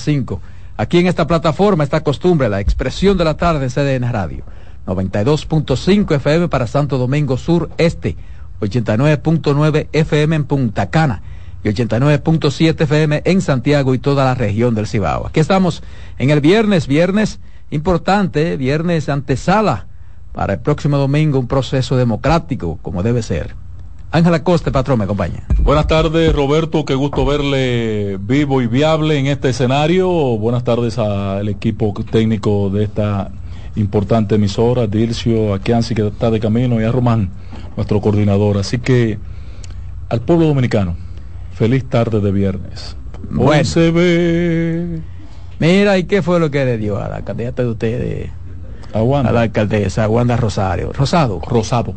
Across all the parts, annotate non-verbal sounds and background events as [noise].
5. Aquí en esta plataforma, esta costumbre, la expresión de la tarde CDN Radio. 92.5 FM para Santo Domingo Sur Este, 89.9 FM en Punta Cana y 89.7 FM en Santiago y toda la región del Cibao. Aquí estamos en el viernes, viernes importante, viernes antesala para el próximo domingo, un proceso democrático como debe ser. Ángela Coste, patrón, me acompaña. Buenas tardes, Roberto. Qué gusto verle vivo y viable en este escenario. Buenas tardes al equipo técnico de esta importante emisora, Dircio, a Kianci, que está de camino, y a Román, nuestro coordinador. Así que al pueblo dominicano, feliz tarde de viernes. Bueno. se ve. Mira, ¿y qué fue lo que le dio a la candidata de ustedes? A, a la alcaldesa, Wanda Rosario. Rosado. Rosado.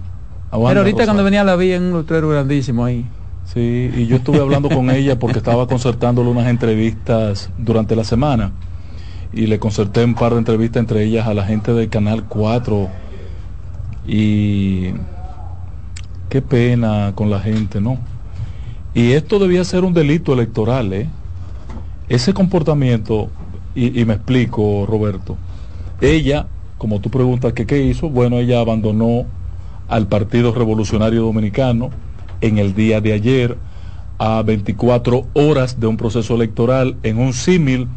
Pero ahorita cuando venía la vi en un letrero grandísimo ahí. Sí, y yo estuve hablando con [laughs] ella porque estaba concertándole unas entrevistas durante la semana y le concerté un par de entrevistas entre ellas a la gente del Canal 4 y qué pena con la gente, ¿no? Y esto debía ser un delito electoral, ¿eh? Ese comportamiento, y, y me explico, Roberto, ella, como tú preguntas que qué hizo, bueno, ella abandonó al Partido Revolucionario Dominicano en el día de ayer a 24 horas de un proceso electoral en un símil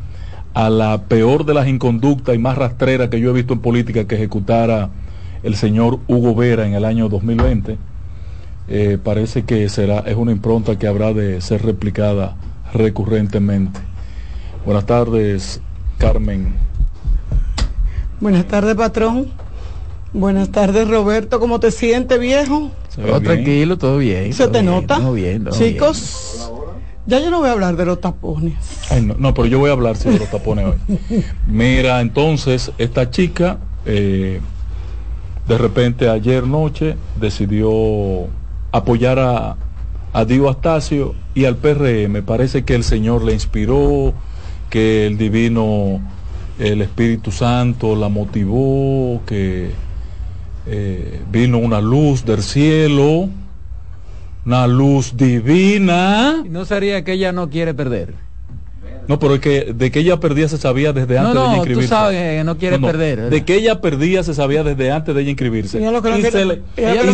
a la peor de las inconductas y más rastrera que yo he visto en política que ejecutara el señor Hugo Vera en el año 2020. Eh, parece que será, es una impronta que habrá de ser replicada recurrentemente. Buenas tardes, Carmen. Buenas tardes, patrón. Buenas tardes, Roberto. ¿Cómo te sientes, viejo? Todo tranquilo, todo bien. ¿Se te nota? Chicos, ya yo no voy a hablar de los tapones. no, pero yo voy a hablar de los tapones hoy. Mira, entonces, esta chica, eh, de repente ayer noche, decidió apoyar a, a Dio Astacio y al PRM. Parece que el Señor le inspiró, que el divino, el Espíritu Santo la motivó, que eh, vino una luz del cielo, una luz divina. ¿No sería que ella no quiere perder? No, pero es que de que ella perdía se sabía desde antes de ella inscribirse. Tú sabes que no quiere perder. De que ella perdía se sabía desde antes de ella inscribirse. Ella lo que no, quiere,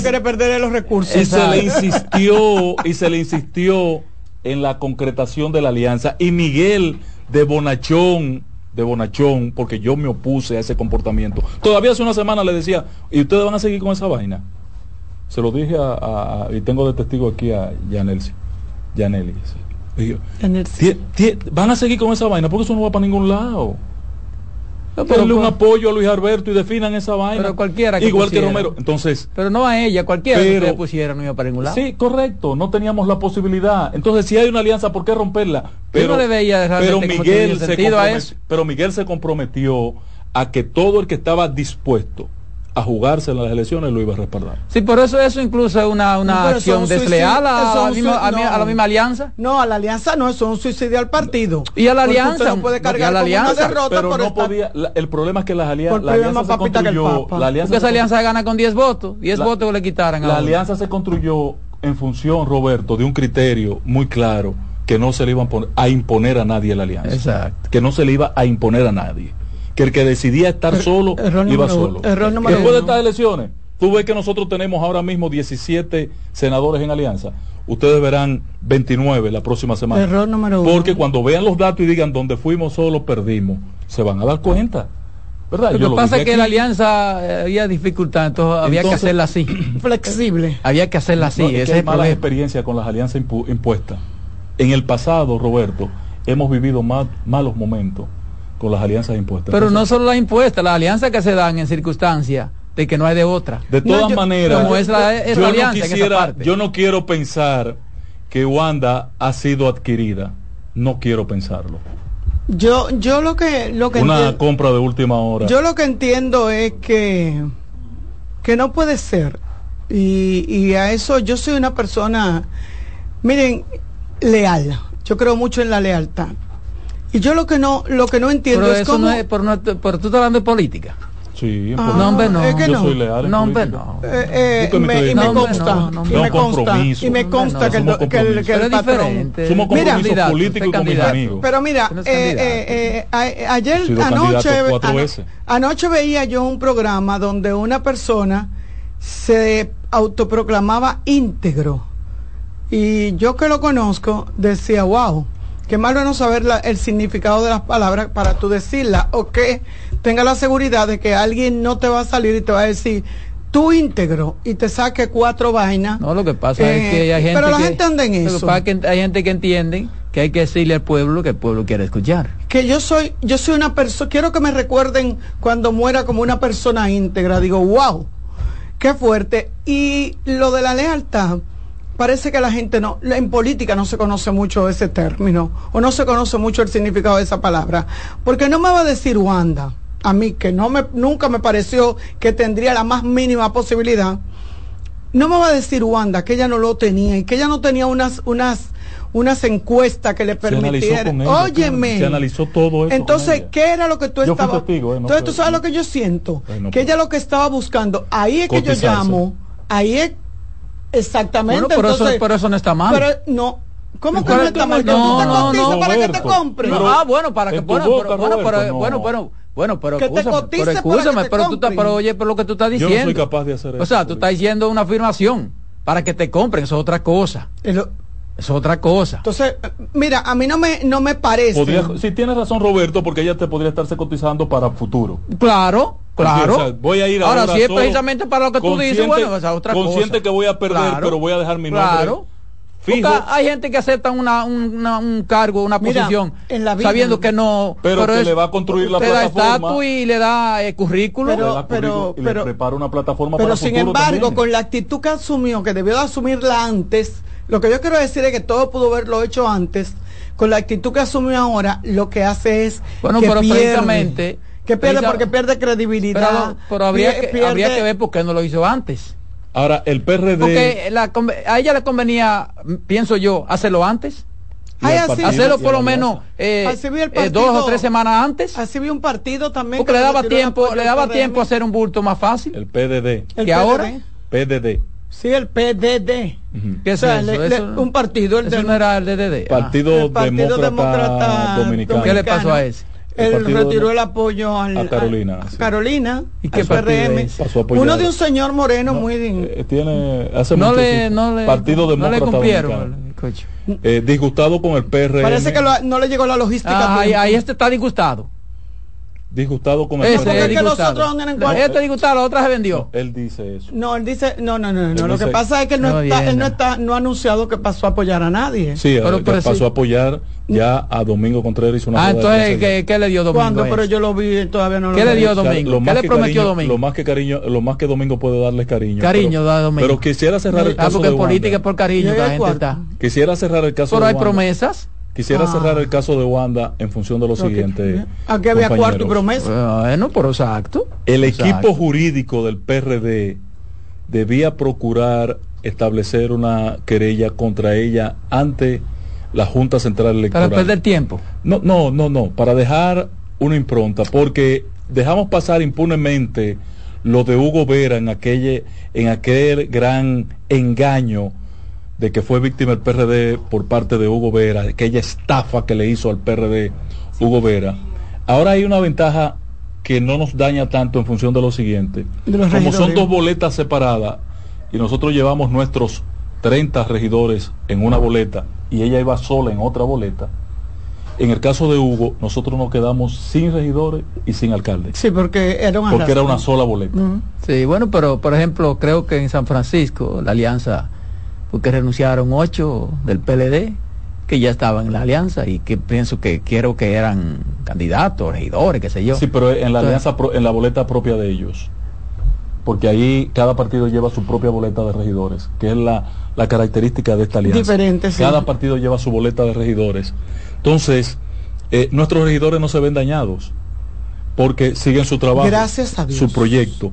quiere perder es los recursos. Y se le insistió, y se le insistió en la concretación de la alianza. Y Miguel de Bonachón, de bonachón porque yo me opuse a ese comportamiento. Todavía hace una semana le decía, ¿y ustedes van a seguir con esa vaina? Se lo dije a, y tengo de testigo aquí a Yanelsi. Yaneli. van a seguir con esa vaina porque eso no va para ningún lado. Denle un apoyo a Luis Alberto y definan esa vaina. Pero cualquiera Igual que Romero. Entonces. Pero no a ella, cualquiera pero, que pusiera no iba para ningún lado. Sí, correcto. No teníamos la posibilidad. Entonces, si hay una alianza, ¿por qué romperla? Pero, no le veía pero Miguel se a eso. Pero Miguel se comprometió a que todo el que estaba dispuesto a jugarse en las elecciones lo iba a respaldar. Sí, por eso eso incluso es una, una acción desleal a, la misma, alianza. No, a la alianza no, eso es un suicidio al partido. Y a la alianza. No puede cargar la alianza, pero no podía, el problema es que las alianzas, la alianza se construyó, la alianza esa alianza gana con 10 votos, 10 votos que le quitaran. La alianza se construyó en función, Roberto, de un criterio muy claro que no se le iba a, imponer a nadie la alianza. Exacto. Que no se le iba a imponer a nadie que el que decidía estar solo iba solo. Después de estas elecciones, tú ves que nosotros tenemos ahora mismo 17 senadores en alianza. Ustedes verán 29 la próxima semana. Error número Porque cuando vean los datos y digan donde fuimos solo perdimos, se van a dar cuenta. ¿verdad? Lo que pasa es que la alianza eh, había dificultad, entonces había que hacerla así. [clears throat] Flexible. Había que hacerla así. es hay malas experiencias con las alianzas impuestas. En el pasado, Roberto, hemos vivido malos momentos con las alianzas impuestas. Pero no solo las impuestas, las alianzas que se dan en circunstancias de que no hay de otra. De todas maneras, como es la, yo, no quisiera, yo no quiero pensar que Wanda ha sido adquirida. No quiero pensarlo. Yo, yo lo que, lo que una compra de última hora. Yo lo que entiendo es que que no puede ser y, y a eso yo soy una persona, miren, leal. Yo creo mucho en la lealtad. Y yo lo que no, lo que no entiendo es cómo... No es por, por, tú estás hablando de política. Sí, Ah, No, hombre, no. es que yo no. soy leal. en No, hombre, no. Eh, eh, mi me- y me. No, consta, no, no, y no. me No, consta, y me No, consta no, que, el, que el, que el Pero es patrón. diferente. Somos Mira, compromisos políticos como mis amigos. Pero mira, eh, eh, eh, a- ayer anoche, ano- anoche veía yo un programa donde una persona se autoproclamaba íntegro y yo que lo conozco decía, wow, qué malo no saber la- el significado de las palabras para tú decirlas o que tenga la seguridad de que alguien no te va a salir y te va a decir tú íntegro y te saque cuatro vainas. No, lo que pasa Eh, es que hay gente pero la que, gente anda en lo que eso. pasa es que hay gente que entiende que hay que decirle al pueblo lo que el pueblo quiere escuchar. que yo soy, yo soy una persona, quiero que me recuerden cuando muera como una persona íntegra. Digo, wow, qué fuerte. Y lo de la lealtad, parece que la gente no, en política no se conoce mucho ese término, o no se conoce mucho el significado de esa palabra. Porque no me va a decir Wanda, a mí, que no me, nunca me pareció que tendría la más mínima posibilidad. No me va a decir Wanda que ella no lo tenía y que ella no tenía unas, unas, unas encuestas que le permitieran. Óyeme. Se analizó todo eso. Entonces. ¿qué era lo que tú estabas? testigo, eh, no Entonces, ¿tú sabes lo que yo siento? No que ella lo que estaba buscando, ahí es que yo llamo, ahí es exactamente. Bueno, pero eso- entonces, pero eso no está mal. Pero no, ¿cómo que ¿Cuál no es está tu mal? te No, cotizas no, para que te compre? No, Pero ah, bueno, para que bueno, boca, pero, bueno, Roberto, pero, no. bueno, bueno, bueno, pero Que te escúchame, cotice pero para que escúchame, te pero tú pero oye, pero lo que tú estás Yo no diciendo. soy capaz de hacer O eso, sea, tú estás diciendo una afirmación para que te compren, eso es otra cosa. Eso es otra cosa. Entonces, mira, a mí no me, no me parece. Podría, sí, tienes razón, Roberto, porque ella te podría estarse cotizando para futuro. Claro, claro. O sea, voy a ir ahora, ahora si es precisamente para lo que tú dices, bueno, esa otra cosa. consciente que voy a perder, Claro, pero voy a dejar mi nombre Claro. fijo. Porque hay gente que acepta una, un, una- un cargo, una Mira, posición, en la vida- sabiendo que no. Pero que le va a construir la le da plataforma. estatus y le da eh, currículo. Le Pero- da currículum y le pero- prepara una plataforma Pero para sin futuro embargo, también. con la actitud que asumió, que debió de asumirla antes, lo que yo quiero decir es que todo pudo haberlo hecho antes, con la actitud que asumió ahora, lo que hace es Bueno, que pero pierde, precisamente- que pierde precisa- porque pierde credibilidad. pero pero habría, que, pierde- habría que ver por qué no lo hizo antes. Ahora, el PRD... Porque la a ella le convenía, pienso yo, hacerlo antes. Ay, así- Hacerlo por lo menos eh, eh, dos o tres semanas antes. Así vi un partido también. Porque que le daba tiempo, le daba tiempo a hacer un bulto más fácil. El PDD. El que ahora- PDD. Sí, el PDD. ¿Qué O es sea, eso? le- le- Eso- un partido, el eso del- no era el DDD. Ah. Partido, El Partido Demócrata, Demócrata Dominicano. ¿Qué le pasó a ese? El Él partido retiró de- el apoyo al- a Carolina, a sí. Carolina. ¿Y qué PRM. Uno de un señor moreno No, muy... eh, tiene hace no mucho, le, no le, Partido no le Demócrata cumplieron. El. Eh, disgustado con el PRM. Parece que lo- no le llegó la logística. Ah, ahí, tiempo. ahí este está disgustado. Disgustado con el Ese porque es es que los disgustado. Este disgustado, la otra se vendió. Él dice eso. No, él dice, no, no, no, no. Él Lo dice- que pasa es que él no, No, está, él no no. está, no ha anunciado que pasó a apoyar a nadie. Sí, Pero- eh, pero pasó sí. a apoyar ya a Domingo Contreras hizo una Ah, entonces, ¿qué, qué le dio Domingo? ¿Cuándo? Pero yo lo vi, todavía no lo ¿Qué le dio O sea, Domingo? lo ¿Qué más le que prometió cariño- Domingo? Lo más que cariño, lo más que Domingo puede darle cariño. Cariño pero, da Domingo. Pero quisiera cerrar el Ah, caso porque de política es por cariño la gente está. Quisiera cerrar el caso Pero hay promesas. Quisiera Ah. cerrar el caso de Wanda en función de lo Lo que- siguiente. Aquí había cuarto y promesa. Bueno, pero exacto. El Exacto. equipo jurídico del PRD debía procurar establecer una querella contra ella ante la Junta Central Para Electoral. perder tiempo. No, no, no, no, para dejar una impronta, porque dejamos pasar impunemente lo de Hugo Vera en aquel, en aquel gran engaño de que fue víctima el PRD por parte de Hugo Vera, aquella estafa que le hizo al PRD Hugo Vera. Ahora hay una ventaja que no nos daña tanto en función de lo siguiente. De Como son dos boletas separadas y nosotros llevamos nuestros 30 regidores en una boleta y ella iba sola en otra boleta, en el caso de Hugo, nosotros nos quedamos sin regidores y sin alcalde, Sí, porque era un porque era una sola boleta. Sí, bueno, pero por ejemplo, creo que en San Francisco la alianza, porque renunciaron ocho del PLD, que ya estaban en la alianza y que pienso que quiero que eran candidatos, regidores, qué sé yo. Sí, pero en la Entonces- alianza, pro- en la boleta propia de ellos. Porque ahí cada partido lleva su propia boleta de regidores, que es la, la característica de esta alianza. Diferente, sí. Cada partido lleva su boleta de regidores. Entonces, eh, nuestros regidores no se ven dañados, porque siguen su trabajo, Gracias a Dios. su proyecto.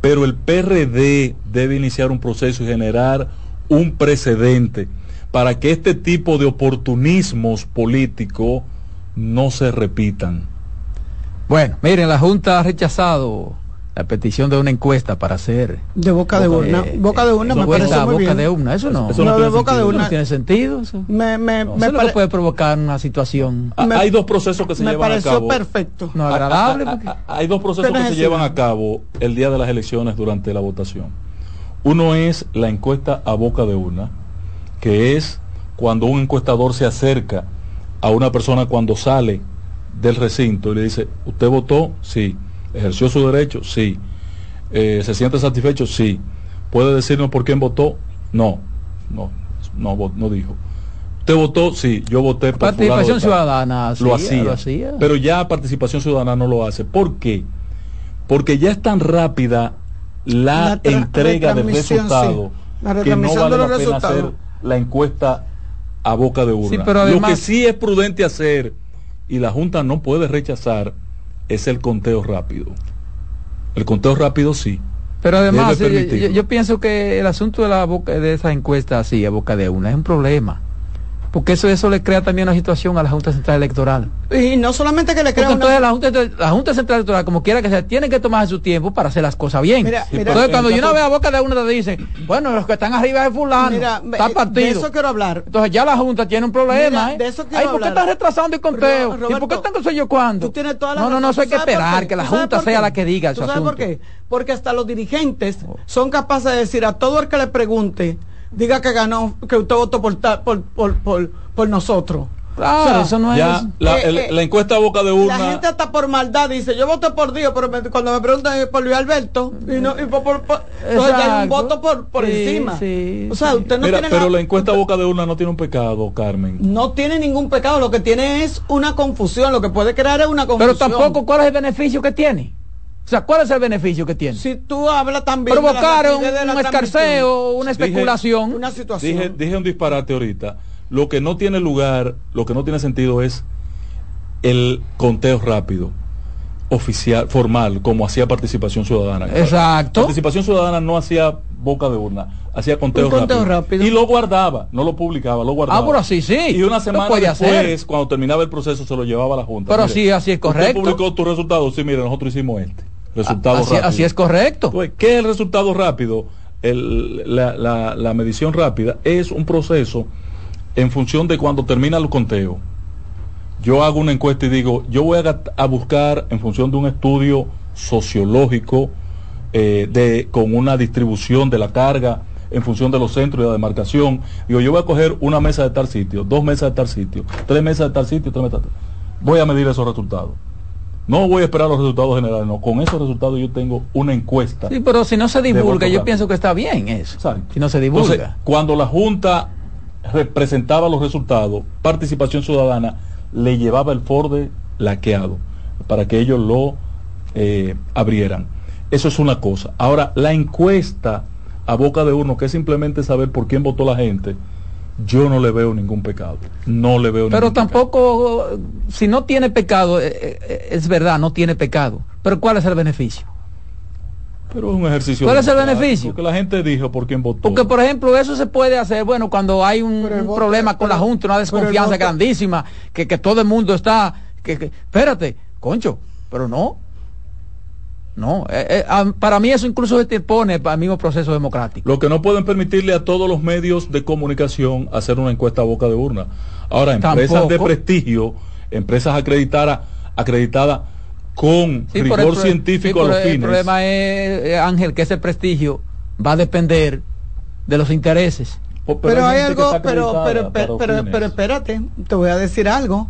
Pero el PRD debe iniciar un proceso y generar un precedente para que este tipo de oportunismos políticos no se repitan. Bueno, miren, la Junta ha rechazado la petición de una encuesta para hacer de boca de urna eh, boca de urna me parece muy boca bien. de urna eso no Eso no, no de boca de urna no tiene sentido eso, me, me, No, me eso lo pare- que puede provocar una situación Ah, Me- hay dos procesos que se me llevan a pareció cabo. perfecto no agradable ah, porque- ah, Hay dos procesos ¿Qué que se llevan a cabo el día de las elecciones durante la votación. Uno es la encuesta a boca de urna, que es cuando un encuestador se acerca a una persona cuando sale del recinto y le dice, ¿usted votó? Sí. ¿Ejerció su derecho? Sí. Eh, ¿Se siente satisfecho? Sí. ¿Puede decirnos por quién votó? No. No, no, no dijo. ¿Usted votó? Sí, yo voté por participación tal". ciudadana lo hacía, lo hacía. pero ya participación ciudadana no lo hace. ¿Por qué? Porque ya es tan rápida la, entrega del retransmisión, resultado sí. Que no vale de la pena resultados. hacer la encuesta a boca de urna. Sí, pero Lo que sí es prudente hacer y la Junta no puede rechazar es el conteo rápido. El conteo rápido sí. Pero además, Debe yo, yo pienso que el asunto de la boca de esa encuesta así, a boca de una, es un problema. Porque eso, eso le crea también una situación a la Junta Central Electoral. y no solamente que le Porque crea entonces una la Junta, la Junta Central Electoral, como quiera que sea, tiene que tomar su tiempo para hacer las cosas bien. Mira, mira, entonces en cuando yo una vez a boca de una te dicen, bueno, los que están arriba es fulano, Mira, está de partido. eso quiero hablar Entonces ya la Junta tiene un problema, ¿eh? de eso quiero Ay, ¿por qué están retrasando el conteo? ¿Y por qué están no sé yo cuándo? Tú tienes toda la no, no, no, eso hay ¿Tú que esperar que la ¿Tú sabes Junta sea la que diga ¿Tú su sabes asunto. por qué? Porque hasta los dirigentes son capaces de decir a todo el que le pregunte, diga que ganó, que usted votó por, ta- por, por, por, por nosotros. Claro, O sea, eso no Ya es... la, Eh, el- eh, la encuesta a boca de urna. La gente hasta por maldad dice, yo voté por Dios, pero me- cuando me preguntan es por Luis Alberto, y no, y por, por- por- entonces ya hay un voto por, por Sí, encima. sí, o sea, sí. usted no Mira, tiene pero la- la encuesta a boca de urna no tiene un pecado, Carmen. no tiene ningún pecado, lo que tiene es una confusión, lo que puede crear es una confusión. Pero tampoco, ¿cuál es el beneficio que tiene? O sea, ¿cuál es el beneficio que tiene? Si tú hablas también de la Provocar un, rapidez de la un escarceo, una Dije- especulación. una situación. Dije, dije un disparate ahorita. Lo que no tiene lugar, lo que no tiene sentido es el conteo rápido, oficial, formal, como hacía Participación Ciudadana. Exacto. Participación Ciudadana no hacía boca de urna, hacía conteo, Un conteo rápido. rápido. Y lo guardaba, no lo publicaba, lo guardaba. Ah, pero así sí. Y una semana puede después, hacer. cuando terminaba el proceso, se lo llevaba a la Junta. Pero sí, así es usted correcto. publicó tus resultados, sí, mire, nosotros hicimos este. Resultado así, rápido. así es correcto. Entonces, ¿Qué es el resultado rápido? El- la, la- la medición rápida es un proceso en función de cuando termina el conteo. Yo hago una encuesta y digo, yo voy a, a buscar en función de un estudio sociológico eh, de, con una distribución de la carga en función de los centros y la demarcación. Digo, yo voy a coger una mesa de tal sitio, dos mesas de tal sitio, tres mesas de tal sitio, tres mesas de tal Voy a medir esos resultados. No voy a esperar los resultados generales, no. Con esos resultados yo tengo una encuesta. Sí, pero si no se divulga, yo pienso que está bien eso. Si no se divulga. Entonces, cuando la Junta representaba los resultados, Participación Ciudadana le llevaba el Forde laqueado para que ellos lo eh, abrieran. Eso es una cosa. Ahora, la encuesta a boca de uno, que es simplemente saber por quién votó la gente, yo no le veo ningún pecado. No le veo pero ningún pecado. tampoco, si no tiene pecado, eh, eh, es verdad, no tiene pecado. Pero ¿cuál es el beneficio? Pero es un ejercicio. ¿Cuál es el beneficio? Que la gente dijo por quién votó. Porque, por ejemplo, eso se puede hacer, bueno, cuando hay un, voto- problema con la Junta, una desconfianza voto- grandísima, que, que todo el mundo está, que, que- espérate, concho, pero no. No, eh, eh, ah, para mí eso incluso se pone para el mismo proceso democrático. Lo que no pueden permitirle a todos los medios de comunicación hacer una encuesta a boca de urna. Ahora, empresas Tampoco. de prestigio, empresas acreditadas, acreditadas con Sí, por rigor el científico sí, a los pero El fines. problema es, eh, Ángel, que ese prestigio va a depender de los intereses. Oh, Pero, hay algo, pero, pero, pero, pero, fines. pero espérate, te voy a decir algo.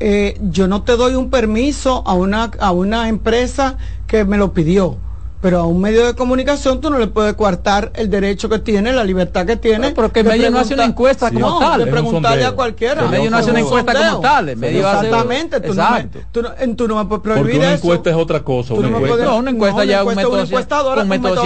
Eh, yo no te doy un permiso a una, a una empresa que me lo pidió, pero a un medio de comunicación tú no le puedes coartar el derecho que tiene, la libertad que tiene. Pero que el medio no hace una encuesta como no, tal. de preguntarle a cualquiera. El medio no hace una Es un encuesta como sondeo. tal, el medio hace- Exactamente, tú no, me, tú, no, en- tú no me puedes prohibir Porque una eso. encuesta es otra cosa. Una no me encuesta puedes- No, una encuesta no, ya un método, un un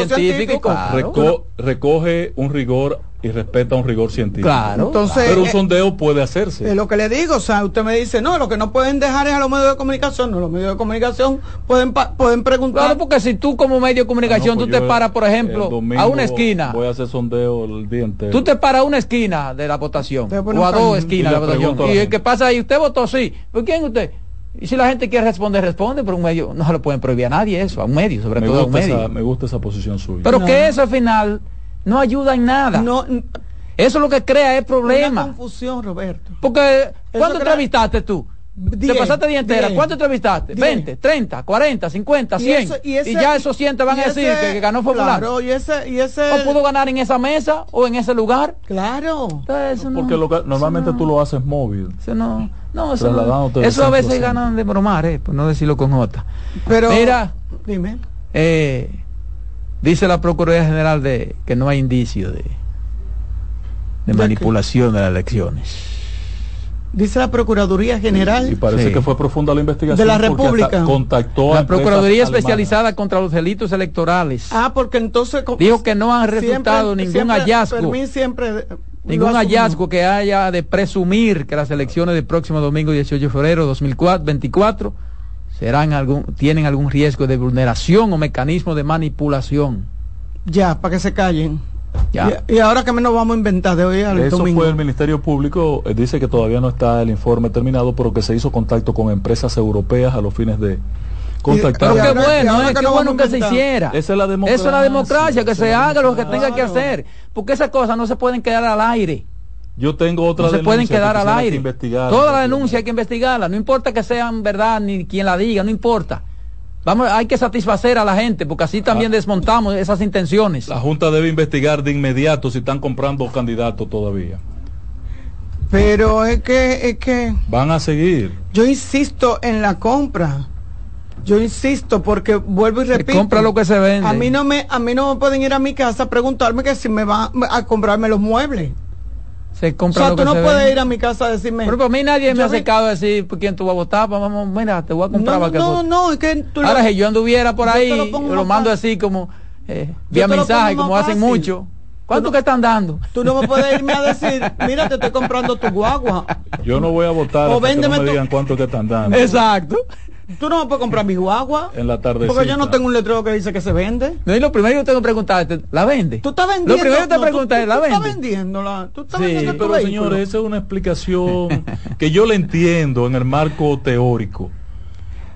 científico, científico. claro. reco- recoge un rigor y respeta un rigor científico. Claro. Entonces, Pero un eh, sondeo puede hacerse. Es lo que le digo, o sea, usted me dice, no, lo que no pueden dejar es a los medios de comunicación, no, los medios de comunicación pueden pueden preguntar. Claro, porque si tú como medio de comunicación, no, pues tú te paras, por ejemplo, a una esquina, Voy a hacer sondeo el día entero. tú te paras a una esquina de la votación, o a un dos esquinas Y de la votación, la y el que pasa ahí, usted votó sí, ¿por quién usted? Y si la gente quiere responder, responde, pero un medio no se lo pueden prohibir a nadie eso, a un medio, sobre me todo a un medio. esa, me gusta esa posición suya. Pero No. que eso al final no ayuda en nada. No, Eso lo que crea es una problema. confusión, Roberto. Porque, ¿cuánto crea- entrevistaste tú? Te pasaste día entera. diez. ¿Cuánto entrevistaste? Diez. 20, 30, 40, 50, Y 100. Y, eso- y ese- ya esos 100 te van a decir ese- que, que ganó fue fulano. Claro, y ese, y ese. O pudo ganar en esa mesa o en ese lugar. Claro. Entonces, eso no- Porque lo que- normalmente no- tú lo haces móvil. Eso no, no, eso, eso a veces ganan de bromar, eh, por no decirlo con J. Pero. Mira, Dime. eh, dice la Procuraduría General de que no hay indicio de, manipulación de las elecciones. Dice la Procuraduría General. Y parece Sí. que fue profunda la investigación. De la República. Contactó a La Procuraduría alemanas. Especializada contra los Delitos Electorales Ah, porque entonces. dijo que no han siempre- resultado ningún siempre- hallazgo. Fermín siempre. eh, Ningún hallazgo que haya de presumir que las elecciones del próximo domingo 18 de febrero de 2024 serán algún, tienen algún riesgo de vulneración o mecanismo de manipulación. Ya, para que se callen. Ya. Y, y ahora que nos vamos a inventar de hoy al Eso domingo. fue el Ministerio Público, eh, dice que todavía no está el informe terminado, pero que se hizo contacto con empresas europeas a los fines de contactar. Pero qué bueno, eh, que qué bueno que se hiciera. Esa es la Eso democracia. es la democracia, que se haga lo que tenga que hacer. Porque esas cosas no se pueden quedar al aire. Yo tengo otra No se pueden denuncia que quedar al aire. investigara. Toda la denuncia hay que investigarla. No importa que sean verdad ni quien la diga, no importa. Vamos, hay que satisfacer a la gente porque así también Ah. desmontamos esas intenciones. La Junta debe investigar de inmediato si están comprando candidatos todavía. Pero es que, es que Van a seguir. yo insisto en la compra. Yo insisto porque vuelvo y Se repito. compra lo que se vende. A mí no me, a mí no me pueden ir a mi casa a preguntarme que si me van a comprarme los muebles. Se O compra sea, lo tú que no se puedes vende. ir a mi casa a decirme. Pero para mí nadie me ha acercado a decir por quién tú vas a votar. pues Vamos, mira, te voy a comprar no, para que no, no, es que tú lo- Ahora, si yo anduviera por Yo ahí, te lo yo lo mando así como eh, vía mensaje, como hacen mucho. ¿Cuánto no- que están dando? Tú no me puedes irme a [laughs] decir, mira, te estoy comprando tu guagua. Yo no voy a votar O hasta que no véndeme me tu- digan cuánto que están dando. Exacto. Tú no me puedes comprar mi guagua. En la tarde. Porque yo no tengo un letrero que dice que se vende. No, y lo primero que tengo que preguntarte, ¿la vende? Tú estás vendiendo. Lo primero que te no, preguntas es, ¿la tú estás vende? vendiéndola. Tú estás Sí, vendiendo Pero señores, esa es una explicación que yo le entiendo en el marco teórico.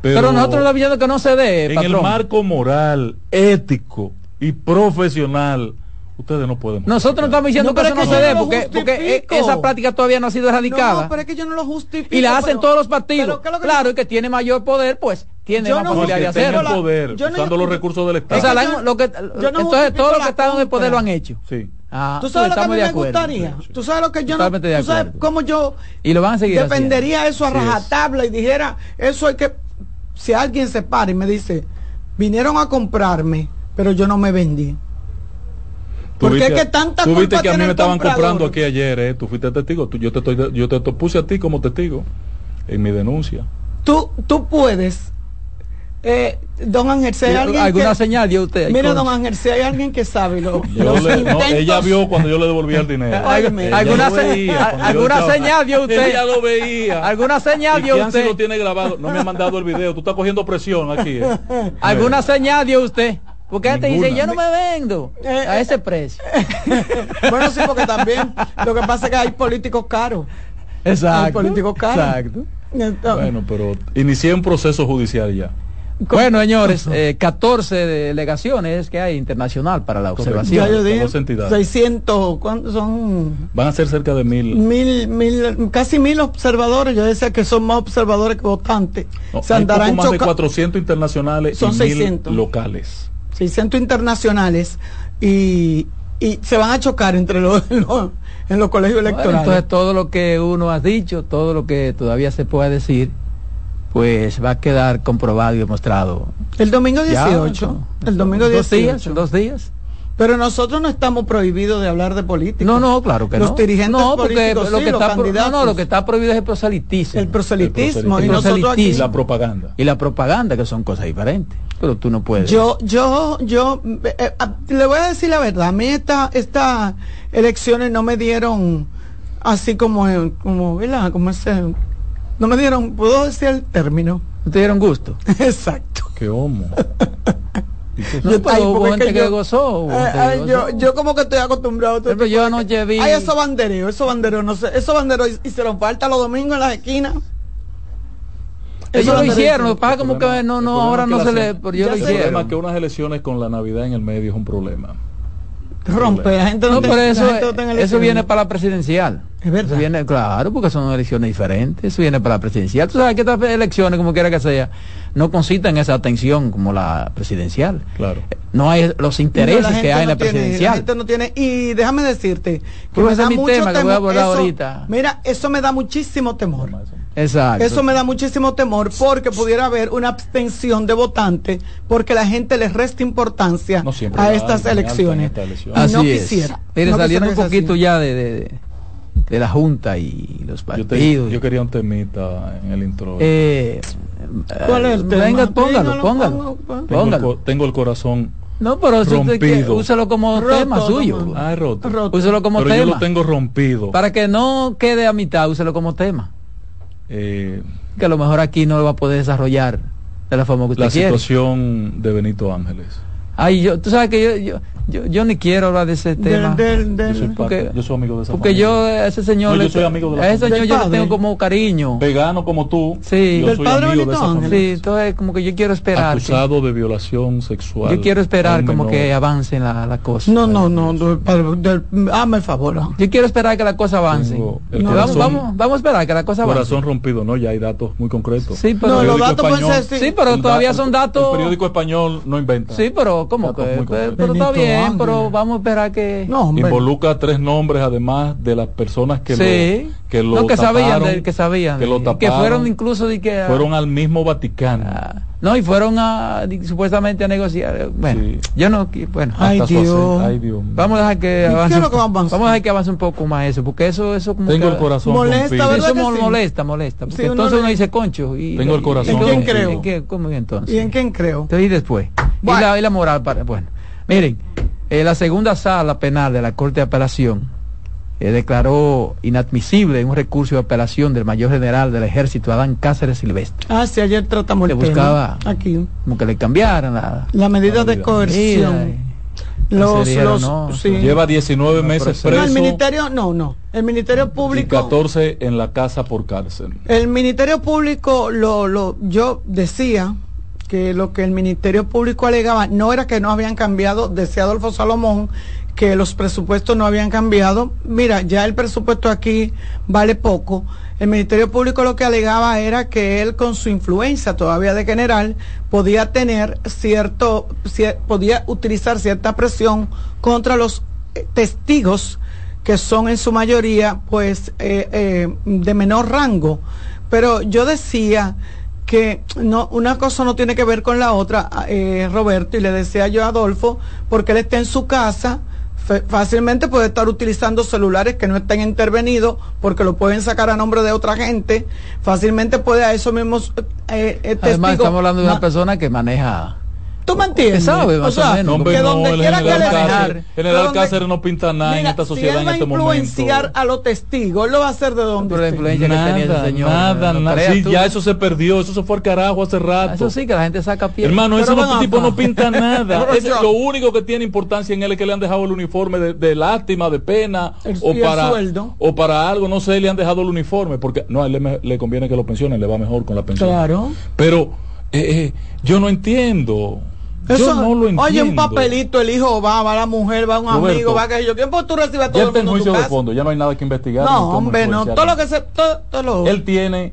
Pero, Pero, nosotros estamos viendo que no se dé, en patrón. el marco moral, ético y profesional, ustedes no pueden. Nosotros no estamos diciendo No, que eso es no que se dé, no porque, porque justifico. esa práctica todavía no ha sido erradicada. No, pero es que yo no lo justifico. y la hacen pero- todos los partidos. pero ¿qué es lo que Claro, y que tiene mayor poder, pues tiene Yo más no No, posibilidad de hacerlo. poder, Yo no- usando los recursos del Estado. O sea, la- yo- lo que, yo no entonces todos los que están en el poder lo han hecho. Sí. Ah, ¿Tú sabes pues lo que a mí de me gustaría? Tú sabes lo que yo no. Totalmente de Tú sabes acuerdo. cómo yo Y lo van a seguir defendería eso a rajatabla y dijera, eso hay que. Si alguien se para y me dice, vinieron a comprarme, pero yo no me vendí. Es viste- que tanta Tú viste que a mí me estaban comprador. comprando aquí ayer, ¿eh? Tú fuiste testigo. Tú- yo, te estoy, yo te, te puse a ti como testigo en mi denuncia. Tú, tú puedes. Eh, don Ángel, si hay Sí, alguien ¿Alguna que, señal dio usted? Mira, Con- don Ángel, si hay alguien que sabe lo, Yo los le- no, ella vio cuando yo le devolvía el dinero. [laughs] Óyeme. ¿Alguna se- alguna estaba- señal dio usted? Ella lo veía. ¿Alguna señal dio usted? lo tiene grabado. No me ha mandado el video. Tú estás cogiendo presión aquí. ¿eh? ¿Alguna señal dio usted? Porque antes dice, yo no me vendo Eh, a eh. ese precio. [laughs] bueno, sí, porque también lo que pasa es que hay políticos caros. Exacto. Hay políticos caros. Exacto. Entonces, Bueno, pero inicié un proceso judicial ya. Bueno, señores, eh, 14 delegaciones que hay internacional para la observación. ya yo entidades. 600, ¿cuántos son? Van a ser cerca de mil. Mil, mil, casi mil observadores. Yo decía que son más observadores que votantes. no, Se hay andarán poco más de choca- 400 internacionales Son y mil 600. Locales. 600 internacionales y, y se van a chocar entre los, en [laughs] los, en los colegios Bueno, electorales. entonces todo lo que uno ha dicho, todo lo que todavía se pueda decir, pues va a quedar comprobado y demostrado. el domingo Ya, 18. ¿no? el domingo ¿En dos 18. días, en dos días. Pero nosotros no estamos prohibidos de hablar de política. No, no, claro que los no. dirigentes no, porque políticos, lo sí, que los está pro- no, candidatos. no, lo que está prohibido es el proselitismo. el proselitismo. El y nosotros aquí, Y proselitismo. la propaganda. y la propaganda, que son cosas diferentes. Pero tú no puedes. Yo, yo, yo, eh, eh, le voy a decir la verdad. A mí esta, estas elecciones no me dieron así como, eh, como, ¿verdad? Como ese, no me dieron, puedo decir el término. ¿No te dieron gusto? [laughs] Exacto. ¿Qué homo? [laughs] No, Yo- pero ay, hubo gente que yo- gozó. hubo Eh, gente que ay, yo, gozó. yo como que estoy acostumbrado Pero yo anoche vi- Ay, esos bandereos, esos banderos, no sé, esos banderos hicieron falta los domingos en las esquinas. Ellos lo hicieron, lo que pasa como que no, no, ahora no se le... Pero yo lo hicieron. El problema que unas elecciones con la Navidad en el medio es un problema rompe, la gente no, pero eso, eso viene para la presidencial. Es verdad. Eso viene, claro, porque son elecciones diferentes. Eso viene para la presidencial. Tú sabes que estas elecciones, como quiera que sea, no concitan esa atención como la presidencial. Claro. No hay los intereses que hay en la presidencial. La gente no tiene. Y déjame decirte que me da mucho tema que voy a abordar ahorita. Mira, eso me da muchísimo temor. Exacto. Eso me da muchísimo temor porque pudiera haber una abstención de votantes porque la gente le resta importancia a estas elecciones. Y no quisiera. Mire, saliendo un poquito ya de, de, la Junta y los partidos. Yo, quería un temita en el intro. Eh, ¿Cuál es el tema? Venga, póngalo, póngalo. póngalo. Tengo, el, corazón no, pero rompido. úselo como tema suyo. Ah, roto. Úselo como pero tema. Yo lo tengo rompido. Para que no quede a mitad, úselo como tema. Eh, que a lo mejor aquí no lo va a poder desarrollar de la forma que usted la quiere. La situación de Benito Ángeles. Ay, yo, tú sabes que yo, yo, yo, yo ni quiero hablar de ese tema. yo, soy porque, yo, soy amigo de esa Porque yo a ese señor... No, yo soy amigo de A ese señor yo le tengo como cariño. Vegano como tú. Sí. Yo ¿Del soy padre amigo de esa Sí, entonces como que yo quiero esperar. Acusado que, de violación sexual. Yo quiero esperar como que avance la, la cosa. No, no, no. Hazme el favor. Yo quiero esperar que la cosa avance. No, vamos, vamos, vamos a esperar que la cosa avance. Corazón rompido, no, ya hay datos muy concretos. Sí, pero, no, los datos español, pueden ser, sí, pero todavía son datos... El periódico español no inventa. Sí, pero ¿cómo que? Pero está bien pero vamos a esperar que... No, Involucra tres nombres además de las personas que sí. lo que lo no, que sabían que sabían que, lo taparon, que fueron incluso de que fueron al mismo Vaticano ah, no y fueron a supuestamente a negociar bueno sí. yo no bueno ay Dios. ay Dios vamos a dejar que avance que vamos a dejar que avance un poco más eso porque eso eso como tengo que, el corazón molesta eso sí? molesta molesta porque sí, entonces uno, uno dice concho y tengo el corazón ¿en quién creo? ¿en qué, ¿cómo entonces? ¿y en quién creo? entonces y después bueno. y, la, y la moral para bueno miren eh, la segunda sala penal de la Corte de Apelación eh, declaró inadmisible un recurso de apelación del mayor general del ejército, Adán Cáceres Silvestre. Ah, sí, ayer tratamos que el buscaba tema. Aquí. Como que le cambiaran la, la medida de coerción. Los, los, no, sí. Lleva 19 meses preso. No, el ministerio, no, no. El Ministerio Público. Y 14 en la casa por cárcel. El Ministerio Público, lo, lo, yo decía que lo que el Ministerio Público alegaba no era que no habían cambiado, decía Adolfo Salomón, que los presupuestos no habían cambiado. Mira, ya el presupuesto aquí vale poco. El Ministerio Público lo que alegaba era que él con su influencia todavía de general podía tener cierto, podía utilizar cierta presión contra los eh, testigos que son en su mayoría pues eh, eh, de menor rango. Pero yo decía que no, una cosa no tiene que ver con la otra, eh, Roberto, y le decía yo a Adolfo, porque él está en su casa, fácilmente puede estar utilizando celulares que no estén intervenidos porque lo pueden sacar a nombre de otra gente, fácilmente puede a esos mismos eh, eh, Además, estamos hablando de una persona que maneja ¿Tú me entiendes? sabe, o, sea, menos. No, que donde no, quiera que le Cáceres, General Cáceres no pinta nada mira, en esta sociedad si él va en este momento. influenciar a los testigos, él lo va a hacer de donde Pero la influencia nada, que tenía ese señor. Nada, no nada. Sí, ya eso se perdió, eso se fue al carajo hace rato. Eso sí, que la gente saca pie. Hermano, ese no, tipo no [laughs] pinta nada. es, lo único que tiene importancia en él es que le han dejado el uniforme de, de lástima, de pena, el, o, para, sueldo. o para algo, no sé, le han dejado el uniforme, porque no, a él le, le conviene que lo pensionen, le va mejor con la pensión. Claro. Pero eh, eh, yo no entiendo. Eso, yo no lo entiendo. Oye, un papelito, el hijo va, va la mujer, va un Roberto, amigo, va que yo. ¿Quién pues tú recibes a todo ya el mundo en juicio de fondo, ya no hay nada que investigar. No, hombre, no. Todo lo que se. Todo, todo lo... Él tiene.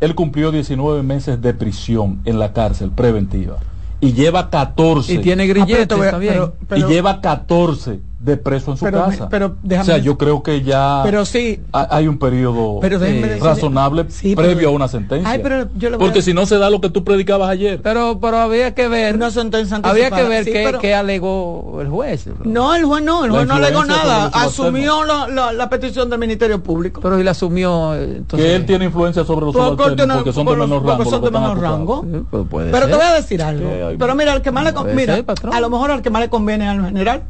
Él cumplió 19 meses de prisión en la cárcel preventiva. Y lleva 14. Y tiene grilletes, ah, está bien. pero, pero, y lleva 14 de preso en su pero, casa. Pero, o sea, yo creo que ya pero sí, hay un periodo pero eh, razonable sí, previo pero, a una sentencia. Ay, pero yo le voy Porque a... si no se da lo que tú predicabas ayer. Pero, pero había que ver. Una sentencia había que ver sí, qué, pero... qué, alegó el juez. Bro. No, el juez no, el juez no alegó nada. Asumió la, la, la, petición del Ministerio Público. Pero si la asumió. Entonces... Que él tiene influencia sobre los subalternos porque son de menor rango. Son de menor rango. Sí, pues puede pero ser. te voy a decir algo. Pero mira, al que más le mira, ser, a lo mejor al que más le conviene al general.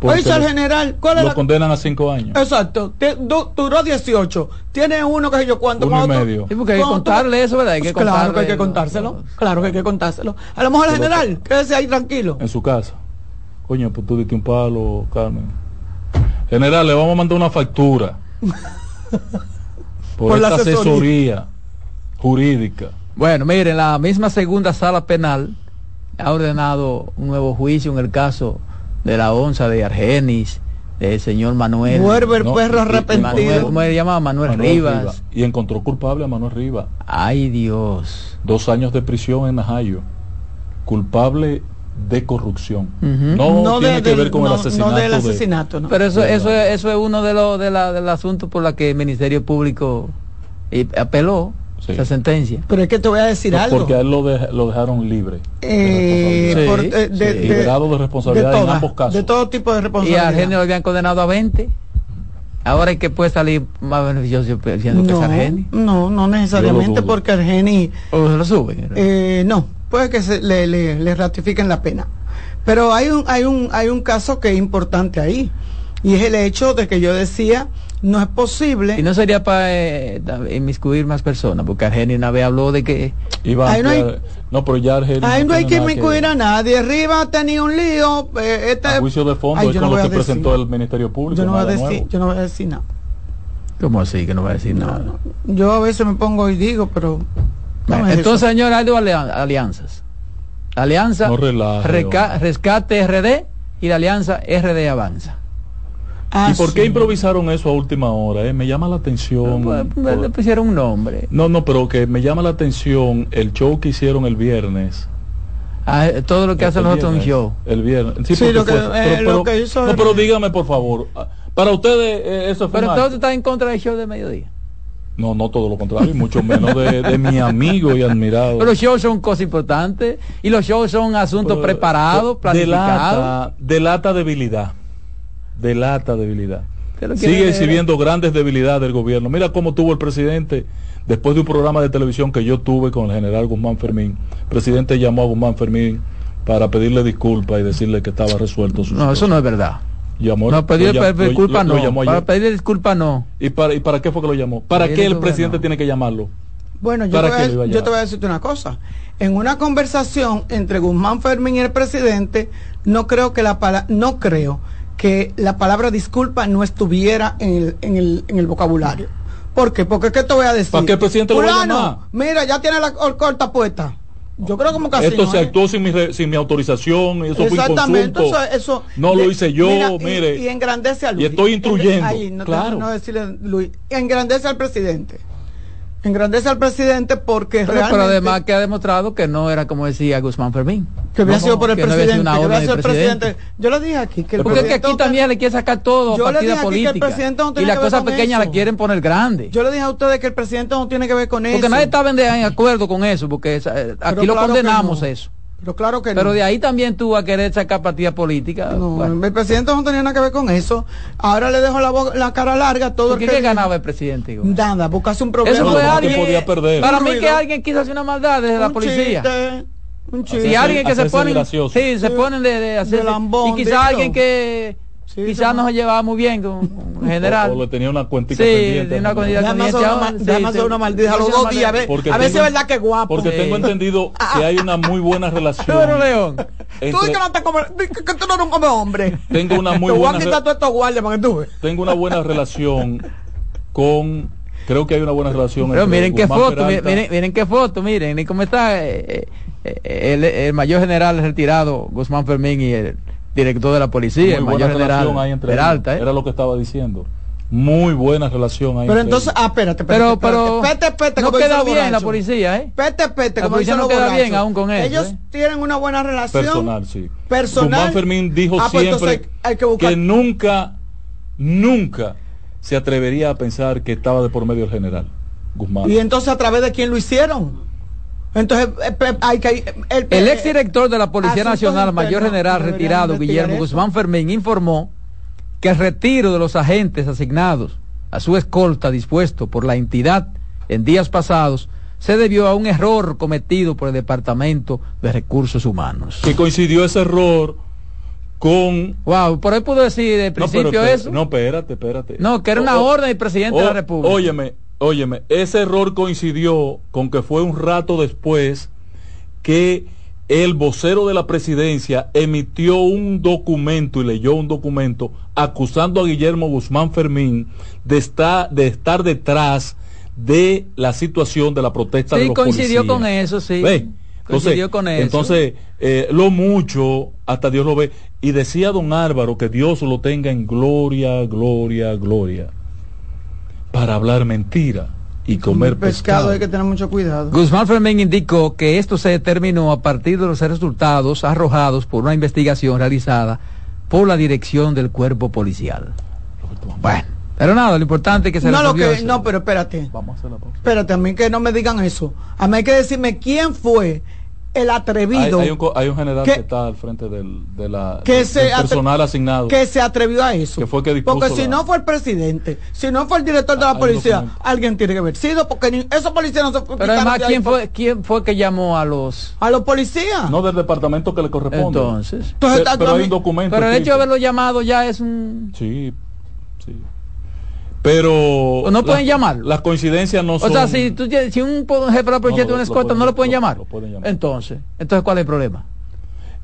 Oye, al general, ¿cuál lo condenan a cinco años. Exacto, Te, du, duró 18. Tiene uno que sé yo cuánto. Uno y medio. Sí, porque hay que contarle eso, ¿verdad? Hay que pues claro que hay que contárselo. Claro que hay que contárselo. A lo mejor el general, quédese ahí tranquilo. En su casa. Coño, pues tú diste un palo, Carmen. General, le vamos a mandar una factura. [laughs] por, por esta asesoría. asesoría. jurídica. Bueno, miren, la misma segunda sala penal ha ordenado un nuevo juicio en el caso de la onza de Argenis, del señor Manuel. Vuelve el perro arrepentido. ¿Cómo se llama? Manuel, Rivas. Y encontró culpable a Manuel Rivas. Ay Dios. Dos años de prisión en Najayo. Culpable de corrupción. No, tiene que ver con el asesinato. No del asesinato, Pero eso, eso, eso es uno de los de la, del asunto por la que el Ministerio Público apeló esa sentencia. Pero es que te voy a decir algo. Porque a él lo, lo dejaron libre. Eh, de, de, liberado de responsabilidad en ambos casos. De todo tipo de responsabilidad. Y a Argenio lo habían condenado a 20. Ahora es que puede salir más beneficioso diciendo no, que es Argeni. No, no necesariamente porque Argeni... O lo suben. Eh, no, puede que se, le, le, le, ratifiquen la pena. Pero hay un, hay, un, hay un caso que es importante ahí. Y es el hecho de que yo decía no es posible. Y no sería para eh, inmiscuir más personas, porque Argenio una vez habló de que iba ahí no, hay, no, pero ya ahí no, hay que inmiscuir a nadie. Arriba tenía un lío. Eh, este, a juicio de fondo ay, es con lo que presentó el Ministerio Público. Yo no, voy a decir, yo no voy a decir nada. ¿Cómo así que no va a decir nada? Yo a veces me pongo y digo, pero. No entonces, señor, hay dos alianzas. Alianza Rescate RD y la alianza RD Avanza. Ah, ¿Y por qué improvisaron eso a última hora? Eh? Me llama la atención. Pues, pues, le pusieron un nombre. No, no, pero que me llama la atención el show que hicieron el viernes. Ah, todo lo que hacen los otros un show. El viernes. Sí, lo, que, eh, lo que hizo. No, pero dígame por favor. Ah, para ustedes eh, eso fue. Pero entonces está en contra del show de mediodía. No, no todo lo contrario, mucho menos de, de, mi amigo y admirado. Pero los shows son cosas importantes y los shows son asuntos pero, preparados, planificados. Delata, delata debilidad delata debilidad. Sigue exhibiendo grandes debilidades del gobierno. Mira cómo tuvo el presidente, después de un programa de televisión que yo tuve con el general Guzmán Fermín, el presidente llamó a Guzmán Fermín para pedirle disculpas y decirle que estaba resuelto su No, eso no es verdad. Llamó, no, pedirle disculpas no. para pedirle disculpas no. ¿Y para, ¿Y para qué fue que lo llamó? ¿Para qué el presidente tiene que llamarlo? Bueno, yo, te voy, a, yo te voy a decirte una cosa. En una conversación entre Guzmán Fermín y el presidente, no creo que la palabra, no creo que la palabra disculpa no estuviera en el, en el, en el vocabulario. ¿Por qué? Porque ¿qué te voy a decir? ¿Para qué el presidente lo va a Mira, ya tiene la corta puesta. Yo creo como casi Esto se ¿eh? actuó sin mi, sin mi autorización, eso Exactamente, fue eso, eso, no lo hice yo, mire. Y, engrandece a Luis. Y estoy instruyendo. Ahí, no claro. no decirle Luis, engrandece al presidente engrandece al presidente porque pero, realmente... Pero además que ha demostrado que no era como decía Guzmán Fermín. Que había sido por el presidente. No que sido el presidente. Yo lo dije aquí. Que el porque que aquí también le quiere sacar todo a partida política. y las cosas pequeñas la quieren poner grande. Yo le dije a ustedes que el presidente no tiene que ver con eso. Porque nadie estaba en acuerdo con eso, porque eh, aquí lo condenamos eso. Pero claro que Pero de ahí también tuvo a querer sacar partida política. No, el presidente no tenía nada que ver con eso. Ahora le dejo la, la cara larga todo el que... ¿Qué ganaba el presidente? Igual? Nada, buscarse un problema. Eso fue alguien, podía perder. Para mí que alguien quiso hacer una maldad desde un la policía. Chiste, un chiste. Si alguien que se pone... Sí, se ponen de, de hacer... y quizás alguien que Sí, Quizás no se llevaba muy bien con, [laughs] con general. O, o, le tenía una cuentita sí, pendiente. una cuentita pendiente. Hacer una maldita a los dos días. A ver, porque a si es verdad que guapo. Porque tengo entendido que hay una muy buena relación. Pero León. Entre, tú que no te comes, que, que tú no eres un come hombre. Tengo una muy [laughs] buena. Tengo una buena relación con creo que hay una buena relación pero miren qué foto miren, miren qué foto miren cómo está eh, eh, el, el mayor general retirado Guzmán Fermín y el director de la policía, el mayor general entre Peralta, ¿eh? Era lo que estaba diciendo. Muy buena relación ahí. Pero entonces, ah, espérate, espérate, pero, pero pete, pete, no queda bien la policía, ¿eh? Pete, pete, la policía no queda bien aún con eso. Ellos ¿eh? tienen una buena relación. Personal, sí. Personal. Guzmán Fermín dijo ah, pues siempre hay que, buscar... que nunca, nunca se atrevería a pensar que estaba de por medio el general. Guzmán. Y entonces, ¿a través de quién lo hicieron? Entonces, eh, hay que, el, el exdirector de la Policía Nacional, mayor general retirado, Guillermo Guzmán Fermín, informó que el retiro de los agentes asignados a su escolta dispuesto por la entidad en días pasados se debió a un error cometido por el Departamento de Recursos Humanos. Que coincidió ese error con... Wow, por ahí pudo decir de principio no, eso. No, espérate, espérate. No, que era una orden del presidente de la República. Óyeme, Óyeme, ese error coincidió con que fue un rato después que el vocero de la presidencia emitió un documento y leyó un documento acusando a Guillermo Guzmán Fermín de estar, de estar detrás de la situación de la protesta de los coincidió con eso, sí. Entonces, con eso. entonces eh, lo mucho, hasta Dios lo ve. Y decía don Álvaro que Dios lo tenga en gloria, gloria, gloria. Para hablar mentira y comer pescado. Hay que tener mucho cuidado. Guzmán Fermín indicó que esto se determinó a partir de los resultados arrojados por una investigación realizada por la dirección del cuerpo policial. Bueno. Pero nada, lo importante es que se no, lo que, No, pero espérate. Vamos a hacer la Espérate, a mí que no me digan eso. A mí hay que decirme quién fue el atrevido. Hay, un, general que, está al frente del, de la, personal asignado. Que se atrevió a eso. Que fue que porque si no fue el presidente, si no fue el director de la ah, policía, alguien tiene que haber sido, porque ni, esos policías no se Pero además, ¿quién fue, ¿quién fue que llamó a los... A los policías? No del departamento que le corresponde. Entonces. pero, hay un documento. Pero el hecho de haberlo llamado ya es un... Sí, sí. Pero. no pueden llamar. Las coincidencias no son. O sea, si, tú, si un jefe de la policía tiene una escolta, ¿no lo pueden llamar? Entonces, entonces ¿cuál es el problema?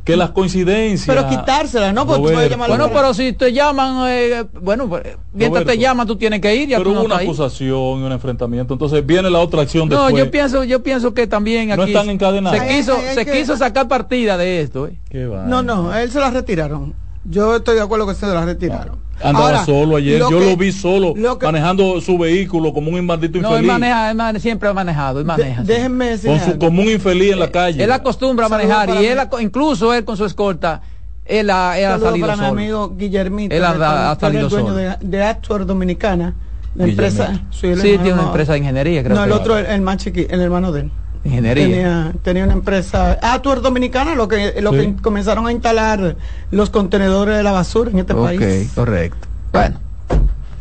Que las coincidencias. Pero quitársela, ¿no? Porque tú llamar bueno, pero si te llaman, eh, bueno, pues, mientras te llaman, tú tienes que ir. Ya pero hubo una acusación y un enfrentamiento. Entonces viene la otra acción después. No, yo pienso, yo pienso que también aquí. No están encadenados. Se quiso, se quiso sacar partida de esto. ¿eh? no, no, él se la retiraron. Yo estoy de acuerdo que se la retiraron. Andaba solo ayer, yo lo vi solo manejando su vehículo como un maldito infeliz. No, maneja, siempre ha manejado, él maneja. déjenme decir con su, como un infeliz en la calle. Él acostumbra a manejar y él, incluso él con su escolta, él ha, él ha salido para solo. mi amigo Guillermito, él ha, ha salido el dueño de, de Actuar Dominicana, la empresa. Sí, tiene una empresa de ingeniería, creo. No, el otro, el, el más chiquito, el hermano de él. Ingeniería. Tenía, una empresa, ah, tú eres dominicana, lo que, lo que comenzaron a instalar los contenedores de la basura en este país. Ok, correcto. Bueno,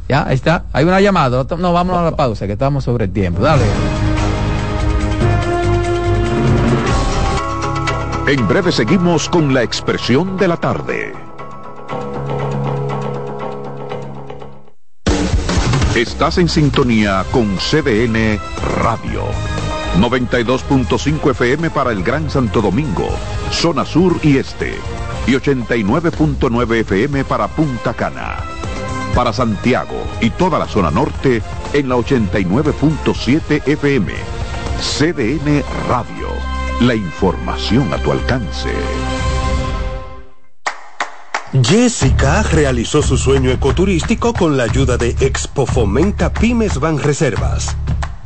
ya, ahí está. Hay una llamada. No, vamos a la pausa, que estamos sobre el tiempo. Dale. En breve seguimos con la expresión de la tarde. Estás en sintonía con CDN Radio. 92.5 FM para el Gran Santo Domingo, zona sur y este, y 89.9 FM para Punta Cana. Para Santiago y toda la zona norte en la 89.7 FM. CDN Radio. La información a tu alcance. Jessica realizó su sueño ecoturístico con la ayuda de Expo Fomenta Pymes Van Reservas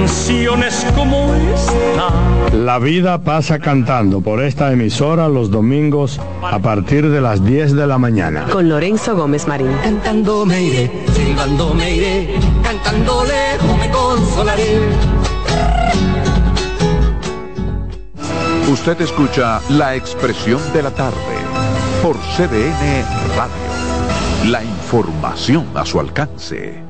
canciones como esta. La vida pasa cantando por esta emisora los domingos a partir de las 10 de la mañana. Con Lorenzo Gómez Marín. Cantando me iré, silbando me iré, cantando lejos me consolaré. Usted escucha la expresión de la tarde por CDN Radio. La información a su alcance.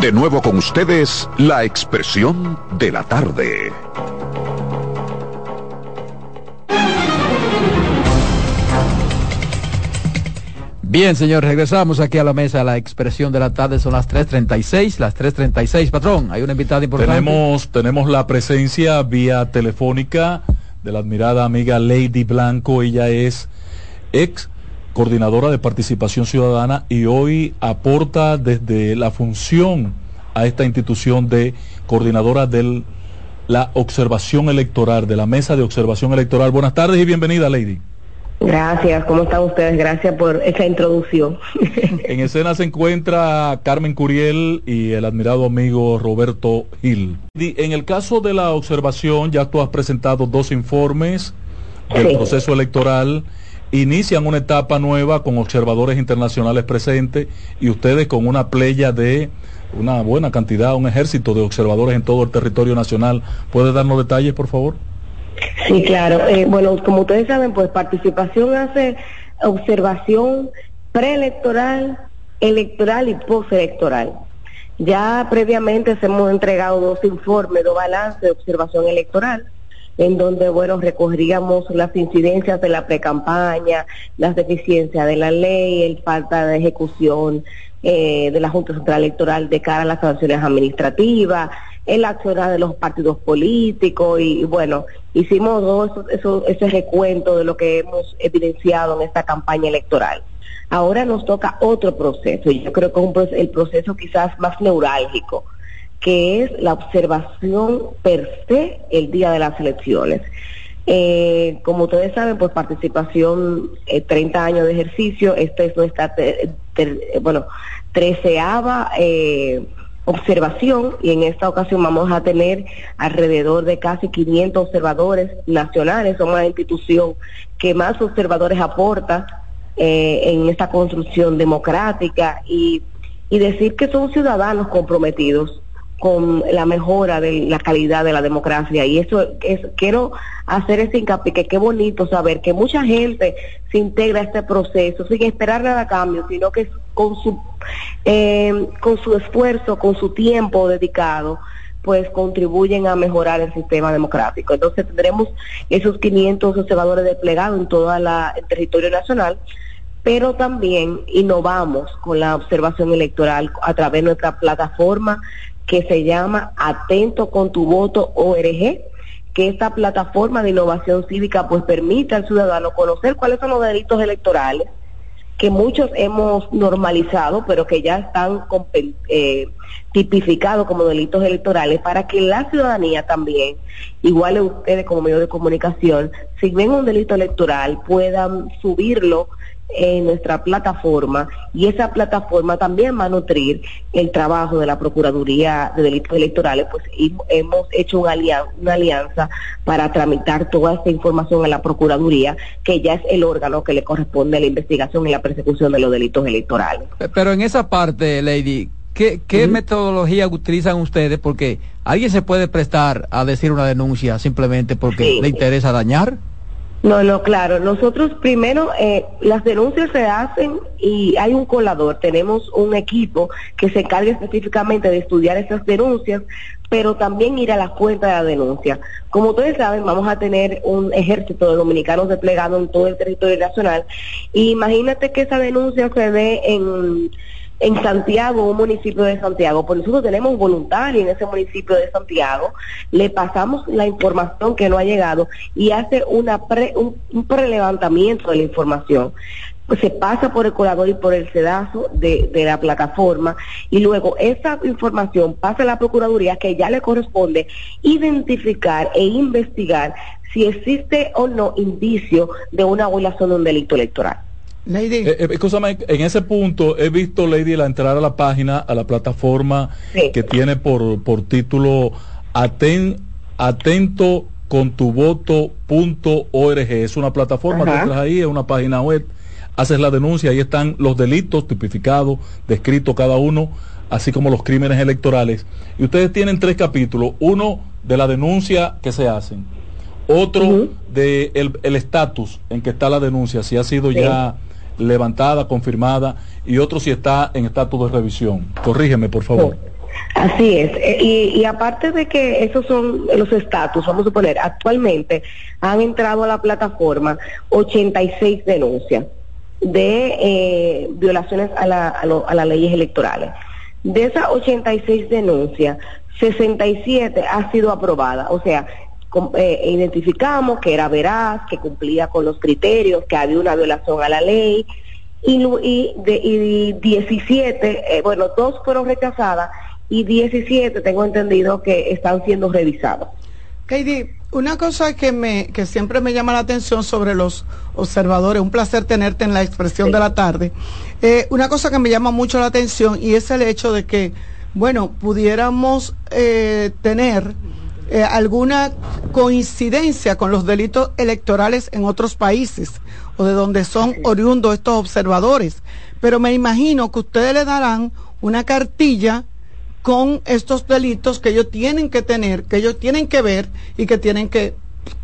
De nuevo con ustedes, la expresión de la tarde. Bien, señor, regresamos aquí a la mesa. La expresión de la tarde son las 3.36, las 3.36. Patrón, hay una invitada importante. Tenemos, tenemos la presencia vía telefónica de la admirada amiga Lady Blanco. Ella es ex coordinadora de participación ciudadana y hoy aporta desde la función a esta institución de coordinadora de la observación electoral, de la mesa de observación electoral. Buenas tardes y bienvenida, Lady. Gracias, ¿cómo están ustedes? Gracias por esa introducción. [laughs] en escena se encuentra Carmen Curiel y el admirado amigo Roberto Gil. En el caso de la observación, ya tú has presentado dos informes del Sí. proceso electoral. Inician una etapa nueva con observadores internacionales presentes y ustedes con una playa de una buena cantidad, un ejército de observadores en todo el territorio nacional. ¿Puede darnos detalles, por favor? Sí, claro. Eh, bueno, como ustedes saben, pues participación hace observación preelectoral, electoral y postelectoral. Ya previamente se hemos entregado dos informes, dos balances de observación electoral, en donde, bueno, recogeríamos las incidencias de la precampaña, las deficiencias de la ley, el falta de ejecución eh, de la Junta Central Electoral de cara a las sanciones administrativas, el accionar de los partidos políticos y, y, bueno, hicimos todo eso, ese recuento de lo que hemos evidenciado en esta campaña electoral. Ahora nos toca otro proceso, y yo creo que es el proceso quizás más neurálgico, que es la observación per se el día de las elecciones. Eh, como ustedes saben, pues participación, eh, 30 años de ejercicio, esta es nuestra, eh, bueno, treceava eh, observación y en esta ocasión vamos a tener alrededor de casi 500 observadores nacionales, somos la institución que más observadores aporta eh, en esta construcción democrática y, y decir que son ciudadanos comprometidos con la mejora de la calidad de la democracia. Y eso es quiero hacer ese hincapié que qué bonito saber que mucha gente se integra a este proceso sin esperar nada a cambio sino que con su eh, con su esfuerzo con su tiempo dedicado pues contribuyen a mejorar el sistema democrático. Entonces tendremos esos 500 observadores desplegados en todo el territorio nacional pero también innovamos con la observación electoral a través de nuestra plataforma que se llama Atento con tu voto ORG, que esta plataforma de innovación cívica pues permite al ciudadano conocer cuáles son los delitos electorales que muchos hemos normalizado, pero que ya están eh, tipificados como delitos electorales, para que la ciudadanía también, igual a ustedes como medios de comunicación, si ven un delito electoral, puedan subirlo en nuestra plataforma y esa plataforma también va a nutrir el trabajo de la Procuraduría de Delitos Electorales, pues hemos hecho una alianza, una alianza para tramitar toda esta información a la Procuraduría, que ya es el órgano que le corresponde a la investigación y la persecución de los delitos electorales. Pe- Pero en esa parte, Lady, ¿qué, qué metodología utilizan ustedes? Porque alguien se puede prestar a decir una denuncia simplemente porque Sí. le interesa dañar. No, no, claro. Nosotros primero, eh, las denuncias se hacen y hay un colador. Tenemos un equipo que se encarga específicamente de estudiar esas denuncias, pero también ir a la fuente de la denuncia. Como ustedes saben, vamos a tener un ejército de dominicanos desplegado en todo el territorio nacional. Imagínate que esa denuncia se dé en en Santiago, un municipio de Santiago, pues nosotros tenemos voluntarios en ese municipio de Santiago, le pasamos la información que no ha llegado y hace una pre- un, un prelevantamiento de la información. Se pasa por el colador y por el sedazo de, de la plataforma y luego esa información pasa a la Procuraduría que ya le corresponde identificar e investigar si existe o no indicio de una violación de un delito electoral. Lady. Eh, eh, escúchame, en ese punto he visto, Lady, la entrar a la página, a la plataforma Sí. que tiene por, por título Aten, Atento con tu voto.org. Es una plataforma que Ajá. entras ahí, es una página web, haces la denuncia, ahí están los delitos tipificados, descritos cada uno, así como los crímenes electorales. Y ustedes tienen tres capítulos, uno de la denuncia que se hacen, otro de el el estatus en que está la denuncia, si ha sido Sí. ya levantada, confirmada, y otro si está en estatus de revisión. Corrígeme, por favor. Así es. Eh, Y, y aparte de que esos son los estatus, vamos a suponer, actualmente han entrado a la plataforma 86 denuncias de eh, violaciones a, la- a lo- a las leyes electorales. De esas 86 denuncias, 67 ha sido aprobada. O sea, eh, identificamos que era veraz, que cumplía con los criterios, que había una violación a la ley y, y, de, y 17, eh, bueno, dos fueron rechazadas y 17 tengo entendido que están siendo revisados. Katie, una cosa que me que siempre me llama la atención sobre los observadores, un placer tenerte en la expresión de la tarde. Eh, una cosa que me llama mucho la atención y es el hecho de que, bueno, pudiéramos eh, tener eh, alguna coincidencia con los delitos electorales en otros países o de donde son oriundos estos observadores. Pero me imagino que ustedes le darán una cartilla con estos delitos que ellos tienen que tener, que ellos tienen que ver y que tienen que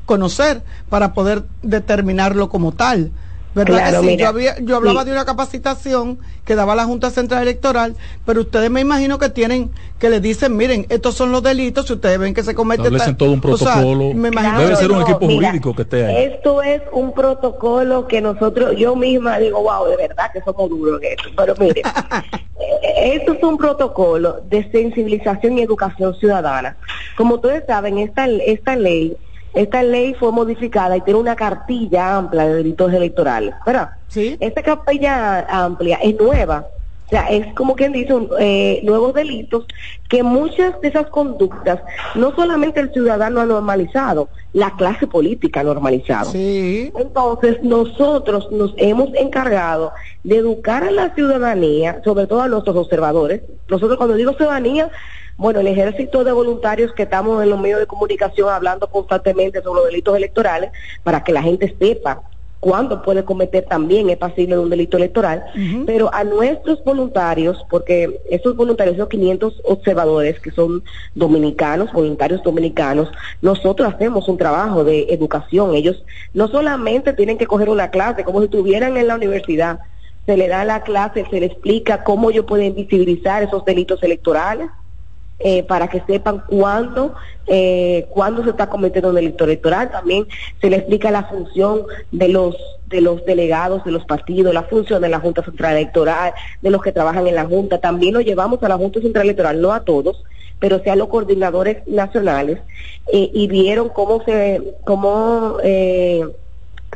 conocer para poder determinarlo como tal. ¿Verdad Claro, que sí? yo, había- yo hablaba sí. de una capacitación que daba la Junta Central Electoral, pero ustedes me imagino que tienen, que les dicen, miren, estos son los delitos, si ustedes ven que se comete Establecen tal- todo un o sea, protocolo. me imagino Debe ser un no, equipo mira, jurídico que esté ahí. Esto es un protocolo que nosotros, yo misma digo, wow, de verdad que somos duros en esto. Pero mire, [laughs] eh, esto es un protocolo de sensibilización y educación ciudadana. Como ustedes saben, esta, esta ley, esta ley fue modificada y tiene una cartilla amplia de delitos electorales, ¿verdad? Sí. Esta cartilla amplia es nueva. O sea, es como quien dice, eh, nuevos delitos que muchas de esas conductas, no solamente el ciudadano ha normalizado, la clase política ha normalizado. Sí. Entonces, nosotros nos hemos encargado de educar a la ciudadanía, sobre todo a nuestros observadores. Nosotros, cuando digo ciudadanía, bueno, el ejército de voluntarios que estamos en los medios de comunicación hablando constantemente sobre los delitos electorales, para que la gente sepa cuándo puede cometer también es pasible de un delito electoral, pero a nuestros voluntarios, porque esos voluntarios son 500 observadores que son dominicanos, voluntarios dominicanos, nosotros hacemos un trabajo de educación. Ellos no solamente tienen que coger una clase como si estuvieran en la universidad, se le da la clase, se le explica cómo ellos pueden visibilizar esos delitos electorales, eh, para que sepan cuándo, eh, cuándo se está cometiendo un delito electoral. También se le explica la función de los de los delegados de los partidos, la función de la Junta Central Electoral, de los que trabajan en la Junta. También lo llevamos a la Junta Central Electoral, no a todos, pero sí a los coordinadores nacionales eh, y vieron cómo se cómo eh,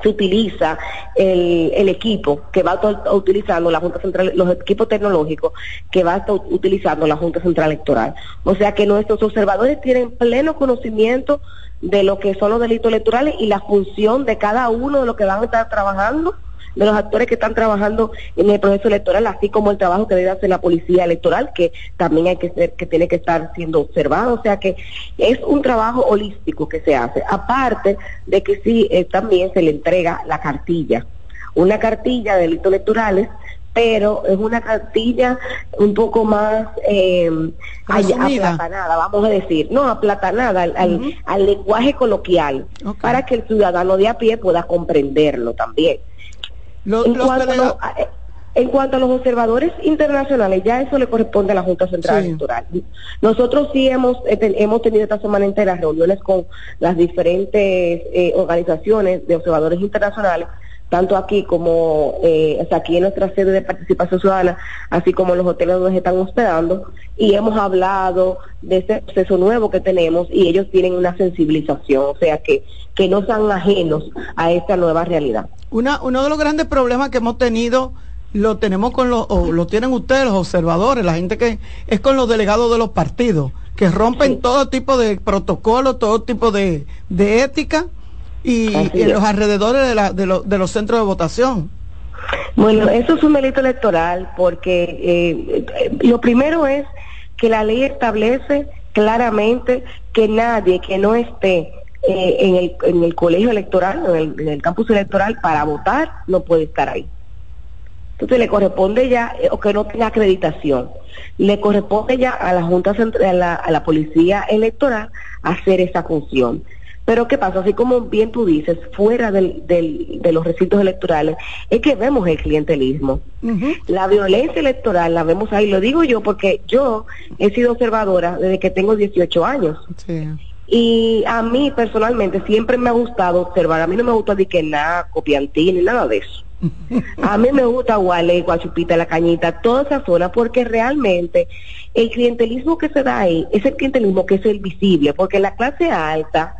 se utiliza el, el equipo que va utilizando la Junta Central, los equipos tecnológicos que va utilizando la Junta Central Electoral. O sea que nuestros observadores tienen pleno conocimiento de lo que son los delitos electorales y la función de cada uno de los que van a estar trabajando, de los actores que están trabajando en el proceso electoral, así como el trabajo que debe hacer la policía electoral, que también hay que ser, que tiene que estar siendo observado. O sea que es un trabajo holístico que se hace. Aparte de que sí, eh, también se le entrega la cartilla, una cartilla de delitos electorales pero es una cartilla un poco más eh, aplatanada, vamos a decir, no, aplatanada al, al- al lenguaje coloquial, para que el ciudadano de a pie pueda comprenderlo también. Lo- en, los cuanto a delega- los, a- eh, en cuanto a los observadores internacionales, ya eso le corresponde a la Junta Central Sí. Electoral. Nosotros sí hemos, eh, hemos tenido esta semana entera reuniones con las diferentes eh, organizaciones de observadores internacionales tanto aquí como eh, o sea, aquí en nuestra sede de participación ciudadana, así como en los hoteles donde se están hospedando, y hemos hablado de ese proceso nuevo que tenemos y ellos tienen una sensibilización, o sea, que, que no sean ajenos a esta nueva realidad. Una, uno de los grandes problemas que hemos tenido lo tenemos con los, o lo tienen ustedes, los observadores, la gente que es con los delegados de los partidos, que rompen todo tipo de protocolos, todo tipo de, de ética y en los alrededores de, la- de, lo- de los centros de votación. Bueno, eso es un delito electoral porque eh, eh, lo primero es que la ley establece claramente que nadie que no esté eh, en, el, en el colegio electoral, en el, en el campus electoral para votar, no puede estar ahí. Entonces le corresponde ya, eh, o que no tenga acreditación, le corresponde ya a la Junta Central, a la, a la Policía Electoral hacer esa función. Pero ¿qué pasa? Así como bien tú dices, fuera del, del, de los recintos electorales, es que vemos el clientelismo. La violencia electoral la vemos ahí, lo digo yo porque yo he sido observadora desde que tengo 18 años. Y a mí personalmente siempre me ha gustado observar, a mí no me gusta de que nada, copiantín ni nada de eso. A mí me gusta Guale, Guachupita, La Cañita, toda esa zona, porque realmente el clientelismo que se da ahí es el clientelismo que es el visible, porque la clase alta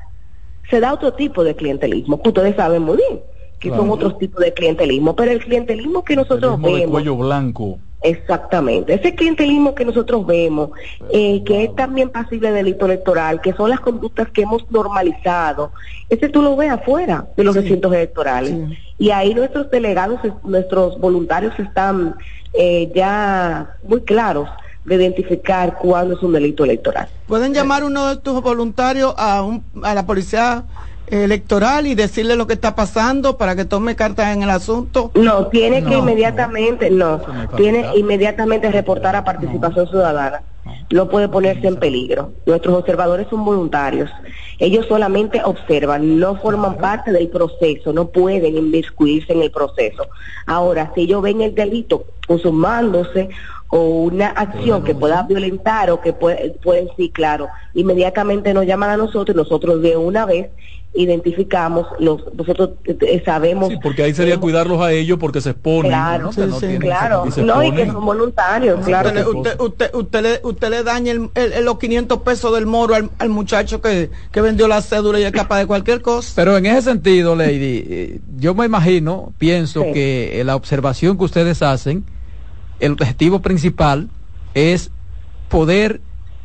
se da otro tipo de clientelismo, que ustedes saben muy bien, que son otros tipos de clientelismo, pero el clientelismo que nosotros de vemos... cuello blanco. Exactamente, ese clientelismo que nosotros vemos, eh, que es también pasible de delito electoral, que son las conductas que hemos normalizado, ese tú lo ves afuera de los recintos electorales. Y ahí nuestros delegados, es- nuestros voluntarios están eh, ya muy claros de identificar cuándo es un delito electoral. Pueden llamar uno de tus voluntarios a, un- a la policía electoral y decirle lo que está pasando para que tome cartas en el asunto. No, tiene que inmediatamente, no, tiene inmediatamente reportar a participación ciudadana. No puede ponerse en peligro. Nuestros observadores son voluntarios. Ellos solamente observan, no forman parte del proceso, no pueden inmiscuirse en el proceso. Ahora, si ellos ven el delito consumándose o una acción que pueda violentar o que puede, pueden, sí, claro, inmediatamente nos llaman a nosotros y nosotros de una vez identificamos, los, nosotros eh, sabemos Porque ahí sería cuidarlos a ellos porque se exponen. Claro, ¿no? Que no tienen- claro. y se No, y que son voluntarios, claro. Usted, sí. usted, usted, usted le, usted le daña el- el- los 500 pesos del moro al, al muchacho que, que vendió la cédula y es capaz de cualquier cosa. Pero en ese sentido, Lady, eh, yo me imagino, pienso Sí. que eh, la observación que ustedes hacen, el objetivo principal es poder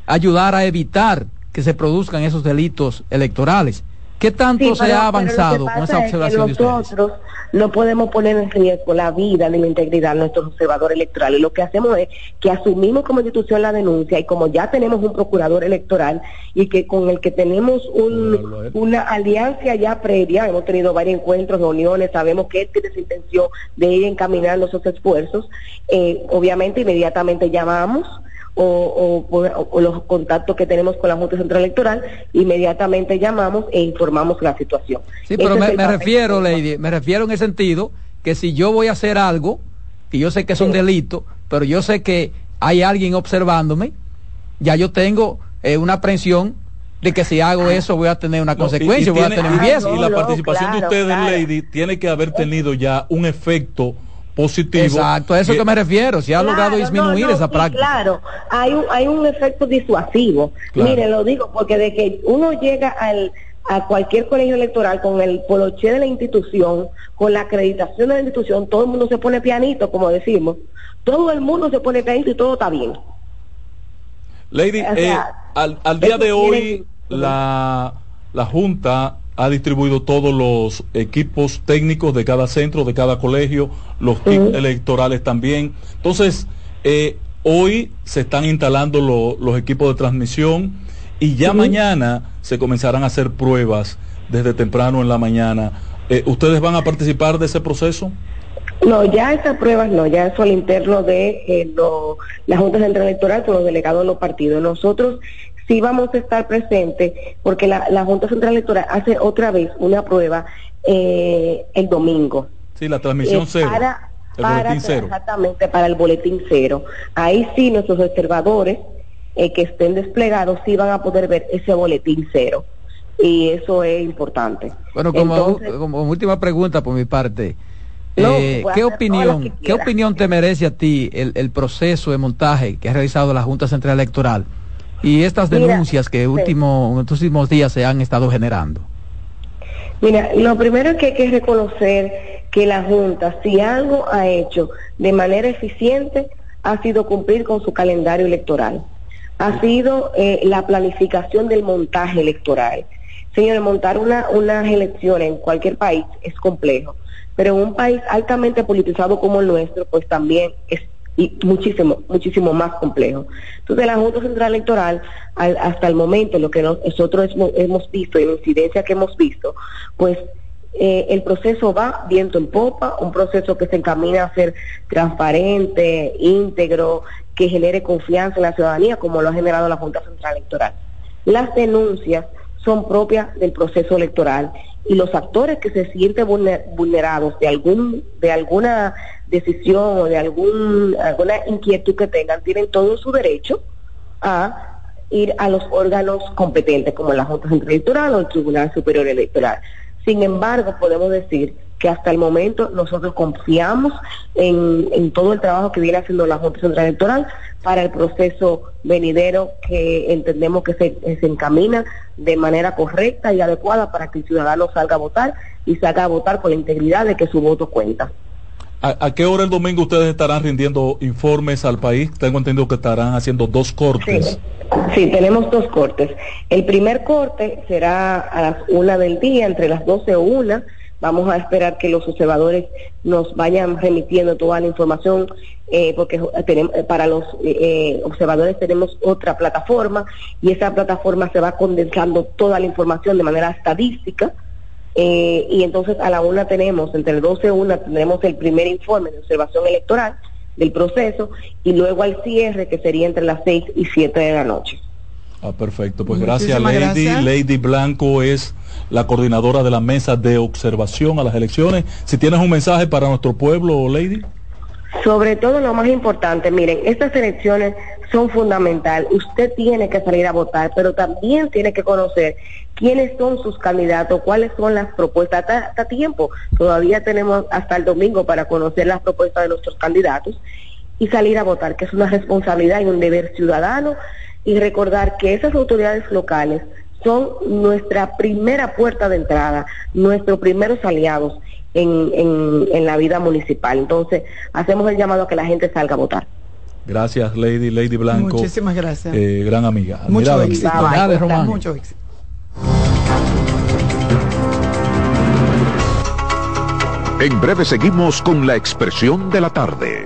ayudar a evitar que se produzcan esos delitos electorales. ¿Qué tanto Sí, se ha avanzado que con esa es que observación de ustedes? Nosotros no podemos poner en riesgo la vida ni la integridad de nuestros observadores electorales. Lo que hacemos es que asumimos como institución la denuncia y como ya tenemos un procurador electoral y que con el que tenemos un, una alianza ya previa, hemos tenido varios encuentros, reuniones, sabemos que él tiene esa intención de ir encaminando esos esfuerzos, eh, obviamente inmediatamente llamamos o, o- los contactos que tenemos con la Junta Central Electoral, inmediatamente llamamos e informamos la situación. Sí, pero me, refiero, Lady, me refiero en el sentido que si yo voy a hacer algo, que yo sé que es un delito, pero yo sé que hay alguien observándome, ya yo tengo eh, una aprehensión de que si hago eso voy a tener una No, consecuencia, y voy a tener un riesgo. Y la participación de ustedes, Lady, tiene que haber tenido ya un efecto positivo. Exacto, a eso que me refiero, si ha logrado disminuir no, no, esa práctica. Claro, hay un, hay un efecto disuasivo. Claro. Mire, lo digo porque de que uno llega al, a cualquier colegio electoral con el poloche de la institución, con la acreditación de la institución, todo el mundo se pone pianito, como decimos. Todo el mundo se pone pianito y todo está bien. Lady, O sea, eh, al, al día de hoy la, la Junta ha distribuido todos los equipos técnicos de cada centro, de cada colegio, los kits electorales también. Entonces, eh, hoy se están instalando lo- los equipos de transmisión y ya mañana se comenzarán a hacer pruebas desde temprano en la mañana. Eh, ¿Ustedes van a participar de ese proceso? No, ya esas pruebas no, ya eso al interno de eh, lo- la Junta Central Electoral con los delegados de los partidos. Nosotros sí vamos a estar presentes porque la, la Junta Central Electoral hace otra vez una prueba eh, el domingo. Sí, la transmisión Eh, cero. Para, el para- boletín cero. Exactamente, para el boletín cero. Ahí sí nuestros observadores eh, que estén desplegados sí van a poder ver ese boletín cero. Y eso es importante. Bueno, como, Entonces, como última pregunta por mi parte, No, eh, ¿qué opinión, que qué opinión te merece a ti el, el proceso de montaje que ha realizado la Junta Central Electoral y estas Mira, denuncias que último, en estos últimos días se han estado generando? Mira, lo primero que hay que reconocer que la Junta, si algo ha hecho de manera eficiente, ha sido cumplir con su calendario electoral. Ha sido eh, la planificación del montaje electoral. Señores, montar una, unas elecciones en cualquier país es complejo. Pero en un país altamente politizado como el nuestro, pues también es y muchísimo, muchísimo más complejo. Entonces, la Junta Central Electoral, hasta el momento, lo que nosotros hemos, visto, en la incidencia que hemos visto, pues eh, el proceso va viento en popa, un proceso que se encamina a ser transparente, íntegro, que genere confianza en la ciudadanía, como lo ha generado la Junta Central Electoral. Las denuncias son propias del proceso electoral y los actores que se sienten vulnerados de algún de alguna decisión o de algún, alguna inquietud que tengan, tienen todo su derecho a ir a los órganos competentes, como la Junta Central Electoral o el Tribunal Superior Electoral. Sin embargo, podemos decir que hasta el momento nosotros confiamos en, todo el trabajo que viene haciendo la Junta Central Electoral para el proceso venidero que entendemos que se, se encamina de manera correcta y adecuada para que el ciudadano salga a votar y salga a votar con la integridad de que su voto cuenta. ¿A, qué hora el domingo ustedes estarán rindiendo informes al país? Tengo entendido que estarán haciendo dos cortes. Sí, tenemos dos cortes. El primer corte será a las una del día, entre las 12 o una. Vamos a esperar que los observadores nos vayan remitiendo toda la información, eh, porque tenemos, eh, para los eh, observadores tenemos otra plataforma y esa plataforma se va condensando toda la información de manera estadística eh, y entonces a la una tenemos, entre el 12 y una, tendremos el primer informe de observación electoral del proceso y luego al cierre que sería entre las 6 y 7 de la noche. Ah, perfecto. Pues gracias, Lady. Lady Blanco es la coordinadora de la mesa de observación a las elecciones. Si tienes un mensaje para nuestro pueblo, Lady. Sobre todo lo más importante, miren, estas elecciones son fundamentales. Usted tiene que salir a votar, pero también tiene que conocer quiénes son sus candidatos, cuáles son las propuestas. Hasta, tiempo, todavía tenemos hasta el domingo para conocer las propuestas de nuestros candidatos y salir a votar, que es una responsabilidad y un deber ciudadano, y recordar que esas autoridades locales son nuestra primera puerta de entrada, nuestros primeros aliados en, en la vida municipal. Entonces, hacemos el llamado a que la gente salga a votar. Gracias, Lady, Lady Blanco. Muchísimas gracias. Eh, gran amiga. Mucho éxito. Mucho éxito. En breve seguimos con la expresión de la tarde.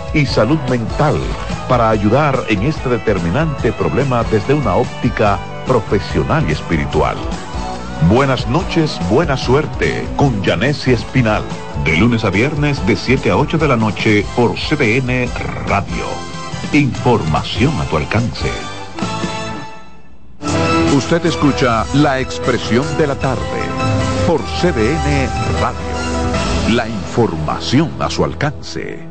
y salud mental para ayudar en este determinante problema desde una óptica profesional y espiritual. Buenas noches, buena suerte con Janessi Espinal. De lunes a viernes de 7 a 8 de la noche por CDN Radio. Información a tu alcance. Usted escucha la expresión de la tarde por CDN Radio. La información a su alcance.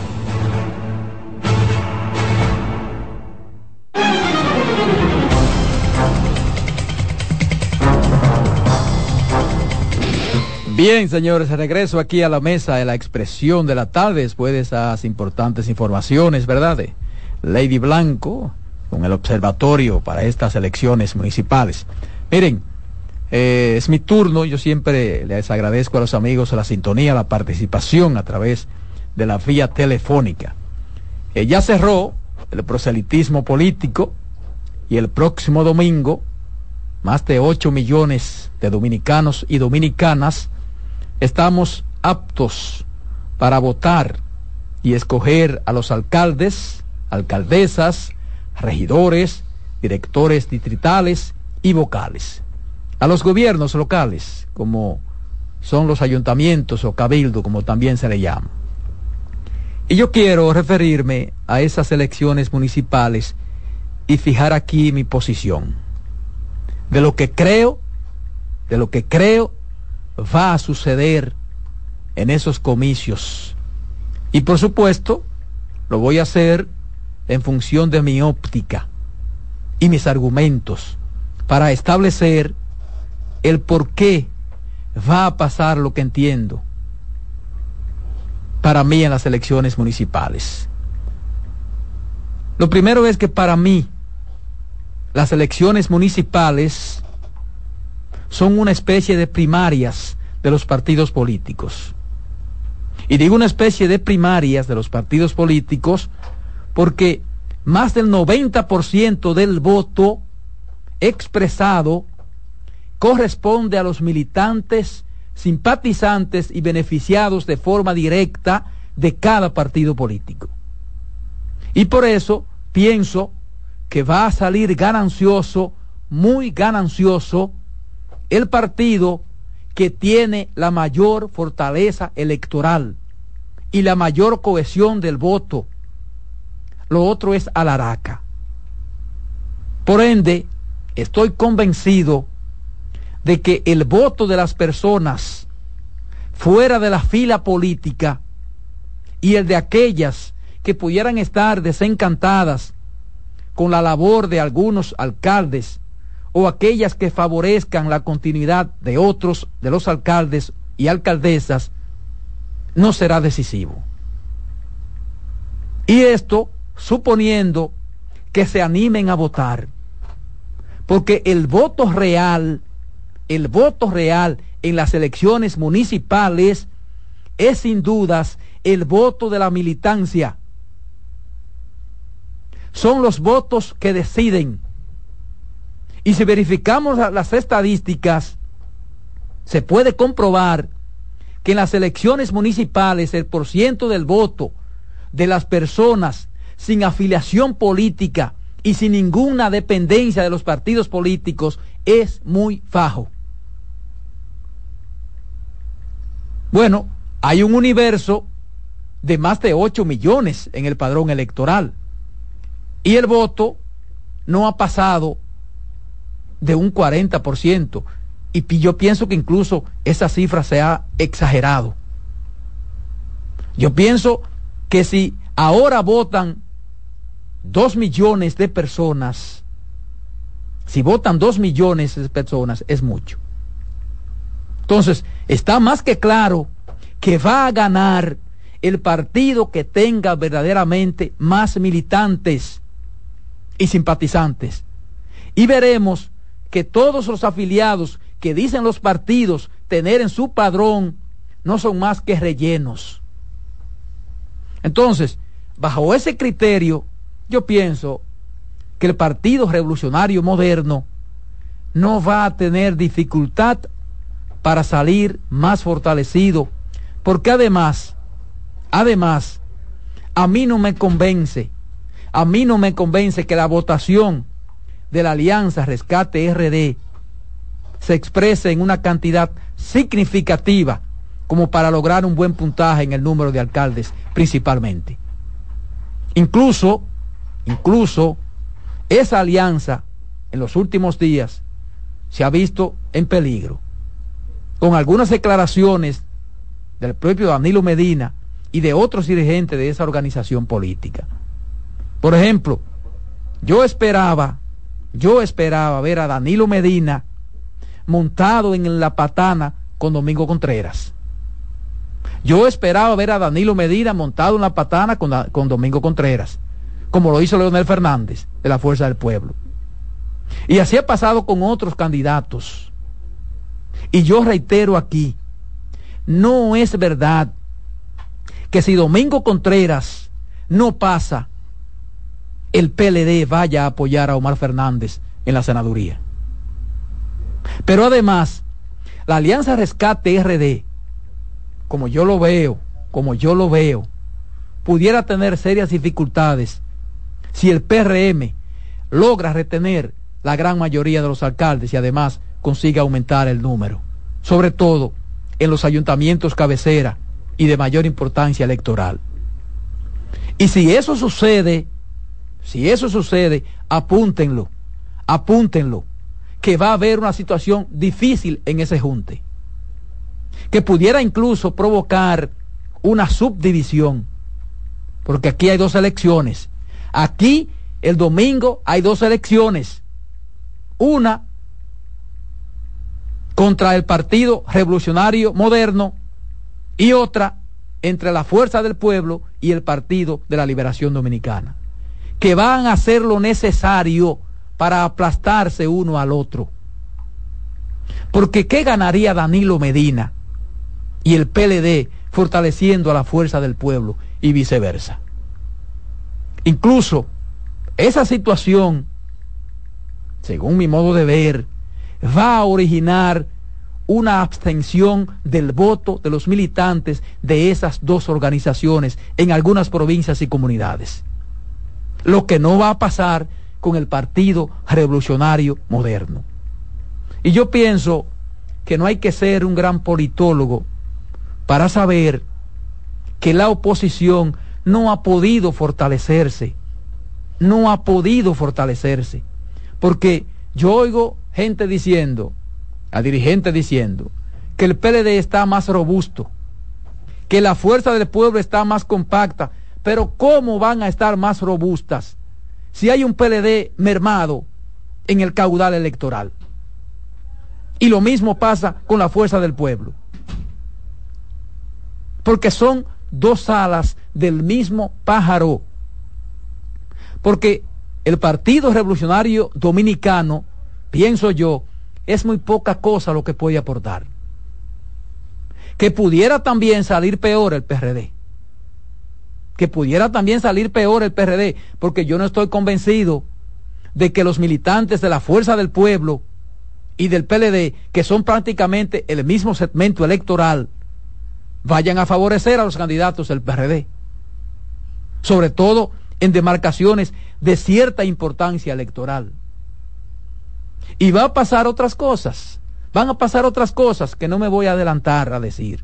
Bien, señores, regreso aquí a la mesa de la expresión de la tarde después de esas importantes informaciones, ¿verdad? Lady Blanco con el observatorio para estas elecciones municipales. Miren, eh, es mi turno, yo siempre les agradezco a los amigos la sintonía, la participación a través de la vía telefónica. Eh, ya cerró el proselitismo político y el próximo domingo más de 8 millones de dominicanos y dominicanas estamos aptos para votar y escoger a los alcaldes, alcaldesas, regidores, directores distritales y vocales. A los gobiernos locales, como son los ayuntamientos o cabildo, como también se le llama. Y yo quiero referirme a esas elecciones municipales y fijar aquí mi posición. De lo que creo, de lo que creo va a suceder en esos comicios. Y por supuesto, lo voy a hacer en función de mi óptica y mis argumentos para establecer el por qué va a pasar lo que entiendo para mí en las elecciones municipales. Lo primero es que para mí las elecciones municipales son una especie de primarias de los partidos políticos. Y digo una especie de primarias de los partidos políticos porque más del 90% del voto expresado corresponde a los militantes, simpatizantes y beneficiados de forma directa de cada partido político. Y por eso pienso que va a salir ganancioso, muy ganancioso, el partido que tiene la mayor fortaleza electoral y la mayor cohesión del voto. Lo otro es Alaraca. Por ende, estoy convencido de que el voto de las personas fuera de la fila política y el de aquellas que pudieran estar desencantadas con la labor de algunos alcaldes o aquellas que favorezcan la continuidad de otros, de los alcaldes y alcaldesas, no será decisivo. Y esto suponiendo que se animen a votar. Porque el voto real, el voto real en las elecciones municipales es sin dudas el voto de la militancia. Son los votos que deciden y si verificamos las estadísticas, se puede comprobar que en las elecciones municipales el porciento del voto de las personas sin afiliación política y sin ninguna dependencia de los partidos políticos es muy bajo. Bueno, hay un universo de más de 8 millones en el padrón electoral y el voto no ha pasado de un 40%. Y yo pienso que incluso esa cifra se ha exagerado. Yo pienso que si ahora votan dos millones de personas, si votan dos millones de personas, es mucho. Entonces, está más que claro que va a ganar el partido que tenga verdaderamente más militantes y simpatizantes. Y veremos que todos los afiliados que dicen los partidos tener en su padrón no son más que rellenos. Entonces, bajo ese criterio, yo pienso que el Partido Revolucionario Moderno no va a tener dificultad para salir más fortalecido, porque además, además, a mí no me convence, a mí no me convence que la votación de la Alianza Rescate RD se exprese en una cantidad significativa como para lograr un buen puntaje en el número de alcaldes principalmente. Incluso, incluso, esa alianza en los últimos días se ha visto en peligro, con algunas declaraciones del propio Danilo Medina y de otros dirigentes de esa organización política. Por ejemplo, yo esperaba, yo esperaba ver a Danilo Medina montado en la patana con Domingo Contreras. Yo esperaba ver a Danilo Medina montado en la patana con, con Domingo Contreras, como lo hizo Leonel Fernández de la Fuerza del Pueblo. Y así ha pasado con otros candidatos. Y yo reitero aquí, no es verdad que si Domingo Contreras no pasa, el PLD vaya a apoyar a Omar Fernández en la senaduría. Pero además, la Alianza Rescate RD, como yo lo veo, como yo lo veo, pudiera tener serias dificultades si el PRM logra retener la gran mayoría de los alcaldes y además consigue aumentar el número, sobre todo en los ayuntamientos cabecera y de mayor importancia electoral. Y si eso sucede, si eso sucede, apúntenlo, apúntenlo, que va a haber una situación difícil en ese junte, que pudiera incluso provocar una subdivisión, porque aquí hay dos elecciones. Aquí el domingo hay dos elecciones, una contra el Partido Revolucionario Moderno y otra entre la Fuerza del Pueblo y el Partido de la Liberación Dominicana, que van a hacer lo necesario para aplastarse uno al otro. Porque ¿qué ganaría Danilo Medina y el PLD fortaleciendo a la Fuerza del Pueblo y viceversa? Incluso esa situación, según mi modo de ver, va a originar una abstención del voto de los militantes de esas dos organizaciones en algunas provincias y comunidades. Lo que no va a pasar con el Partido Revolucionario Moderno. Y yo pienso que no hay que ser un gran politólogo para saber que la oposición no ha podido fortalecerse, no ha podido fortalecerse, porque yo oigo gente diciendo, a dirigentes diciendo, que el PLD está más robusto, que la fuerza del pueblo está más compacta, pero ¿cómo van a estar más robustas si hay un PLD mermado en el caudal electoral? Y lo mismo pasa con la fuerza del pueblo. Porque son dos alas del mismo pájaro. Porque el Partido Revolucionario Dominicano pienso yo, es muy poca cosa lo que puede aportar. Que pudiera también salir peor el PRD. Que pudiera también salir peor el PRD, porque yo no estoy convencido de que los militantes de la Fuerza del Pueblo y del PLD, que son prácticamente el mismo segmento electoral, vayan a favorecer a los candidatos del PRD. Sobre todo en demarcaciones de cierta importancia electoral. Y va a pasar otras cosas. Van a pasar otras cosas que no me voy a adelantar a decir.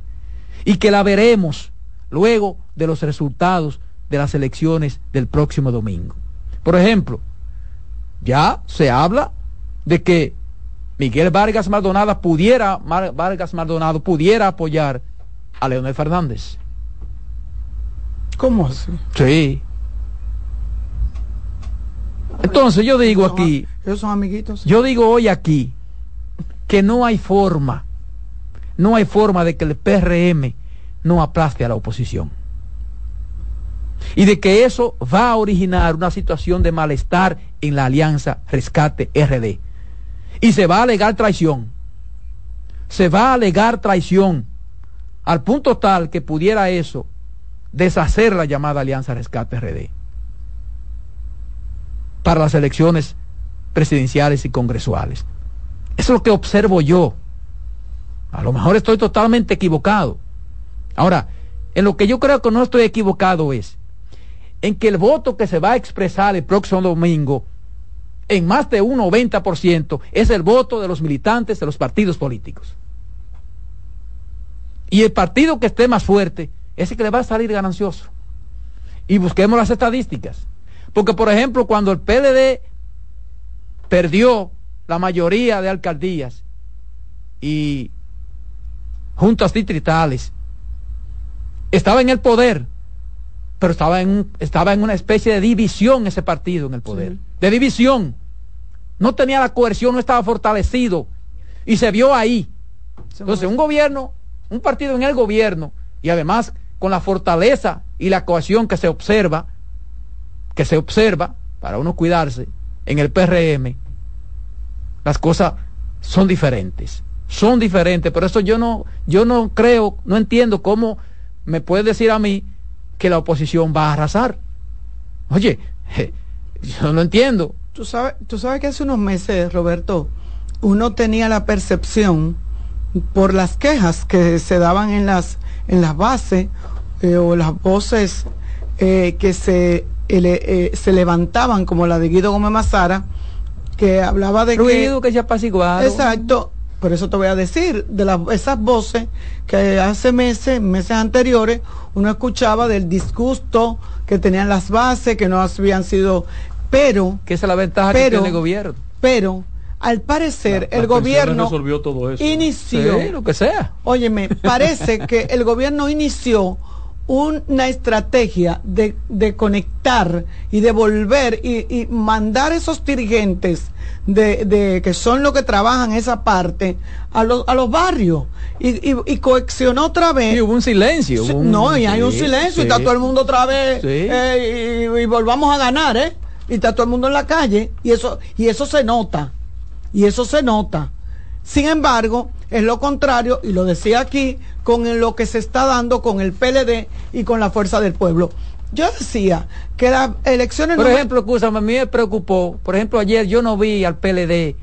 Y que la veremos luego de los resultados de las elecciones del próximo domingo. Por ejemplo, ya se habla de que Miguel Vargas Maldonado pudiera, Vargas Maldonado pudiera apoyar a Leonel Fernández. ¿Cómo así? Sí. Entonces yo digo aquí, son amiguitos. Yo digo hoy aquí que no hay forma, no hay forma de que el PRM no aplaste a la oposición. Y de que eso va a originar una situación de malestar en la alianza Rescate RD. Y se va a alegar traición. Se va a alegar traición al punto tal que pudiera eso deshacer la llamada Alianza Rescate RD para las elecciones presidenciales y congresuales. Eso es lo que observo yo. A lo mejor estoy totalmente equivocado. Ahora, en lo que yo creo que no estoy equivocado es en que el voto que se va a expresar el próximo domingo en más de un 90% es el voto de los militantes de los partidos políticos. Y el partido que esté más fuerte, ese que le va a salir ganancioso. Y busquemos las estadísticas. Porque, por ejemplo, cuando el PLD perdió la mayoría de alcaldías y juntas distritales, estaba en el poder, pero estaba en, estaba en una especie de división ese partido en el poder. Sí. De división. No tenía la coerción, no estaba fortalecido. Y se vio ahí. Entonces, un gobierno, un partido en el gobierno, y además con la fortaleza y la cohesión que se observa, que se observa, para uno cuidarse, en el PRM, las cosas son diferentes. Son diferentes. Por eso yo no, yo no creo, no entiendo cómo me puede decir a mí que la oposición va a arrasar. Oye, yo no entiendo. Tú sabes, tú sabes que hace unos meses, Roberto, uno tenía la percepción por las quejas que se daban en las en las bases eh, o las voces eh, que se ele- eh, se levantaban como la de Guido Gómez Mazara que hablaba de Ruido que, que se apaciguaron. exacto por eso te voy a decir de las esas voces que hace meses meses anteriores uno escuchaba del disgusto que tenían las bases que no habían sido pero que esa es la ventaja que pero- tiene el gobierno. pero al parecer el gobierno resolvió todo eso. inició Sí, lo que sea. Óyeme, parece que el gobierno inició una estrategia de, de conectar y de volver y, y mandar esos dirigentes de, de que son los que trabajan esa parte a los, a los barrios y, y, y otra vez. Sí, hubo un silencio. Sí, hubo un- no, y hay un sí, silencio y está todo el mundo otra vez Sí. eh, y, y volvamos a ganar, ¿eh? Y está todo el mundo en la calle y eso y eso se nota. Y eso se nota. Sin embargo, es lo contrario, y lo decía aquí, con lo que se está dando con el PLD y con la Fuerza del Pueblo. Yo decía que las elecciones Por no me- ejemplo, escúchame, a mí me preocupó. Por ejemplo, ayer yo no vi al PLD.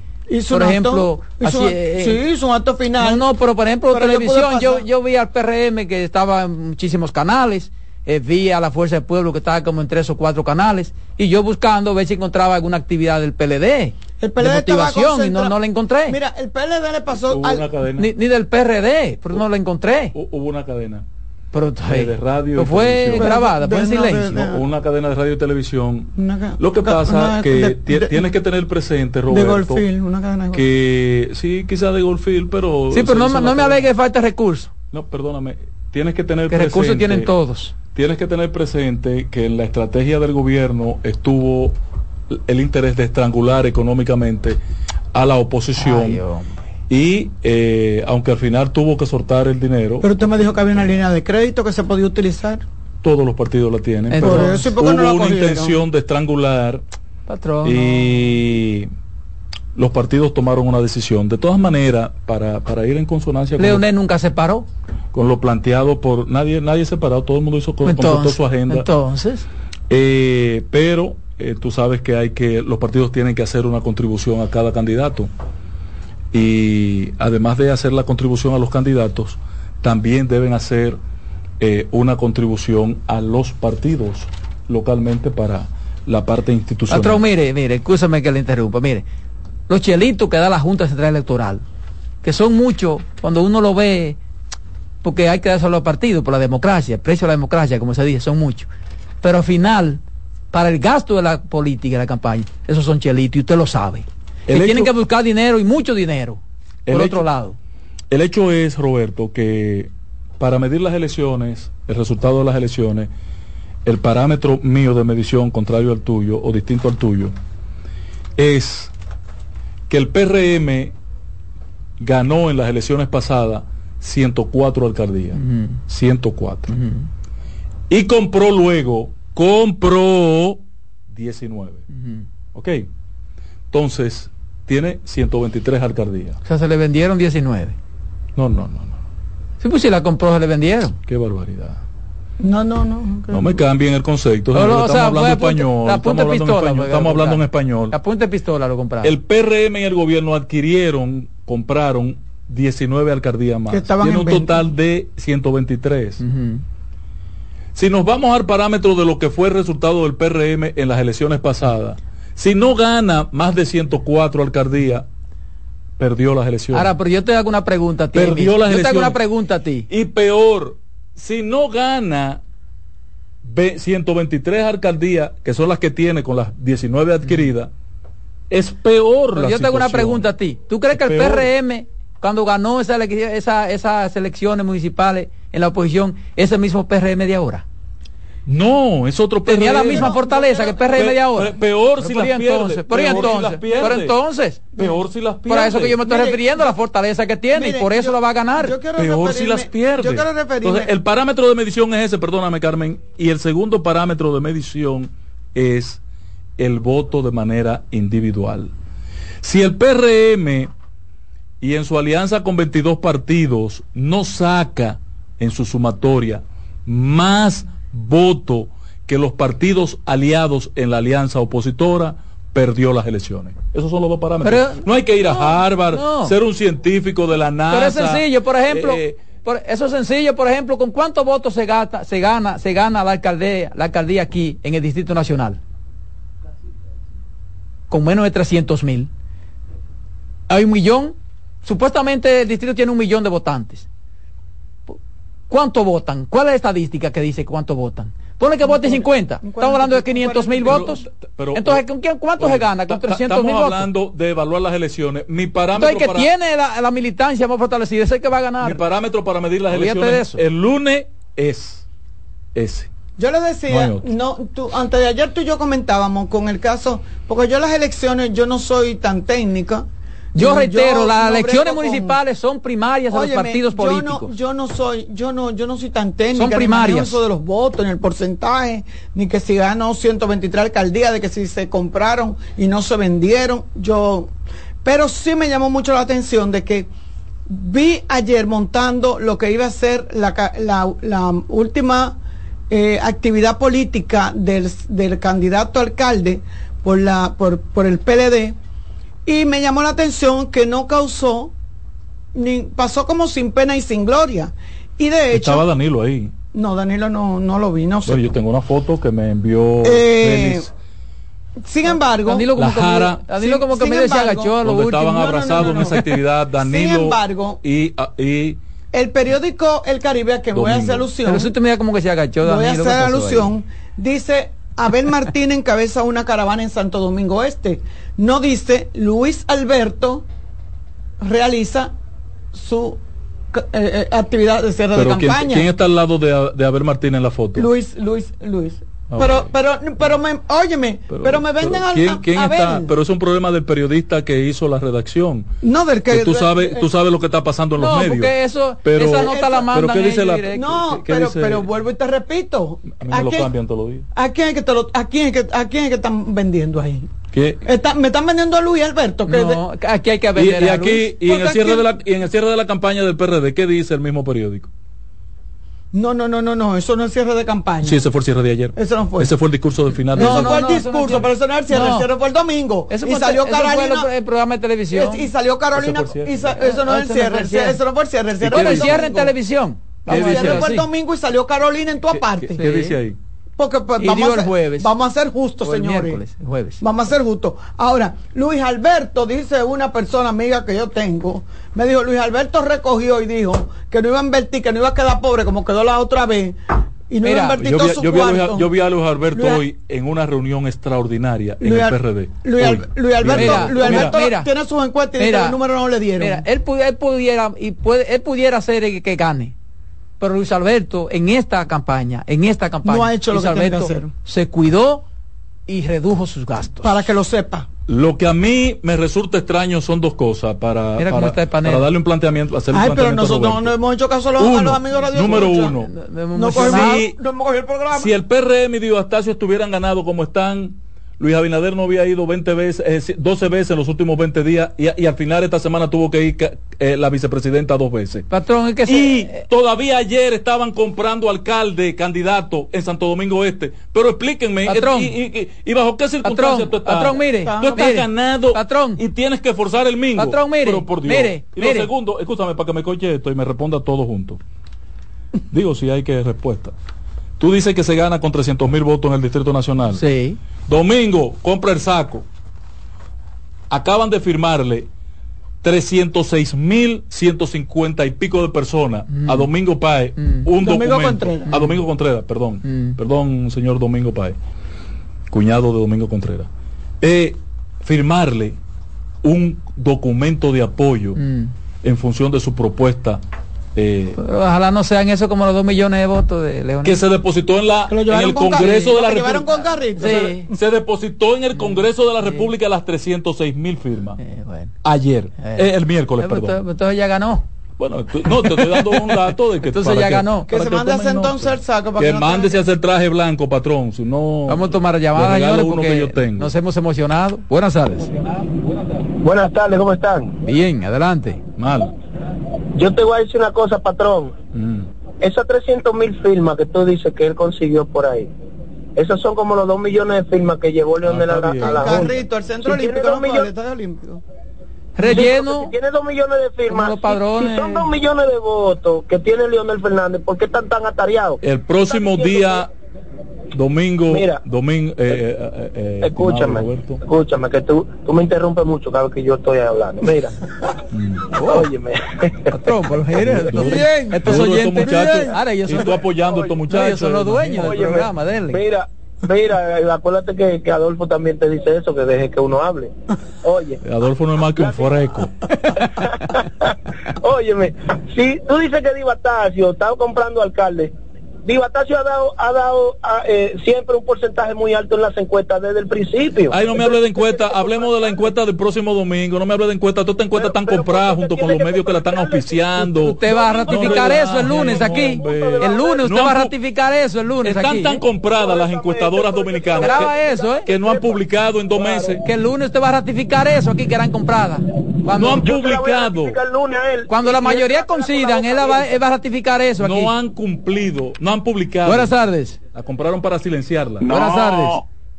Por un ejemplo, acto, hizo así, un- eh, sí, hizo un acto final. No, no, pero por ejemplo, Pero televisión, yo vi al PRM que estaba en muchísimos canales, eh, vi a la Fuerza del Pueblo que estaba como en tres o cuatro canales, y yo buscando ver si encontraba alguna actividad del PLD. El PLD de estaba motivación y no, no la encontré. Mira, el PLD le pasó Hubo al- una cadena. ni, ni del PRD, pero no la encontré. Hu- Hubo una cadena. Pero, de radio y fue televisión. grabada, fue en De- de- silencio. No, una cadena de radio y televisión. Una Lo que pasa una- que de- ti- de- tienes que tener presente, de Roberto, Goldfield, una cadena de que sí, quizás de Goldfield, pero... Sí, pero no, me- no me alegue que falta recursos. No, perdóname. Tienes que tener Que presente... recursos tienen todos. Tienes que tener presente que en la estrategia del gobierno estuvo el interés de estrangular económicamente a la oposición Ay, y eh, aunque al final tuvo que soltar el dinero, Pero usted me dijo que había una línea de crédito que se podía utilizar. todos los partidos la tienen. Entonces, pero Por eso, ¿y por qué hubo no la una intención de estrangular Patrón. y los partidos tomaron una decisión. De todas maneras, para, para ir en consonancia con, Leonel nunca se paró. con lo planteado por nadie, nadie separado, todo el mundo hizo completó Entonces, su agenda. entonces, Eh, pero eh, tú sabes que hay que los partidos tienen que hacer una contribución a cada candidato y además de hacer la contribución a los candidatos también deben hacer eh, una contribución a los partidos localmente para la parte institucional. patrón, mire, mire, escúchame que le interrumpa, mire, los chelitos que da la Junta Central Electoral, que son muchos, cuando uno lo ve, porque hay que dárselo a los partidos por la democracia, precio de la democracia, como se dice, son muchos. Pero al final, para el gasto de la política y la campaña, esos son chelitos y usted lo sabe. El que tienen que buscar dinero y mucho dinero. El por hecho- otro lado. El hecho es, Roberto, que para medir las elecciones, el resultado de las elecciones, el parámetro mío de medición, contrario al tuyo o distinto al tuyo, es que el PRM ganó en las elecciones pasadas 104 alcaldías. 104. Y compró luego, compró 19. ¿Ok? Entonces, tiene 123 alcaldías. O sea, se le vendieron 19. No, no, no, no. Sí, pues si la compró, se le vendieron. Qué barbaridad. No, no, no. No me cambien el concepto. No, no, o estamos sea, hablando punta- español. la Estamos punta hablando en pistola, español. Estamos hablando en español. La punta de pistola lo compraron. El PRM y el gobierno adquirieron, compraron 19 alcaldías más. Que estaban Tiene en un total de 123. Ujú. Si nos vamos al parámetro de lo que fue el resultado del PRM en las elecciones pasadas, si no gana más de 104 alcaldías, perdió las elecciones. Ahora, pero yo te hago una pregunta a ti. Perdió las Yo te hago una pregunta a ti. Y peor, si no gana ve- 123 alcaldías, que son las que tiene con las 19 adquiridas, es peor Pero la yo te hago una pregunta a ti. ¿Tú crees que el Peor. PRM, cuando ganó esa- esas elecciones municipales en la oposición, es el mismo PRM de ahora? No, es otro Tenía la PRM. misma fortaleza que el PRM de ahora. Pe- peor si Pero las ¿y pierde, entonces, pero ¿y peor si entonces, las pierde. pero entonces, Peor si las por pierde. eso que yo me estoy Mire, refiriendo a la fortaleza que tiene mire, y por eso yo- la va a ganar. Peor si las pierde. Yo quiero referirme. Entonces, el parámetro de medición es ese, perdóname Carmen, y el segundo parámetro de medición es el voto de manera individual. Si el PRM y en su alianza con 22 partidos no saca en su sumatoria más voto que los partidos aliados en la alianza opositora, perdió las elecciones. Esos son los dos parámetros. Pero- no hay que ir a Harvard, no. ser un científico de la NASA. Pero es sencillo, por ejemplo, eh, por- eso es sencillo, por ejemplo, ¿con cuántos votos se gasta, se gana, se gana la alcaldía, la alcaldía aquí en el Distrito Nacional? Con menos de 300 mil. Hay un millón, supuestamente el distrito tiene un millón de votantes. ¿Cuánto votan? ¿Cuál es la estadística que dice cuánto votan? Pone que voten 50. Estamos hablando de 500 mil votos. pero- Entonces, ¿con quién, ¿cuánto se gana? Con ta- ta- 300 mil Estamos votos. hablando de evaluar las elecciones. Mi parámetro, Entonces, el que para, tiene la, la militancia más fortalecida es el que va a ganar. mi parámetro para medir las Olvídate elecciones eso. el lunes es ese. Yo le No decía, no, tú, antes de ayer tú y yo comentábamos con el caso, porque yo las elecciones, yo no soy tan técnica. Yo reitero, las no elecciones con- municipales son primarias de los partidos yo políticos. No, yo no soy, yo no, yo no soy tan técnica. Son primarias. de los votos, ni el porcentaje, ni que si ganó 123 alcaldías, de que si se compraron y no se vendieron. Yo, pero sí me llamó mucho la atención de que vi ayer montando lo que iba a ser la, la, la última eh, actividad política del, del candidato alcalde por la por, por el PLD y me llamó la atención que no causó ni pasó como sin pena y sin gloria y de hecho Estaba Danilo ahí. no Danilo no no lo vi no sé Bueno, yo tengo una foto que me envió Eh, sin embargo Danilo como La que, Jara. Danilo como que Sin se embargo, agachó a lo último. estaban No, no, no, abrazados no, en esa actividad Danilo Sin embargo, y, ah, y el periódico El Caribe a que voy a hacer Domingo. alusión Pero usted mira como que se agachó voy a Danilo. hacer alusión dice Abel Martínez encabeza una caravana en Santo Domingo Este no dice Luis Alberto realiza su eh, eh, actividad de cierre de pero ¿quién, campaña. quién está al lado de, de Abel Martínez en la foto? Luis Luis Luis Ah, pero pero pero me óyeme pero, me venden pero al ¿quién, a- quién a está? Pero es un problema del periodista que hizo la redacción. no del que, Que tú sabes, eh, tú sabes lo que está pasando en los medios. porque eso, Pero- esa nota la mandan pero ¿qué dice ellos la- directo. no ¿Qué- qué pero dice? pero vuelvo y te repito A mí me lo quién- cambian todos los días. ¿A quién es que, te lo, a quién es que, a quién es que están vendiendo ahí? ¿Qué? Está- me están vendiendo a Luis Alberto. Que No, aquí hay que vender y aquí, Luis. y en, el cierre aquí- de la, y en el cierre de la campaña del PRD, ¿qué dice el mismo periódico? No, no, no, no, no, eso no es cierre de campaña. Sí, ese fue el cierre de ayer. Eso no fue. Ese fue el discurso de final. eso de no, fue no, el no discurso, es pero eso no es el cierre, No. el cierre fue el domingo. Eso y fue, salió eso fue Carolina. el, el programa de televisión. y salió Carolina. Eso y sa- no es el no cierre, eso no fue el cierre. El cierre, Bueno, el el cierre en televisión. ¿Qué El cierre fue el domingo y salió Carolina en tu ¿Qué, aparte. qué- dice ahí? Porque pues, vamos, a el ser, jueves. vamos a ser justos, señores. jueves. Vamos a ser justos. Ahora, Luis Alberto, dice una persona amiga que yo tengo, me dijo, Luis Alberto recogió y dijo que no iba a invertir, que no iba a quedar pobre como quedó la otra vez. Y no Mira, iba a invertir Yo vi, yo vi a Luis, yo vi a Luis Alberto Luis- hoy en una reunión extraordinaria en el PRD. Luis, Al- Alberto, Mira, Luis Alberto mira. tiene sus encuestas y el número no le dieron. Mira, él, pu- él pudiera y puede, él pudiera ser el que gane. Pero Luis Alberto en esta campaña, en esta campaña, No ha hecho lo Luis que tiene que Alberto hacer. se cuidó y redujo sus gastos. para que lo sepa. Lo que a mí me resulta extraño son dos cosas para, Mira para, está para darle un planteamiento. Hacerle Ay, un pero planteamiento a nosotros no, Roberto. hemos hecho caso a los, a Uno, los amigos de Radio número Escucha. uno. No- no hemos No. Si- no hemos cogido el programa. Si el PRM y Dio Astacio estuvieran ganado como están, Luis Abinader no había ido 20 veces, eh, 12 veces en los últimos 20 días y, y al final esta semana tuvo que ir eh, la vicepresidenta dos veces. Patrón, es que Y se, todavía ayer estaban comprando alcalde, candidato en Santo Domingo Este. Pero explíquenme, Patrón. eh, y, y- bajo qué circunstancias Patrón, tú estás? patrón, mire, tú estás mire, ganado patrón. y tienes que forzar el mingo. Patrón, mire, Pero por Dios. mire, y mire. lo segundo, escúchame para que me coche esto y me responda todo junto. Digo si hay que respuesta. Tú dices que se gana con 300 mil votos en el Distrito Nacional. sí. Domingo, compra el saco. Acaban de firmarle 306 mil 150 y pico de personas a Domingo Páez un Domingo documento Contreras. a Domingo Contreras perdón perdón señor Domingo Páez cuñado de Domingo Contreras eh, firmarle un documento de apoyo Mm. en función de su propuesta eh, Pero ojalá no sean eso como los dos millones de votos de León. que se depositó en la en el con Congreso de la República. Sí. se depositó en el Congreso de la República las 306 mil firmas ayer Eh. eh, el miércoles Eh, pues, perdón entonces- entonces ya ganó. Bueno, tú- no, te estoy dando un dato de que Entonces para ya ganó. Que se mande a entonces el saco para Que que no mándese a hacer traje blanco, patrón. Si no, Vamos a tomar llamadas, señores, porque yo tengo. nos hemos emocionado. Buenas tardes. Buenas tardes, ¿cómo están? Bien, adelante. Mal. Yo te voy a decir una cosa, patrón. Mm. Esas 300 mil firmas que tú dices que él consiguió por ahí, esos son como los 2 millones de firmas que llevó Leonel a la, a la Junta. Carrito, el centro Si olímpico, dos no millones- estadio olímpico. Relleno. Sí, si tiene 2 millones de firmas, los padrones. si, son 2 millones de votos que tiene Leonel Fernández, ¿por qué están tan atareados? El próximo día, domingo, Mira. domingo, eh, eh, eh, eh, Escúchame, escúchame, que tú, tú me interrumpes mucho cada vez que yo estoy hablando. Mira, [laughs] [laughs] óyeme. Patrón, pero mire, estos- Bien. estos Duro estos oyentes. muchachos. Ahora ellos y son, tú apoyando a estos no, muchachos. ellos son los dueños del Óyeme, programa, denle. Mira, mira, eh, acuérdate que, que Adolfo también te dice eso, que deje que uno hable. Oye, [laughs] Adolfo no es más que un freco. óyeme, si tú dices que Divatacio está comprando alcalde, Divatacio ha dado, ha dado ah, eh, siempre un porcentaje muy alto en las encuestas desde el principio. Ay, no me hable de encuesta, hablemos de la encuesta del próximo domingo, no me hable de encuesta, todas estas encuestas están compradas junto con los medios que la están auspiciando. Usted va a ratificar No, eso el lunes aquí. hombre. El lunes usted No va a ratificar eso el lunes Están aquí. tan compradas las encuestadoras dominicanas que, eso, ¿eh? que no han publicado en dos meses. Que el lunes usted va a ratificar eso aquí que eran compradas. Cuando, No han publicado. lunes cuando la mayoría coincidan, va, él va a ratificar eso aquí. No han cumplido, no han publicado. Buenas tardes. La compraron para silenciarla. Buenas tardes.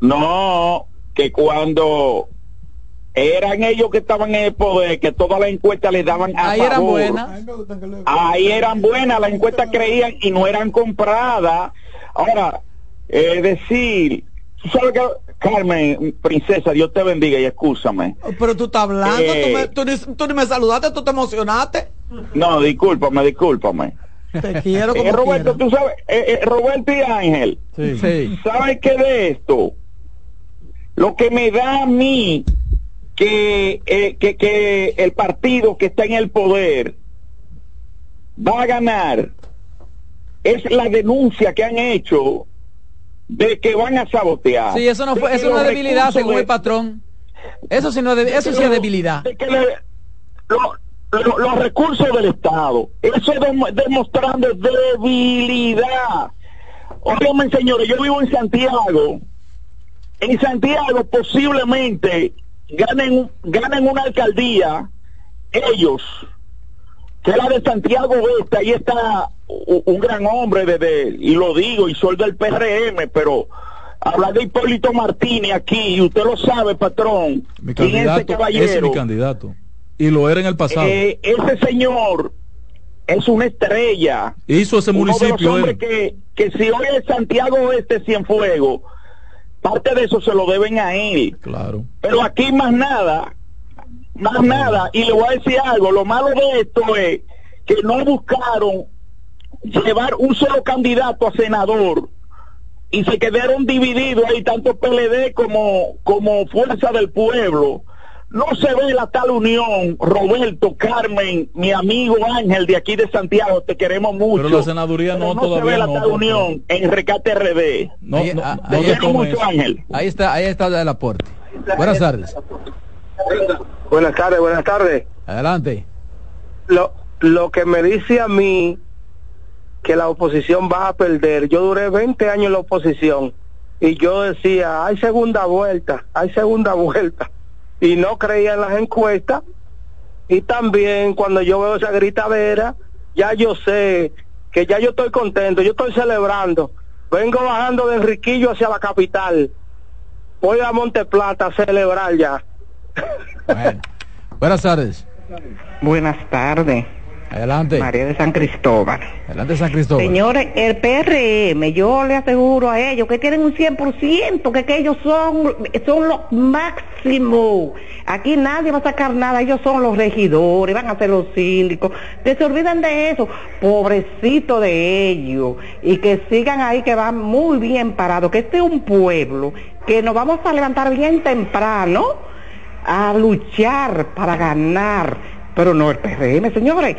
No, que cuando eran ellos que estaban en el poder, que todas las encuestas les daban a Ahí eran buenas. Ahí eran buenas, las encuestas creían y no eran compradas. Ahora, es decir, tú sabes que, Carmen, princesa, Dios te bendiga y escúchame. Pero tú estás hablando, Eh. tú, me, tú, ni, tú ni me saludaste, tú te emocionaste. No, discúlpame, discúlpame. Te quiero como Eh, Roberto, quiera. tú sabes, eh, eh, Roberto y Ángel, Sí. Sí. ¿sabes qué de esto? Lo que me da a mí que, eh, que, que el partido que está en el poder va a ganar es la denuncia que han hecho de que van a sabotear. Sí, eso no fue, eso no es los debilidad según de- el patrón. Eso sí no de- eso sí es debilidad. de que le- lo- lo- los recursos del Estado, eso es dem- demostrando debilidad. Óigame, señores, yo vivo en Santiago. En Santiago posiblemente ganen, ganen una alcaldía ellos, que es la de Santiago Oeste, ahí está un gran hombre desde, y lo digo, y soy del PRM, pero hablar de Hipólito Martínez aquí, y usted lo sabe, patrón, Mi quién es ese candidato, ese es caballero. mi candidato. Y lo era en el pasado. Eh, ese señor es una estrella. Hizo ese Uno de los municipio que, que si hoy es Santiago Oeste Cienfuegos, parte de eso se lo deben a él. Claro. Pero aquí más nada, más nada. Y le voy a decir algo, lo malo de esto es que no buscaron llevar un solo candidato a senador y se quedaron divididos ahí, tanto PLD como, como Fuerza del Pueblo. No se ve la tal unión, Roberto, Carmen, mi amigo Ángel de aquí de Santiago, te queremos mucho. Pero la senaduría Pero no, no se todavía ve la no. tal porque- unión en Recate RD. No, Ahí- no, ah, no ahí te mucho. Ángel. Ahí está, ahí está el aporte. Buenas tardes. Buenas tardes, buenas tardes. Adelante. Lo, lo que me dice a mí que la oposición va a perder, yo duré 20 años en la oposición y yo decía, hay segunda vuelta, hay segunda [laughs] vuelta. Y no creía en las encuestas. Y también cuando yo veo esa gritadera, ya yo sé que ya yo estoy contento, yo estoy celebrando. Vengo bajando de Enriquillo hacia la capital. Voy a Monte Plata a celebrar ya. Bueno. Buenas tardes. Buenas tardes. Adelante. María de San Cristóbal. Adelante San Cristóbal. Señores, el PRM, yo le aseguro a ellos que tienen un 100%, que, que ellos son, son los más máximo. Aquí nadie va a sacar nada, ellos son los regidores, van a ser los síndicos. Que se olviden de eso, pobrecito de ellos. Y que sigan ahí, que van muy bien parados. Que este es un pueblo que nos vamos a levantar bien temprano a luchar para ganar. Pero no el PRM, señores.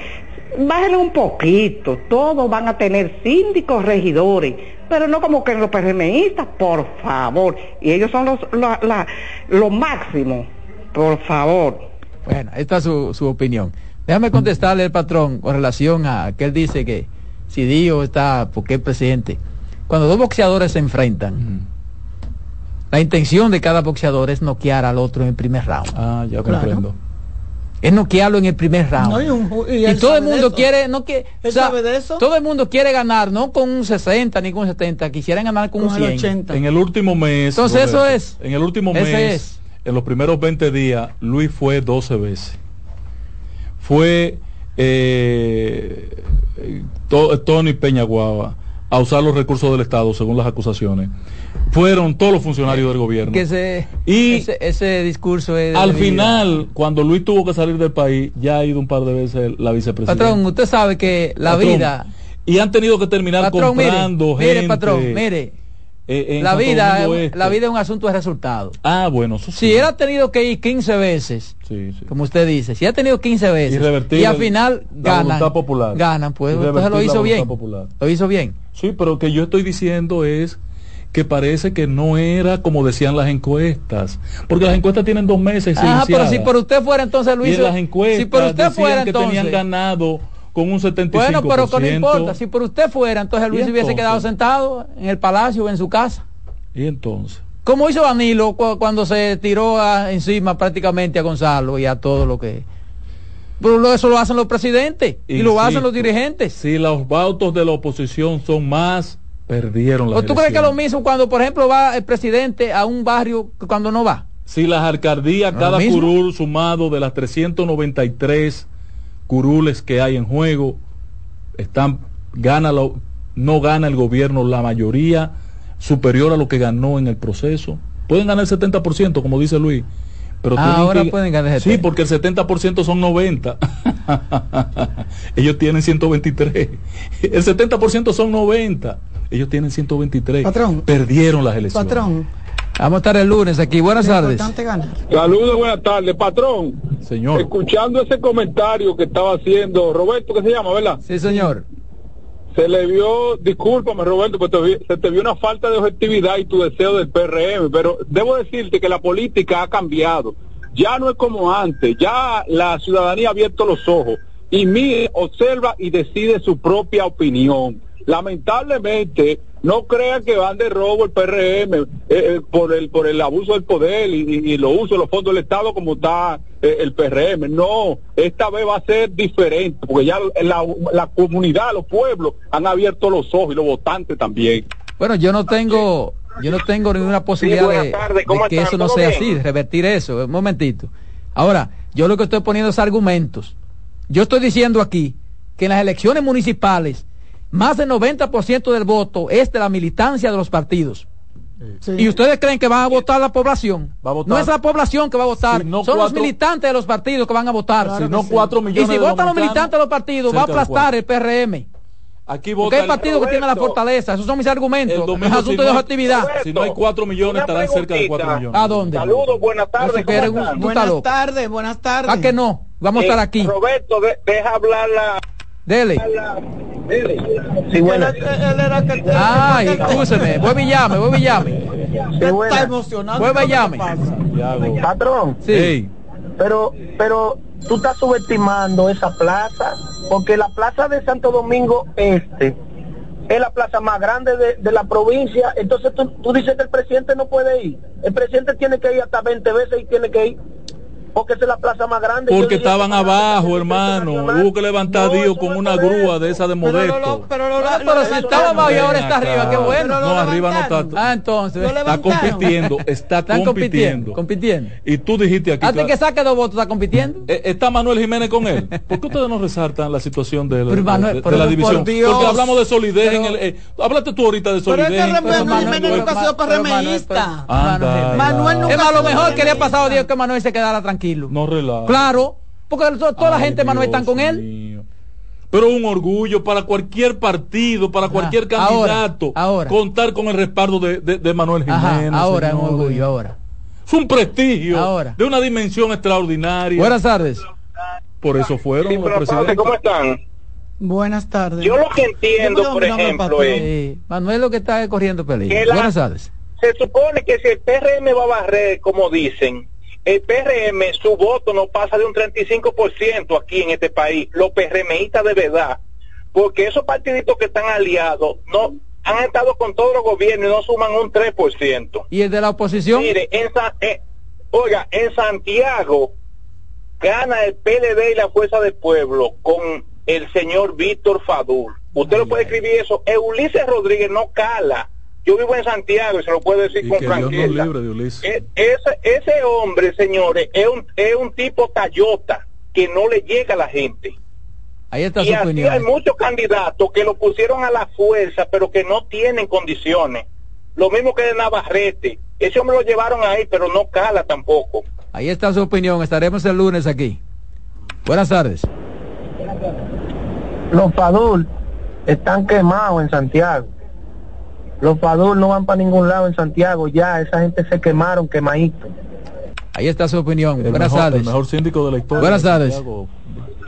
Bájenle un poquito, todos van a tener síndicos, regidores, pero no como que los PRMistas, por favor. Y ellos son los, la, la, lo máximo, por favor. Bueno, esta es su, su opinión. Déjame contestarle al patrón con relación a que él dice que si Dio está, porque es presidente. Cuando dos boxeadores se enfrentan, la intención de cada boxeador es noquear al otro en el primer round. Ah, ya comprendo. Es noquearlo en el primer round. No, y un y y todo el mundo eso. quiere, no quiere, Él o sea, sabe de eso. todo el mundo quiere ganar, no con un 60 ni con un 70, quisieran ganar con, un 100. En el último mes. Entonces, eso Roberto, es. En el último mes, es. en los primeros 20 días, Luis fue 12 veces. Fue eh, eh, To- Tony Peñaguaba a usar los recursos del Estado, según las acusaciones. Fueron todos los funcionarios del gobierno. Que ese, Y- ese, ese discurso es Al final, cuando Luis tuvo que salir del país, ya ha ido un par de veces la vicepresidenta. Patrón, usted sabe que la Patrón, vida, Y han tenido que terminar patrón, mire, comprando mire, gente. patrón, mire, eh, la vida, Este. la vida es un asunto de resultado. Ah, bueno, eso sí. Si él ha tenido que ir 15 veces, Sí, sí. como usted dice, si ha tenido 15 veces Y al final ganan, popular. ganan, pues entonces lo hizo bien. popular. Lo hizo bien. Sí, pero lo que yo estoy diciendo es que parece que no era como decían las encuestas. Porque las encuestas tienen dos meses. Ah, pero si por usted fuera entonces y Luis, en las encuestas si por usted fuera que entonces, tenían ganado con un 75%. bueno, pero que no importa, si por usted fuera entonces Luis ¿Y se hubiese quedado sentado en el palacio o en su casa. Y entonces. Como hizo Danilo cu- cuando se tiró a- encima prácticamente a Gonzalo y a todo lo que... Pero eso lo hacen los presidentes y lo hacen los dirigentes. Si los votos de la oposición son más, perdieron las ¿O tú crees que es lo mismo cuando, por ejemplo, va el presidente a un barrio que cuando no va? Si las alcaldías, ¿No cada curul sumado de las 393 curules que hay en juego, están, gana lo- no gana el gobierno la mayoría superior a lo que ganó en el proceso. Pueden ganar el 70%, como dice Luis. Pero Ah, ahora que- pueden ganar Sí, 70. porque el 70% son 90. [laughs] Ellos tienen 123. El 70% son 90. Ellos tienen 123. Patrón. Perdieron las elecciones. Patrón, Vamos a estar el lunes aquí. Buenas tardes. Saludos, buenas tardes, patrón. Señor. Escuchando ese comentario que estaba haciendo Roberto, que se llama, ¿verdad? Sí, señor. Se le vio, discúlpame Roberto, pero te se te vio una falta de objetividad y tu deseo del PRM, pero debo decirte que la política ha cambiado. Ya no es como antes, ya la ciudadanía ha abierto los ojos y mire, observa y decide su propia opinión. Lamentablemente, no crean que van de robo el PRM eh, eh, por el por el abuso del poder y, y, y lo uso de los fondos del Estado como está eh, el PRM. No, esta vez va a ser diferente, porque ya la, la comunidad, los pueblos han abierto los ojos y los votantes también. Bueno, yo no tengo, yo no tengo ninguna posibilidad de, tardes, de ¿cómo que están? eso no ¿Todo sea bien? así, de revertir eso. Un momentito. Ahora, yo lo que estoy poniendo es argumentos. Yo estoy diciendo aquí que en las elecciones municipales más del 90% del voto es de la militancia de los partidos. ¿Y ustedes creen que van a votar la población? votar. No es la población que va a votar, Si no son los militantes de los partidos que van a votar. Si no cuatro millones y si de votan los militantes de los partidos, va a de aplastar el PRM. Aquí Porque vota hay el- partidos que tienen la fortaleza, esos son mis argumentos. El Es asunto si de no hay- objetividad. Si no hay 4 millones, estarán cerca de 4 preguntita. millones. ¿A dónde? Saludos, buenas tardes. Buenas tardes, buenas tardes. ¿A que no? Vamos a estar aquí. Roberto, de- deja hablar la... Dele. Sí, Él, él era que te- Ay, escúcheme. Vuelve y llame, vuelve y llame. que está emocionado. Vuelve y ¿Qué llame. pasa? Santiago. Patrón, Sí. Pero, pero tú estás subestimando esa plaza, porque la plaza de Santo Domingo Este es la plaza más grande de, de la provincia, entonces tú, tú dices que el presidente no puede ir. El presidente tiene que ir hasta 20 veces y tiene que ir. Porque esa es la plaza más grande. Porque estaban abajo, hermano. Hubo que levantar No, Dios con una grúa de esa de Pero, Modesto. lo- pero, lo- Bueno, lo- pero si lo- estaba abajo y ahora está acá. arriba, qué bueno. Pero No, lo arriba no está. Ah, entonces. Lo Está compitiendo, está Están compitiendo, compitiendo. Y tú dijiste aquí. Antes claro, que saque dos votos, está compitiendo. eh, ¿Está Manuel Jiménez con él? ¿Por qué ustedes no resaltan la situación de, la- Pero, Manuel, de- de pero la por división? Dios. Porque hablamos de solidez Pero- en el... eh, háblate tú ahorita de Pero es solidez. que Manuel Jiménez nunca ha sido Pero Manuel, PRMista. pero- Manuel nunca Es más, lo mejor que le ha pasado a Dios que Manuel se quedara tranquilo. No relaja. Claro, porque to- toda la gente, Manuel, están con él. Pero un orgullo para cualquier partido, para cualquier Ah, ahora, candidato, ahora. contar con el respaldo de, de- de Manuel Jiménez. Ajá, ahora es un orgullo, ahora. Es un prestigio Ahora. de una dimensión extraordinaria. Buenas tardes. Por eso fueron Sí, los pero presidentes. ¿cómo están? Buenas tardes. Yo lo que entiendo, por ejemplo, es Manuel lo que está es corriendo peligro. La- Buenas tardes. se supone que si el PRM va a barrer, como dicen, el PRM, su voto no pasa de un 35% aquí en este país, los PRMistas de verdad, porque esos partiditos que están aliados no han estado con todos los gobiernos y no suman un 3%. ¿Y el de la oposición? Mire, en Sa- eh, oiga, en Santiago gana el PLD y la Fuerza del Pueblo con el señor Víctor Fadul. Usted lo puede escribir eso. Ulises Rodríguez no cala. Yo vivo en Santiago y se lo puedo decir Y con franqueza. de Ulises. E- ese, ese hombre, señores, es un, es un tipo tallota que no le llega a la gente. Ahí está Y su así opinión. hay muchos candidatos que lo pusieron a la fuerza, pero que no tienen condiciones. Lo mismo que de Navarrete. Ese hombre lo llevaron ahí, pero no cala tampoco. Ahí está su opinión. Estaremos el lunes aquí. Buenas tardes. Los Padul están quemados en Santiago. Los Padul no van para ningún lado en Santiago ya. Esa gente se quemaron quemadito. Ahí está su opinión. El Buenas mejor, tardes. el mejor síndico de la historia. Buenas de tardes. Santiago.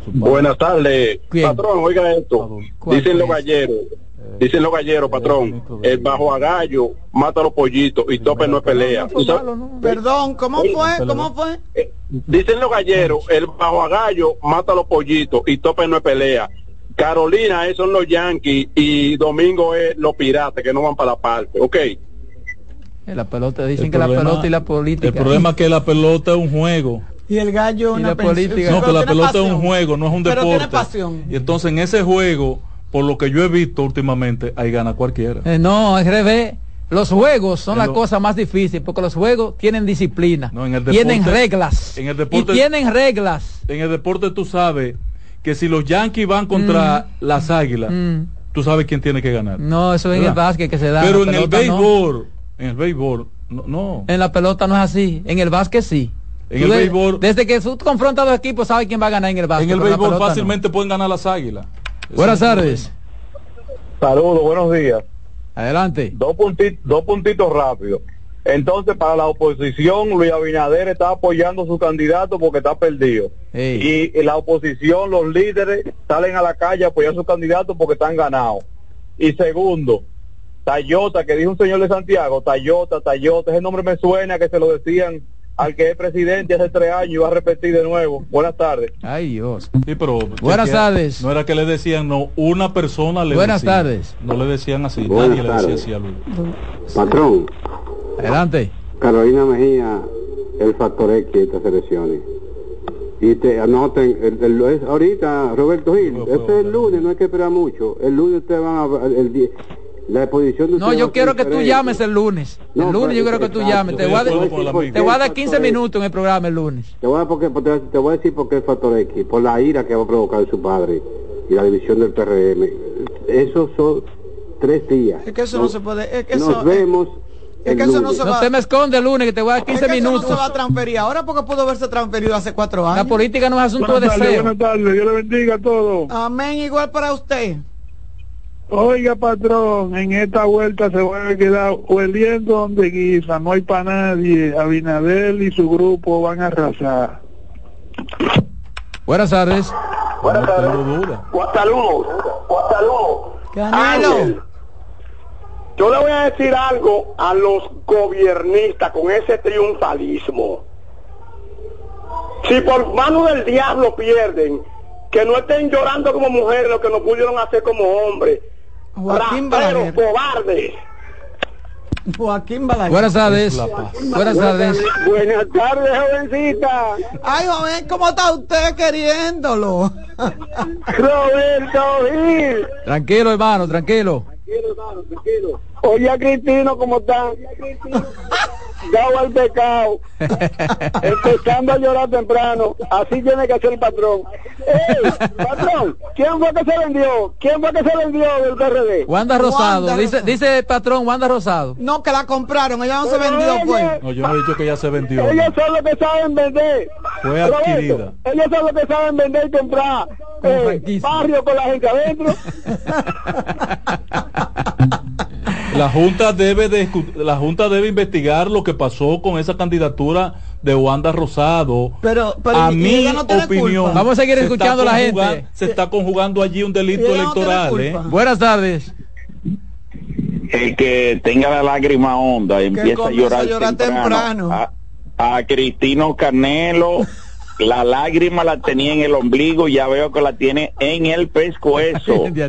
Buenas tardes. ¿Quién? Patrón, oiga esto. ¿Cuál Dicen fue los galleros. Dicen los galleros, patrón. El bajo a gallo mata a los pollitos y tope no es pelea. Fue. Perdón, ¿cómo fue? ¿Cómo fue? Eh, Dicen los galleros, el bajo a gallo mata a los pollitos y tope no es pelea. Carolina, esos son los yankees y Domingo es los piratas que no van para la parte. Ok. La pelota, dicen El que la pelota y la política. El problema es que la pelota es un juego. Y el gallo Y una la política. No, que la pelota es un juego, no es un Pero deporte. tiene pasión. Y entonces en ese juego, por lo que yo he visto últimamente, ahí gana cualquiera. Eh, no, al revés. Los juegos son En la lo- cosa más difícil porque los juegos tienen disciplina, No, en el tienen deporte- reglas en el deporte- y tienen reglas. En el deporte tú sabes que si los Yankees van contra las Águilas, Mm. tú sabes quién tiene que ganar. No, eso es en el básquet que se da. Pero en el no. béisbol, en el béisbol, no. no. En la pelota no es así. En el básquet sí. En Tú el de- béisbol- Desde que tú confrontas a dos equipos, sabes quién va a ganar en el básquet. En el béisbol pelota no. fácilmente pueden ganar las Águilas. Buenas Eso tardes. Saludos, buenos días. Adelante. Dos puntitos, dos puntitos rápidos. Entonces, para la oposición, Luis Abinader está apoyando a su candidato porque está perdido. Y la oposición, los líderes, salen a la calle a apoyar a su candidato porque están ganados. Y segundo, Tayota, que dijo un señor de Santiago, Tayota, Tayota, ese nombre me suena que se lo decían al que es presidente hace tres años y va a repetir de nuevo. Buenas tardes. Ay, Dios. Sí, pero Buenas tardes. No era que le decían, no, una persona le Buenas decía. tardes. No le decían así, Buenas nadie le decía tardes. así a Luis. Patrón, Adelante. Carolina Mejía, el factor X de estas elecciones. Y te anoten, el, el- es ahorita, Roberto Gil, fue este es el lunes, no hay que esperar mucho. El lunes ustedes van a, el, la exposición de No, yo quiero que tú llames el lunes. El No, lunes yo quiero que tú llames. Te voy a, te voy a dar El 15 factor X. minutos en el programa el lunes. Te voy, a, porque, te, te voy a decir por qué el factor X, por la ira que va a provocar su padre y la división del PRM. Esos son tres días. Es que eso no se puede. Es que Nos eso, vemos el que eso no se No va. te me escondes el lunes que te voy a dar es 15 que eso no minutos. se va a transferir ahora porque pudo haberse transferido hace cuatro La años. política no es asunto de deseo. tardes, Dios le bendiga a todos. Amén, igual para usted. Oiga, patrón, en esta vuelta se van a quedar hueliendo donde guisa, no hay para nadie. Abinadel y su grupo van a arrasar. Buenas tardes. Buenas duda. Saludos. Saludos. Canelo. Yo le voy a decir algo a los gobiernistas con ese triunfalismo. Si por mano del diablo pierden, que no estén llorando como mujeres lo que no pudieron hacer como hombres. Joaquín Rateros, Balaguer. cobardes. Joaquín Balaguer. Buenas tardes. Buenas tardes. Buenas tardes, jovencita. Ay, joven, ¿cómo está usted queriéndolo? Roberto Gil. Tranquilo, hermano, tranquilo. Oye, a Cristino, ¿cómo está? Dado al pecado. Empezando a llorar temprano. Así tiene que hacer el patrón. ¡Ey, patrón! ¿Quién fue que se vendió? ¿Quién fue que se vendió del PRD? Wanda Rosado. Wanda dice, dice el patrón Wanda Rosado. No, que la compraron, ella no se vendió, ella- pues. No, yo no he dicho que ya se vendió. Ellos son los que saben vender. Fue Roberto, adquirida. ellos son los que saben vender y comprar eh, barrio con la gente adentro. [laughs] La Junta debe de la Junta debe investigar lo que pasó con esa candidatura de Wanda Rosado. Pero, pero a mi no opinión. culpa. Vamos a seguir escuchando a la gente. Se está conjugando allí un delito no electoral, ¿eh? Buenas tardes. El que tenga la lágrima honda empieza a llorar, a llorar temprano. A, a Cristino Canelo, la lágrima la tenía en el ombligo, ya veo que la tiene en el pescuezo. [laughs] Ya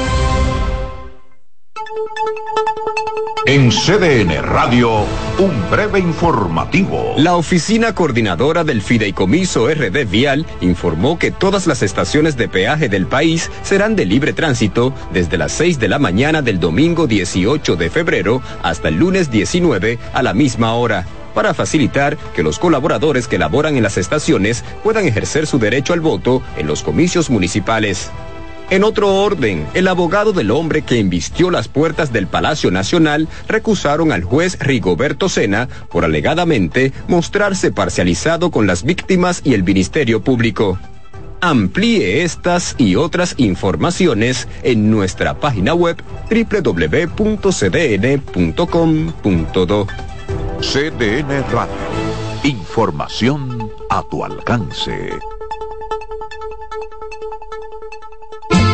En CDN Radio, un breve informativo. La oficina coordinadora del Fideicomiso RD Vial informó que todas las estaciones de peaje del país serán de libre tránsito desde las 6 de la mañana del domingo 18 de febrero hasta el lunes 19 a la misma hora para facilitar que los colaboradores que laboran en las estaciones puedan ejercer su derecho al voto en los comicios municipales. En otro orden, el abogado del hombre que embistió las puertas del Palacio Nacional recusaron al juez Rigoberto Sena por alegadamente mostrarse parcializado con las víctimas y el Ministerio Público. Amplíe estas y otras informaciones en nuestra página web www.cdn.com.do. CDN Radio. Información a tu alcance.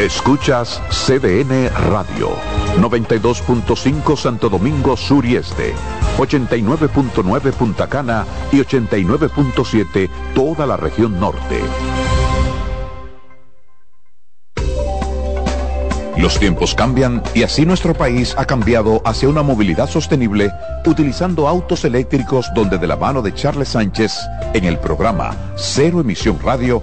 Escuchas CDN Radio. 92.5 Santo Domingo Sur y Este. 89.9 Punta Cana y 89.7 toda la región norte. Los tiempos cambian y así nuestro país ha cambiado hacia una movilidad sostenible utilizando autos eléctricos donde de la mano de Charles Sánchez en el programa Cero Emisión Radio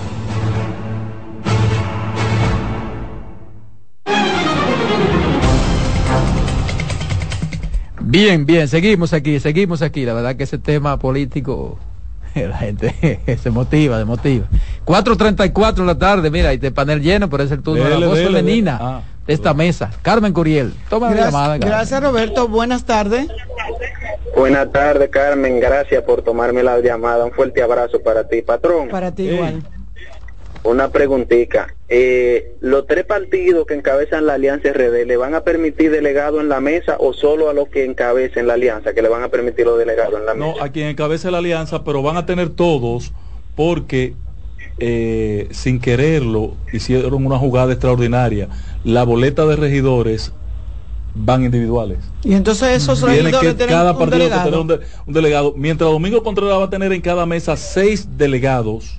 Bien, bien, seguimos aquí, seguimos aquí. La verdad que ese tema político, [laughs] la gente [laughs] se motiva, se motiva. 4.34 de la tarde, mira, y de panel lleno, pero es el turno de la voz dele, femenina dele. Ah. de esta mesa. Carmen Curiel, toma la llamada. Carmen. gracias, Roberto. Buenas tardes. Buenas tardes, Carmen. Gracias por tomarme la llamada. Un fuerte abrazo para ti, patrón. Para ti igual. Una preguntita. Eh, ¿Los tres partidos que encabezan la Alianza RD le van a permitir delegado en la mesa o solo a los que encabecen la alianza que le van a permitir los delegados en la mesa? No, a quien encabece la alianza, pero van a tener todos porque eh, sin quererlo, hicieron una jugada extraordinaria. La boleta de regidores van individuales. Y entonces esos Tiene regidores que tienen cada un partido que delegado. tener un, de- un delegado. Mientras Domingo Contreras va a tener en cada mesa seis delegados,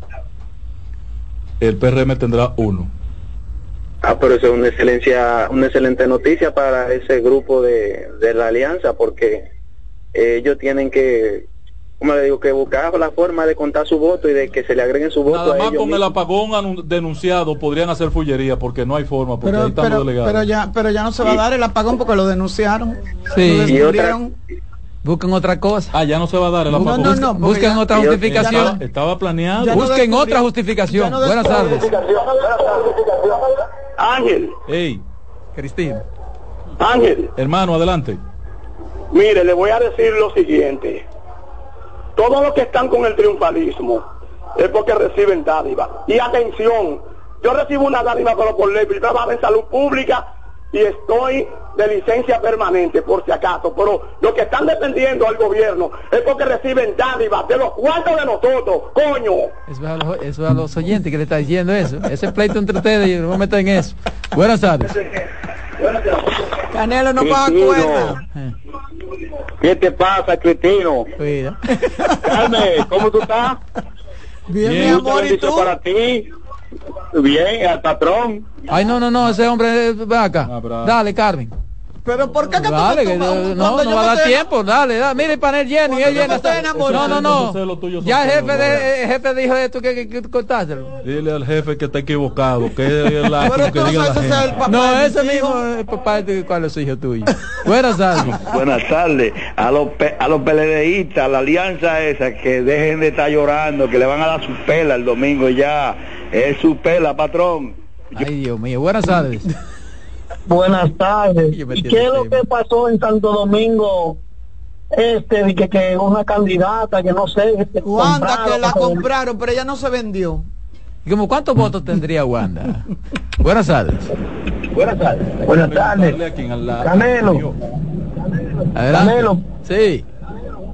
el PRM tendrá uno. Ah, pero eso es una excelencia, una excelente noticia para ese grupo de, de la alianza, porque eh, ellos tienen que, como le digo, que buscar la forma de contar su voto y de que se le agreguen su voto Nada a más ellos con el apagón denunciado podrían hacer fullería porque no hay forma, porque ahí Pero, están pero, los delegados. pero ya, pero ya no se va a dar el apagón porque lo denunciaron. Sí. Lo descubrieron. Busquen otra cosa. Ah, ya no se va a dar el No, apagón. no, no, porque Busquen ya- otra ya- justificación. Estaba, estaba planeado. Ya no Busquen otra justificación. no Buenas tardes. Ángel, Ey, Cristina. Ángel, hermano, adelante. mire, le voy a decir lo siguiente. Todos los que están con el triunfalismo es porque reciben dádiva. Y atención, yo recibo una dádiva pero por ley, trabajo en salud pública y estoy de licencia permanente, por si acaso. Pero los que están dependiendo al gobierno es porque reciben dádivas de los cuartos de nosotros, coño. Eso es, a los, eso es a los oyentes que le está diciendo eso. Ese pleito entre ustedes y no me en eso. Buenas tardes. Canelo no paga cuerda. ¿Qué te pasa, Cristino? Cuida. Carmen, ¿cómo tú estás? Bien, Bien, mi amor, ¿y tú? para ti. Bien, al patrón. Ay, no, no, no, ese hombre, ven acá. Ah. Dale, Carmen. Pero ¿por qué que Dale, tú- que no, no, no va a me dar tiempo. Dale, dale. Mire el panel lleno y él llena. No, no, no. Ya el jefe, ¿no? de, el jefe dijo esto que, que, que cortárselo. Dile al jefe que está equivocado, que es la Pero tú que no diga la sabes hacer el papá No, de ese mis mismo es papá de cuál es su hijo tuyo. Buenas tardes. Buenas tardes. A los, pe- a los PLDistas, la alianza esa, que dejen de estar llorando, que le van a dar su pela el domingo ya. Es su pela, patrón. Ay, Dios mío. Buenas tardes. Buenas tardes. ¿Y qué es lo que pasó en Santo Domingo? Este, de que, que una candidata, que no sé, este, Wanda que la compraron, pero ella no se vendió. ¿Y como cuántos votos tendría Wanda? Buenas tardes. Buenas tardes. Buenas tardes. Canelo. Adelante. Canelo. Sí.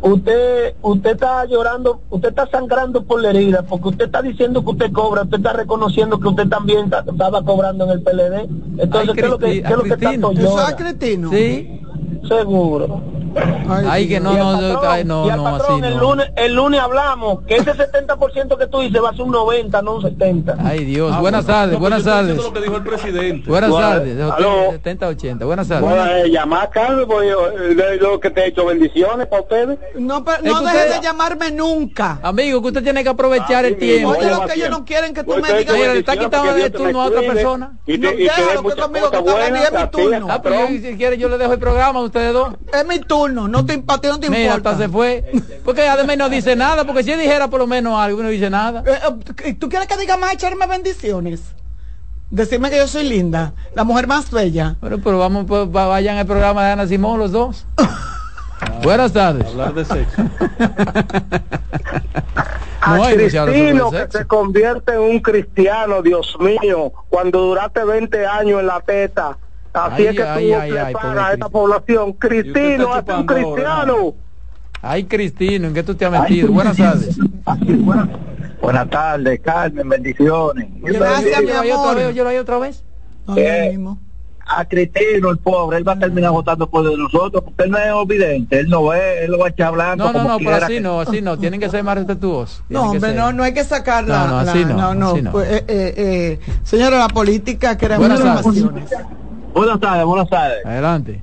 Usted, usted está llorando, usted está sangrando por la herida, porque usted está diciendo que usted cobra, usted está reconociendo que usted también ta- estaba cobrando en el PLD. Entonces, Ay, ¿qué es lo que, qué es lo que tanto ¿Eso llora? cretino? Sí. Seguro. Ay, que no, no, patrón, ay, no, y al no, patrón, así el no. lunes, el lunes hablamos que ese 70% que tú dices va a ser un 90, no un 70. Ay, Dios. Ah, buenas tardes, No, buenas yo estoy tardes. lo que dijo el presidente. Buenas tardes. de aló. 70 80. Buenas tardes. Bueno, eh, llamar Carlos, pues, yo, de lo que te he hecho bendiciones para ustedes. No, pero no dejes usted- de llamarme nunca. Amigo, que usted tiene que aprovechar el Así mismo, tiempo. Oye, lo que ellos no quieren que tú Pues me digas. Mira, le está quitando el turno a otra persona. Y te, No, y te déjalo, dé que conmigo cosas que está buenas mi turno. Ah, pero si quiere yo le dejo el programa a ustedes dos. Es mi turno, no te, ti no te Mira, importa. hasta se fue. Porque además no dice nada, porque si dijera por lo menos algo, no dice nada. Eh, eh, ¿Tú quieres que diga más echarme bendiciones? Decirme que yo soy linda, la mujer más bella. Bueno, pero vamos, pues, va- vayan al programa de Ana Simón los dos. [laughs] Buenas tardes. Hablar de sexo. A No Cristino que sexo. se convierte en un cristiano, Dios mío, cuando duraste 20 años en la teta. Así Ay, es que ay, tú ay, pobre a esta población. Cristino, hazte un ahora, cristiano. Ay, Cristino, ¿en qué tú te has metido? Buenas tardes. Buenas tardes, Carmen, bendiciones. Gracias, mi amor. yo lo hay otra vez. No, no mismo. A Cristino, el pobre, él va a terminar votando por de nosotros, porque él no es obvidente, él no ve, él lo va a echar hablando No, no, como no, pero así que- no, así no. [laughs] Tienen que ser más respetuosos. No, hombre, ser. no, no hay que sacarla. No, no, así no, así no. Pues, eh, eh, eh, señora, la política crea Buenas. Buenas tardes, buenas tardes. Adelante.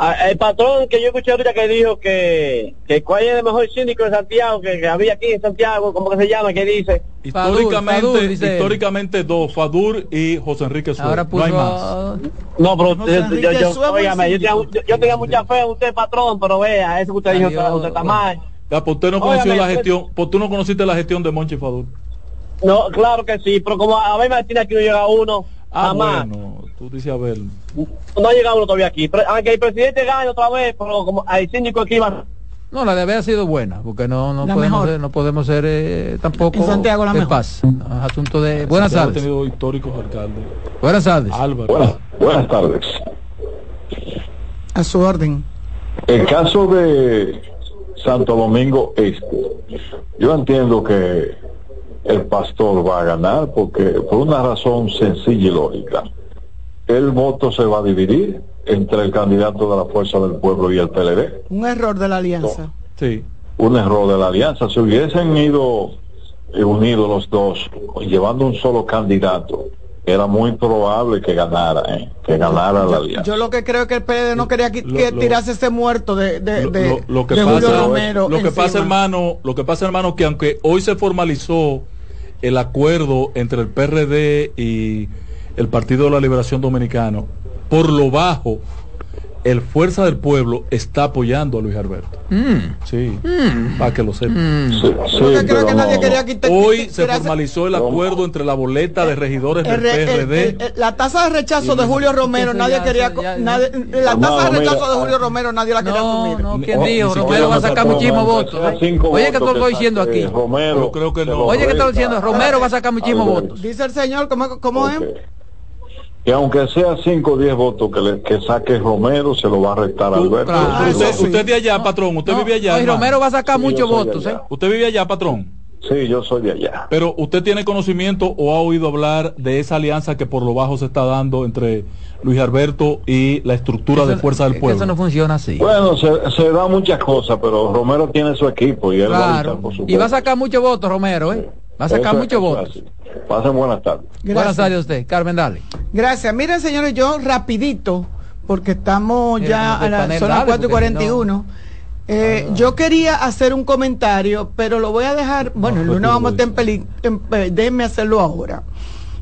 Ah, El patrón que yo escuché ahorita que dijo que, que cuál es el mejor síndico de Santiago, que, que había aquí en Santiago, ¿cómo que se llama? que dice? Históricamente, Fadur, dice él. históricamente dos, Fadur y José Enrique Suárez. Ahora no hay más. No, pero No usted- sé, yo, yo, Suárez óigame, yo, tenía, yo, yo tenía mucha fe en usted, patrón, pero vea, eso que usted dijo, Adiós, usted está mal. Ya, pues usted no conoció la usted- gestión, pues tú no conociste la gestión de Monchi Fadur. No, claro que sí, pero como a ver Martín aquí no llega uno, Ah, jamás. bueno, tú dices a ver. No ha llegado uno todavía aquí. Pero, aunque el presidente gane otra vez, pero como hay síndico aquí va. No, la de haber sido buena, porque no, no La podemos mejor. ser, no podemos ser eh, tampoco En Santiago la de mejor. paz. Asunto de buenas Santiago ha tardes. tenido históricos alcaldes. Buenas tardes. Álvaro. Buenas tardes. A su orden. El caso de Santo Domingo Este, yo entiendo que el pastor va a ganar porque por una razón sencilla y lógica. El voto se va a dividir entre el candidato de la Fuerza del Pueblo y el PLD. Un error de la alianza. Sí. Un error de la alianza. Si hubiesen ido eh, unidos los dos, llevando un solo candidato, era muy probable que ganara, ¿eh? que ganara la alianza. Yo lo que creo es que el PLD no quería que, que lo- tirase ese muerto de, de, Lo- de, lo, lo que de Julio Romero. lo que pasa, hermano, lo que pasa, hermano, que aunque hoy se formalizó el acuerdo entre el PRD y el Partido de la Liberación Dominicano, por lo bajo, el Fuerza del Pueblo está apoyando a Luis Alberto. Sí, para que lo sepan. Sí, Porque creo que nadie quería quitar- Hoy se formalizó el acuerdo entre la boleta de regidores del El re- el- PRD. el- el- la tasa de rechazo de Julio Romero, nadie ya, quería. eso ya, ya. nadie- la No, tasa de rechazo de Julio Romero, nadie la quería asumir. No, ¿quién dijo? Romero va a sacar muchísimos votos. ¿eh? cinco Oye, que votos estoy diciendo aquí. Romero, creo que no. lo Oye, ¿qué está resta diciendo? Romero va a sacar muchísimos votos. Dice el señor, ¿cómo, cómo es? Que aunque sea 5 o 10 votos que, le, que saque Romero, se lo va a restar Alberto. claro. usted, sí. usted de allá, patrón, usted No, vive allá. no, y. Romero va a sacar Sí, muchos votos, ¿eh? Usted vive allá, patrón. Sí, yo soy de allá. Pero usted tiene conocimiento o ha oído hablar de esa alianza que por lo bajo se está dando entre Luis Alberto y la estructura de Fuerza del Pueblo. Eso no funciona así. Bueno, se, se da muchas cosas, pero Romero tiene su equipo y él va a Claro. por su Y va a sacar muchos votos, Romero, ¿eh? Va a sacar muchos votos. Pasen buenas tardes. Buenas Gracias. tardes a usted. Carmen, dale. Gracias. Miren, señores, yo rapidito, porque estamos Mira, ya no, a la zona dale, 4 y porque si 41. Eh, yo quería hacer un comentario, pero lo voy a dejar, bueno, el lunes tú, vamos a estar en pe- déjenme hacerlo ahora.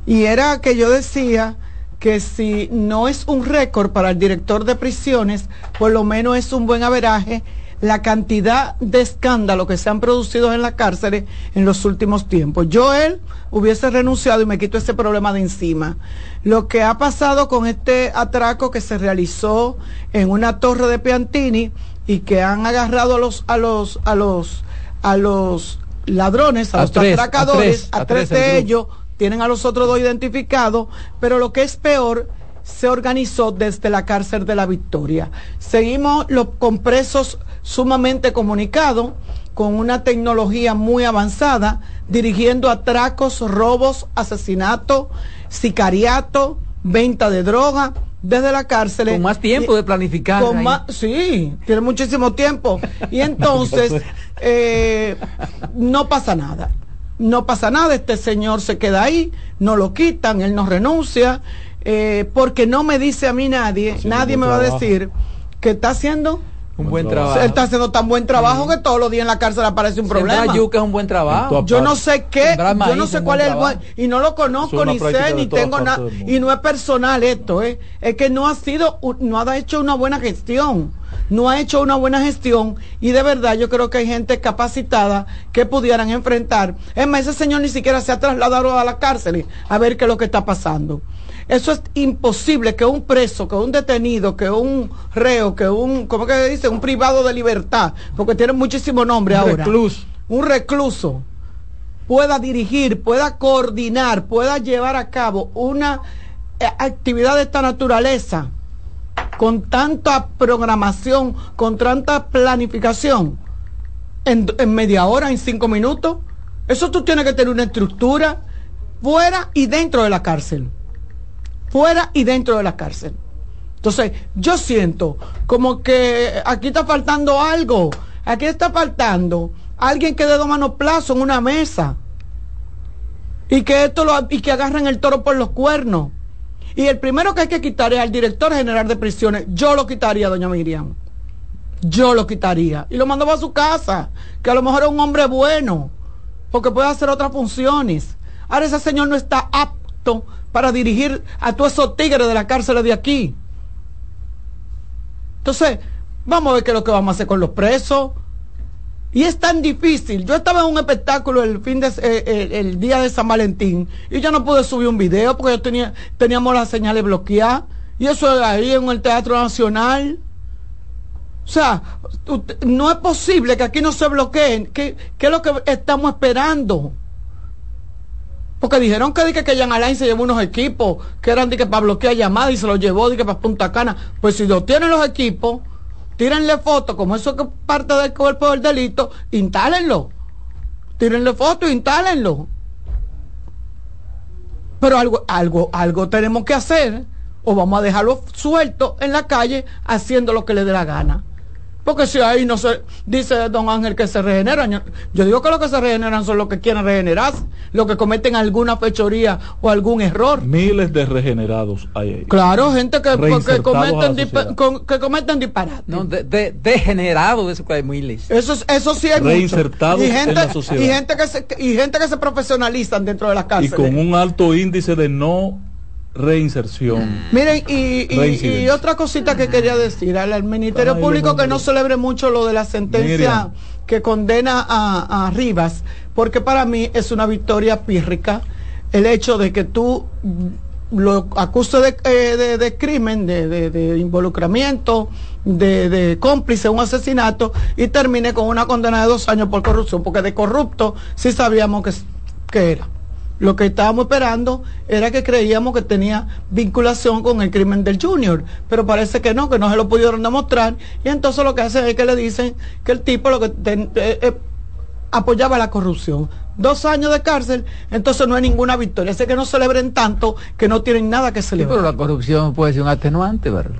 Y era que yo decía que si no es un récord para el director de prisiones, por lo menos es un buen averaje la cantidad de escándalos que se han producido en las cárceles en los últimos tiempos. Yo él hubiese renunciado y me quito ese problema de encima. Lo que ha pasado con este atraco que se realizó en una torre de Piantini y que han agarrado a los a los a los a los ladrones, a, A los tres, a atracadores, tres, a tres, de ellos, tienen a los otros dos identificados, pero lo que es peor, se organizó desde la cárcel de la Victoria. Seguimos los con presos sumamente comunicados, con una tecnología muy avanzada, dirigiendo atracos, robos, asesinatos, sicariato, venta de droga, desde la cárcel. Con más tiempo de planificar. Con más- sí, tiene muchísimo tiempo. Y entonces, [laughs] eh, no pasa nada. No pasa nada, este señor se queda ahí, no lo quitan, él no renuncia, eh, porque no me dice a mí nadie, Haciendo nadie me va a decir que está haciendo, Un buen trabajo. trabajo. él está haciendo tan buen trabajo que todos los días en la cárcel aparece un problema. yuca es un buen trabajo. Yo no sé qué, yo no sé cuál es el buen, y no lo conozco, ni sé, ni tengo nada, y no es personal esto, ¿eh? es que no ha sido, no ha hecho una buena gestión, no ha hecho una buena gestión, y de verdad yo creo que hay gente capacitada que pudieran enfrentar. Es más, ese señor ni siquiera se ha trasladado a la cárcel a ver qué es lo que está pasando. Eso es imposible que un preso, que un detenido, que un reo, que un, ¿cómo que dice? Un privado de libertad, porque tiene muchísimo nombre Un ahora. recluso. Un recluso pueda dirigir, pueda coordinar, pueda llevar a cabo una eh, actividad de esta naturaleza con tanta programación, con tanta planificación, en, media hora, en cinco minutos. Eso tú tienes que tener una estructura fuera y dentro de la cárcel. Fuera y dentro de la cárcel. Entonces, yo siento como que aquí está faltando algo. Aquí está faltando alguien que dé dos manos plazo en una mesa. Y que esto lo, y que agarren el toro por los cuernos. Y el primero que hay que quitar es al director general de prisiones. Yo lo quitaría, doña Miriam. Yo lo quitaría. Y lo mandaba a su casa. Que a lo mejor es un hombre bueno. Porque puede hacer otras funciones. Ahora ese señor no está apto para dirigir a todos esos tigres de la cárcel de aquí. Entonces, vamos a ver qué es lo que vamos a hacer con los presos. Y es tan difícil. Yo estaba en un espectáculo el fin de eh, el, el día de San Valentín y yo no pude subir un video porque yo tenía teníamos las señales bloqueadas y eso ahí en el Teatro Nacional. O sea, no es posible que aquí no se bloqueen. ¿Qué, es lo que estamos esperando? Porque dijeron que, que, que Jan Alain se llevó unos equipos que eran de para bloquear llamadas y se los llevó de para Punta Cana. Pues si lo tienen los equipos, tírenle fotos, como eso es parte del cuerpo del delito, instálenlo. Tírenle fotos, instálenlo. Pero algo, algo, algo tenemos que hacer o vamos a dejarlo suelto en la calle haciendo lo que le dé la gana. Porque si ahí no se dice don Ángel que se regeneran, yo, yo digo que los que se regeneran son los que quieren regenerarse, los que cometen alguna fechoría o algún error. Miles de regenerados hay ahí. Claro, gente que, que cometen, con- que cometen disparates. No, de, de, degenerado de eso que hay miles. Eso, es- eso sí hay mucho. Reinsertados y en la sociedad. Y gente, que se, y gente que se profesionalizan dentro de las Y cárceles. con un alto índice de no reinserción. Miren, y, y- y otra cosita que quería decir al, al Ministerio Ay, Público que no celebre mucho lo de la sentencia Miriam. que condena a, a Rivas, porque para mí es una victoria pírrica el hecho de que tú mm, lo acuses de, eh, de- de crimen, de, de- de involucramiento, de, de cómplice, un asesinato, y termine con una condena de dos años por corrupción, porque de corrupto sí sabíamos que, que era. Lo que estábamos esperando era que creíamos que tenía vinculación con el crimen del Junior, pero parece que no, que no se lo pudieron demostrar, y entonces lo que hacen es que le dicen que el tipo lo que ten- eh, eh, apoyaba la corrupción. Dos años de cárcel, entonces no hay ninguna victoria. Así que no celebren tanto que no tienen nada que Sí, celebrar. pero la corrupción puede ser un atenuante, ¿verdad?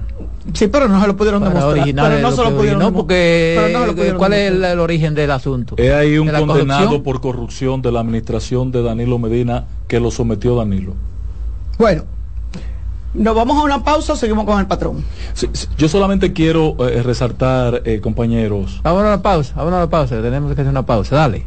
Sí, pero no se lo pudieron Para demostrar. Pero no se lo pudieron originó, demo- porque pero no se lo pudieron ¿cuál es el, origen del asunto? He ahí un ¿De la condenado corrupción? por corrupción de la administración de Danilo Medina que lo sometió Danilo. Bueno, nos vamos a una pausa o seguimos con el patrón. Sí, sí, yo solamente quiero eh, resaltar, eh, compañeros, Vámonos a la pausa, vámonos a la pausa, tenemos que hacer una pausa, dale.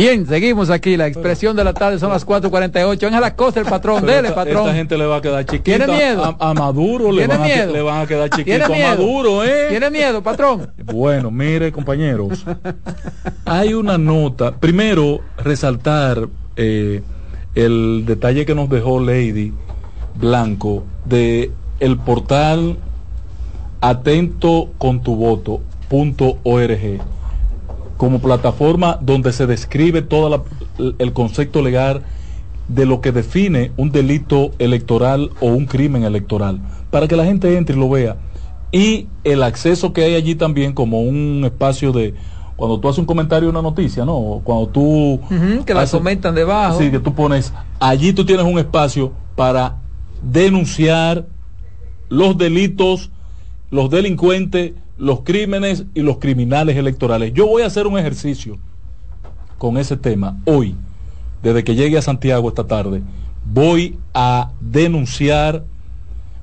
Bien, seguimos aquí, la expresión de la tarde son las 4.48. En la costa el patrón, Pero dele esta, patrón. esta gente le va a quedar chiquita. ¿Tiene miedo? A, a Maduro le ¿Tiene van, a, miedo? le van a quedar ¿Tiene chiquito a? Maduro, ¿eh? ¿Tiene miedo, patrón? Bueno, mire, compañeros, hay una nota. Primero, resaltar eh, el detalle que nos dejó Lady Blanco de el portal atento con tu voto como plataforma donde se describe todo el concepto legal de lo que define un delito electoral o un crimen electoral, para que la gente entre y lo vea. Y el acceso que hay allí también como un espacio de, cuando tú haces un comentario una noticia, ¿no? Cuando tú... Que la haces- comentan debajo. Sí, que tú pones, allí tú tienes un espacio para denunciar los delitos los delincuentes, los crímenes y los criminales electorales. Yo voy a hacer un ejercicio con ese tema hoy, desde que llegue a Santiago esta tarde. Voy a denunciar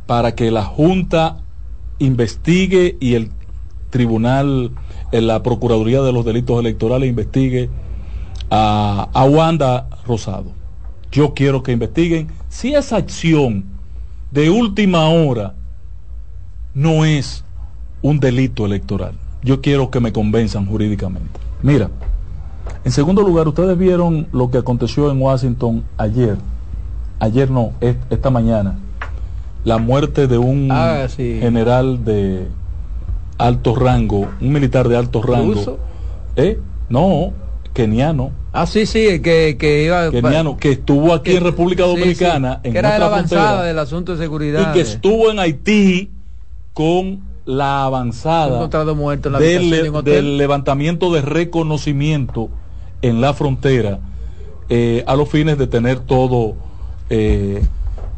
para que la Junta investigue y el Tribunal, en la Procuraduría de los Delitos Electorales investigue a, a Wanda Rosado. Yo quiero que investiguen si esa acción de última hora no es un delito electoral. Yo quiero que me convenzan jurídicamente. Mira, en segundo lugar, ustedes vieron lo que aconteció en Washington ayer. Ayer no, esta mañana. La muerte de un Ah, sí. general de alto rango, un militar de alto rango. ¿Ruso? ¿Eh? No, keniano. Ah, sí, sí, que, que iba... Keniano, que estuvo aquí en República sí, Dominicana, sí, en que era de la nuestra avanzada frontera, del asunto de seguridad. y que estuvo en Haití con la avanzada muerto la del, levantamiento de reconocimiento en la frontera eh, a los fines de tener todo eh,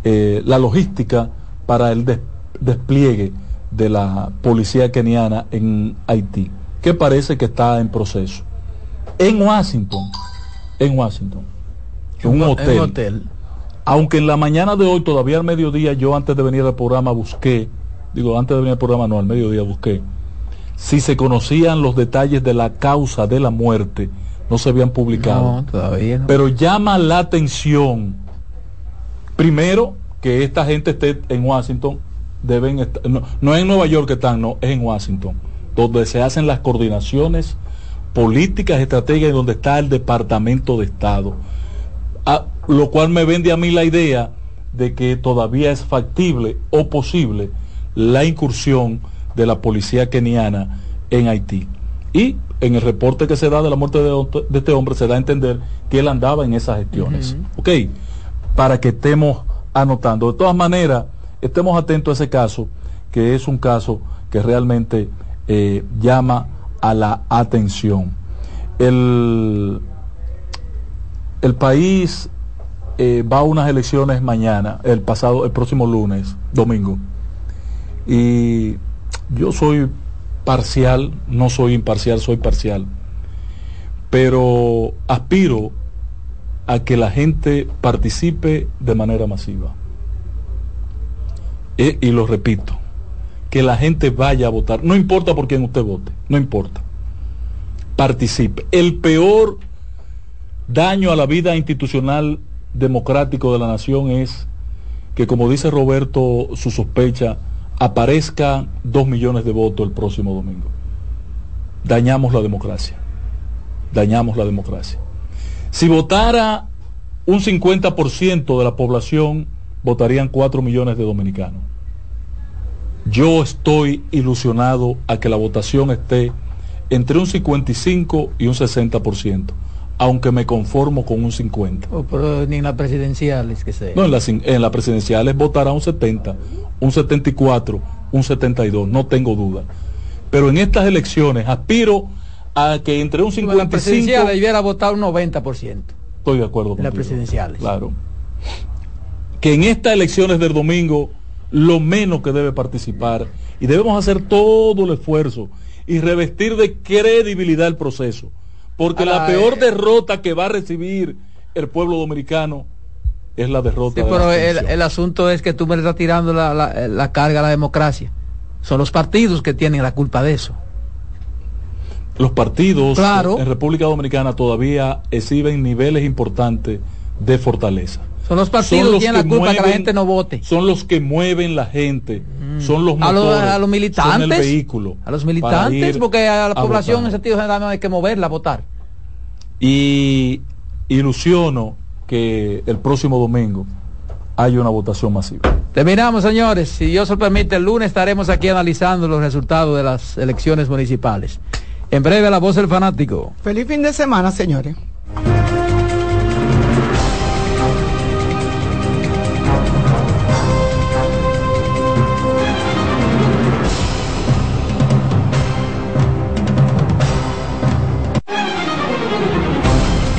eh, la logística para el des- despliegue de la policía keniana en Haití, que parece que está en proceso. En Washington, en Washington, en un En hotel. aunque en la mañana de hoy, todavía al mediodía, yo antes de venir al programa busqué, digo, antes de venir al programa, no, al mediodía busqué, si se conocían los detalles de la causa de la muerte, no se habían publicado. No, todavía no. Pero llama la atención, primero, que esta gente esté en Washington, deben estar, no, no es en Nueva York que están, no, es en Washington, donde se hacen las coordinaciones políticas, estratégicas, y donde está el Departamento de Estado. A- lo cual me vende a mí la idea de que todavía es factible o posible la incursión de la policía keniana en Haití. Y en el reporte que se da de la muerte de, este hombre se da a entender que él andaba en esas gestiones. Ok, para que estemos anotando. De todas maneras, estemos atentos a ese caso, que es un caso que realmente eh, llama a la atención. El, el país eh, va a unas elecciones mañana, el pasado, el próximo lunes, domingo. Y yo soy parcial, no soy imparcial, soy parcial. Pero aspiro a que la gente participe de manera masiva. E- y lo repito, que la gente vaya a votar, no importa por quién usted vote, no importa. Participe. El peor daño a la vida institucional democrático de la nación es que, como dice Roberto, su sospecha, aparezca dos millones de votos el próximo domingo. Dañamos la democracia. Dañamos la democracia. Si votara un 50% de la población, votarían 4 millones de dominicanos. Yo estoy ilusionado a que la votación esté entre un 55 y un 60%, aunque me conformo con un 50%. Oh, pero ni en las presidenciales que sea. No, en las en las presidenciales votará un 70, un 74, un 72, no tengo duda. Pero en estas elecciones aspiro a que entre un en las 55 presidenciales hubiera votado un 90%. Estoy de acuerdo En las presidenciales. Claro. Que en estas elecciones del domingo lo menos que debe participar y debemos hacer todo el esfuerzo y revestir de credibilidad el proceso. Porque la peor eh, derrota que va a recibir el pueblo dominicano es la derrota Sí, de la pero el, el asunto es que tú me estás tirando la, la- la carga a la democracia. Son los partidos que tienen la culpa de eso. Los partidos Claro. en República Dominicana todavía exhiben niveles importantes de fortaleza. Son los partidos que tienen la culpa que la gente no vote. Son los que mueven la gente, son los A los, motores, a los son militantes. el vehículo. A los militantes, porque a la a población votar. en sentido general no hay que moverla a votar. Y ilusiono que el próximo domingo haya una votación masiva. Terminamos, señores. Si Dios lo permite, el lunes estaremos aquí analizando los resultados de las elecciones municipales. En breve, la voz del fanático. Feliz fin de semana, señores.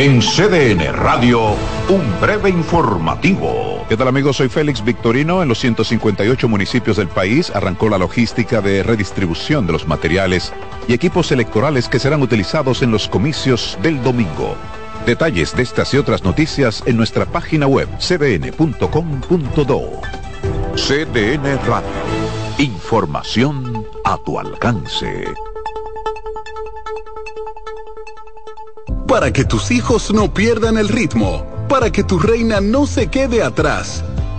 En CDN Radio, un breve informativo. ¿Qué tal amigos? Soy Félix Victorino. En los 158 municipios del país arrancó la logística de redistribución de los materiales y equipos electorales que serán utilizados en los comicios del domingo. Detalles de estas y otras noticias en nuestra página web cdn.com.do. CDN Radio. Información a tu alcance. Para que tus hijos no pierdan el ritmo, para que tu reina no se quede atrás,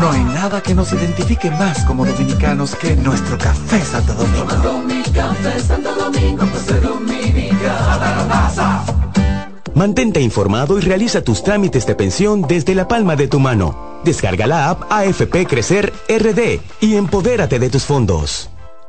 No hay nada que nos identifique más como dominicanos que nuestro café Santo Domingo. Mantente informado y realiza tus trámites de pensión desde la palma de tu mano. Descarga la app AFP Crecer RD y empodérate de tus fondos.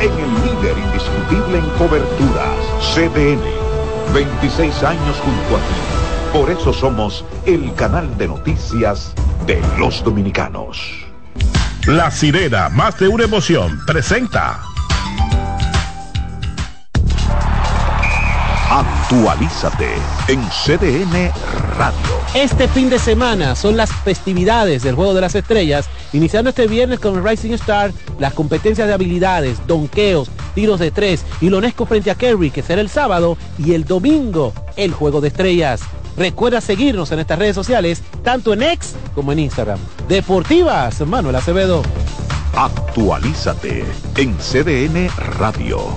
en el líder indiscutible en coberturas, CDN. 26 años junto a ti. Por eso somos el canal de noticias de los dominicanos. La sirena, más de una emoción, presenta. Actualízate en CDN Radio. Este fin de semana son las festividades del Juego de las Estrellas, iniciando este viernes con el Rising Star, las competencias de habilidades, donqueos, tiros de tres y Lonesco frente a Kerry, que será el sábado, y el domingo, el Juego de Estrellas. Recuerda seguirnos en estas redes sociales, tanto en X como en Instagram. Deportivas, Manuel Acevedo. Actualízate en CDN Radio.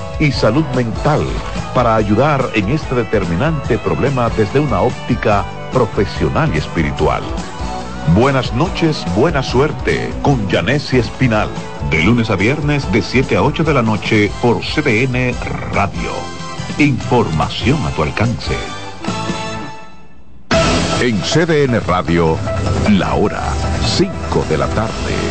y salud mental, para ayudar en este determinante problema desde una óptica profesional y espiritual. Buenas noches, buena suerte con Janessi Espinal. De lunes a viernes de 7 a 8 de la noche por CBN Radio. Información a tu alcance. En CDN Radio, la hora 5 de la tarde.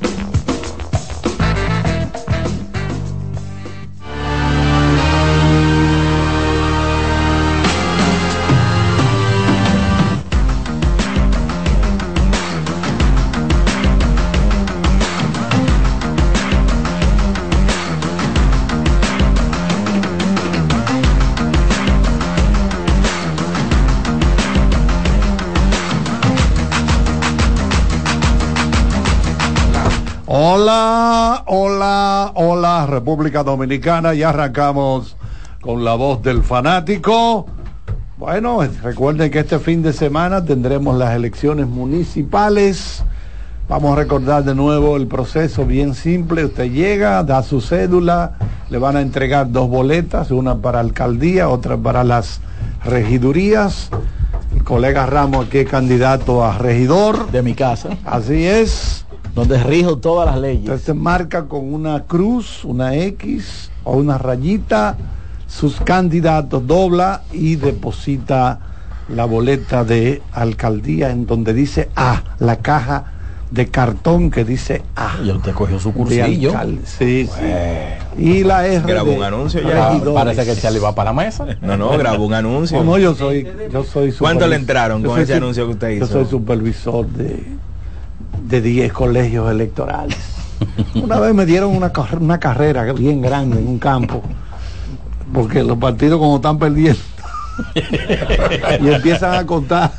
Hola, hola, República Dominicana. Ya arrancamos con la voz del fanático. Bueno, recuerden que este fin de semana tendremos las elecciones municipales. Vamos a recordar de nuevo el proceso bien simple. Usted llega, da su cédula, le van a entregar dos boletas, una para alcaldía, otra para las regidurías. El colega Ramos aquí es candidato a regidor. De mi casa. Así es. Donde rijo todas las leyes. Usted se marca con una cruz, una X o una rayita sus candidatos, dobla y deposita la boleta de alcaldía en donde dice A, la caja de cartón que dice A. Y usted cogió su cursillo. Sí, sí. Y la R. Grabó un anuncio ya. Parece que se le va para la mesa. No, no, grabó un anuncio. No, no, yo soy, yo soy ¿Cuánto le entraron yo con ese su- anuncio que usted Yo hizo? soy supervisor de, de 10 colegios electorales. [laughs] Una vez me dieron una, una carrera bien grande en un campo, porque los partidos como están perdiendo [laughs] y empiezan a contar,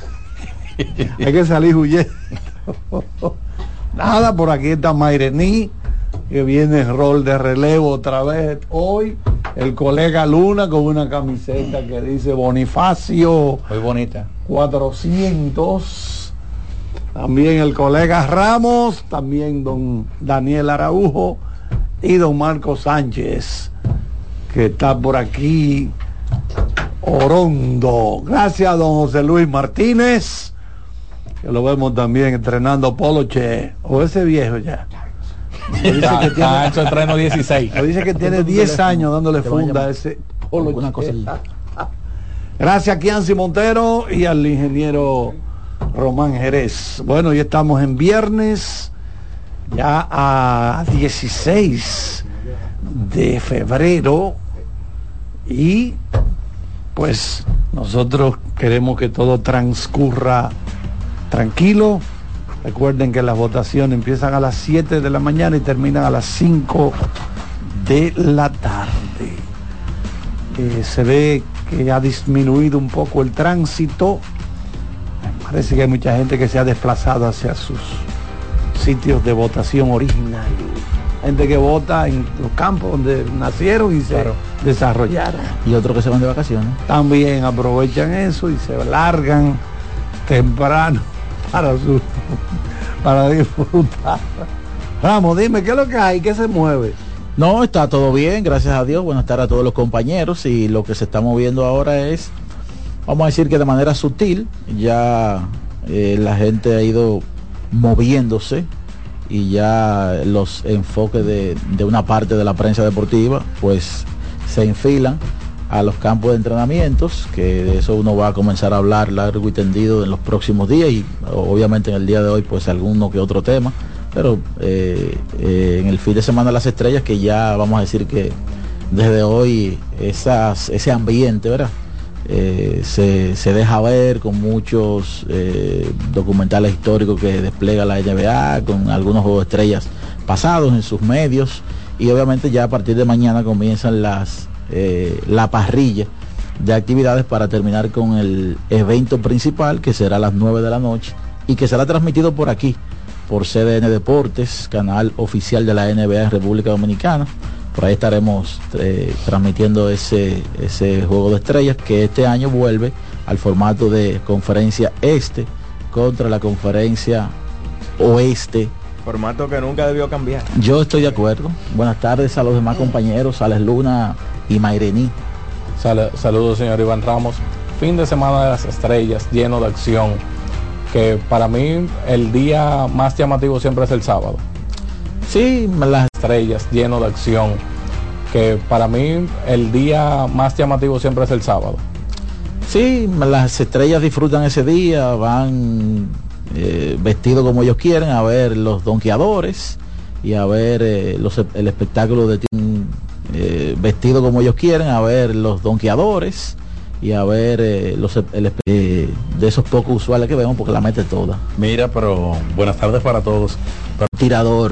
hay que salir huyendo. [laughs] Nada, por aquí está Mairení, que viene en rol de relevo otra vez hoy. El colega Luna con una camiseta que dice Bonifacio Muy bonita. 400. También el colega Ramos, también don Daniel Araujo y don Marco Sánchez, que está por aquí. Orondo. Gracias, don José Luis Martínez, que lo vemos también entrenando poloche. O ese viejo ya. [laughs] Me dice que Ah, eso entreno 16. me [laughs] dice que tiene 10 años dándole funda a ese poloche. Gracias a Kianci Montero y al ingeniero Román Jerez. Bueno, ya estamos en viernes, ya a 16 de febrero y pues nosotros queremos que todo transcurra tranquilo. Recuerden que las votaciones empiezan a las 7 de la mañana y terminan a las 5 de la tarde. Eh, se ve que ha disminuido un poco el tránsito. Parece que hay mucha gente que se ha desplazado hacia sus sitios de votación original. Gente que vota en los campos donde nacieron y se Claro. desarrollaron. Y otros que se van de vacaciones. También aprovechan eso y se largan temprano para su para disfrutar. Ramos, dime, ¿qué es lo que hay? ¿Qué se mueve? No, está todo bien, gracias a Dios. Buenas tardes a todos los compañeros. Y lo que se está moviendo ahora es, vamos a decir que de manera sutil, ya eh, la gente ha ido moviéndose y ya los enfoques de, de una parte de la prensa deportiva pues se enfilan a los campos de entrenamientos, que de eso uno va a comenzar a hablar largo y tendido en los próximos días y obviamente en el día de hoy pues alguno que otro tema, pero eh, eh, en el fin de semana las estrellas que ya vamos a decir que desde hoy ese ambiente, ¿verdad? Eh, se, se deja ver con muchos eh, documentales históricos que despliega la NBA, con algunos estrellas pasados en sus medios y obviamente ya a partir de mañana comienzan las eh, la parrilla de actividades para terminar con el evento principal que será a las 9 de la noche y que será transmitido por aquí, por CDN Deportes, canal oficial de la NBA en República Dominicana. Por ahí estaremos eh, transmitiendo ese, ese juego de estrellas que este año vuelve al formato de conferencia este contra la conferencia oeste. Formato que nunca debió cambiar. Yo estoy de acuerdo. Buenas tardes a los demás compañeros, Alex Luna y Mairení. saludos, señor Iván Ramos. Fin de semana de las estrellas, lleno de acción. Que para mí el día más llamativo siempre es el sábado. Sí, las estrellas, lleno de acción. Que para mí el día más llamativo siempre es el sábado. Sí, las estrellas disfrutan ese día, van eh, vestidos como ellos quieren a ver los donkeadores y a ver eh, los, el espectáculo de eh, vestido como ellos quieren a ver los donkeadores y a ver eh, los el, eh, de esos pocos usuales que vemos porque la mete toda. Mira, pero buenas tardes para todos. Tirador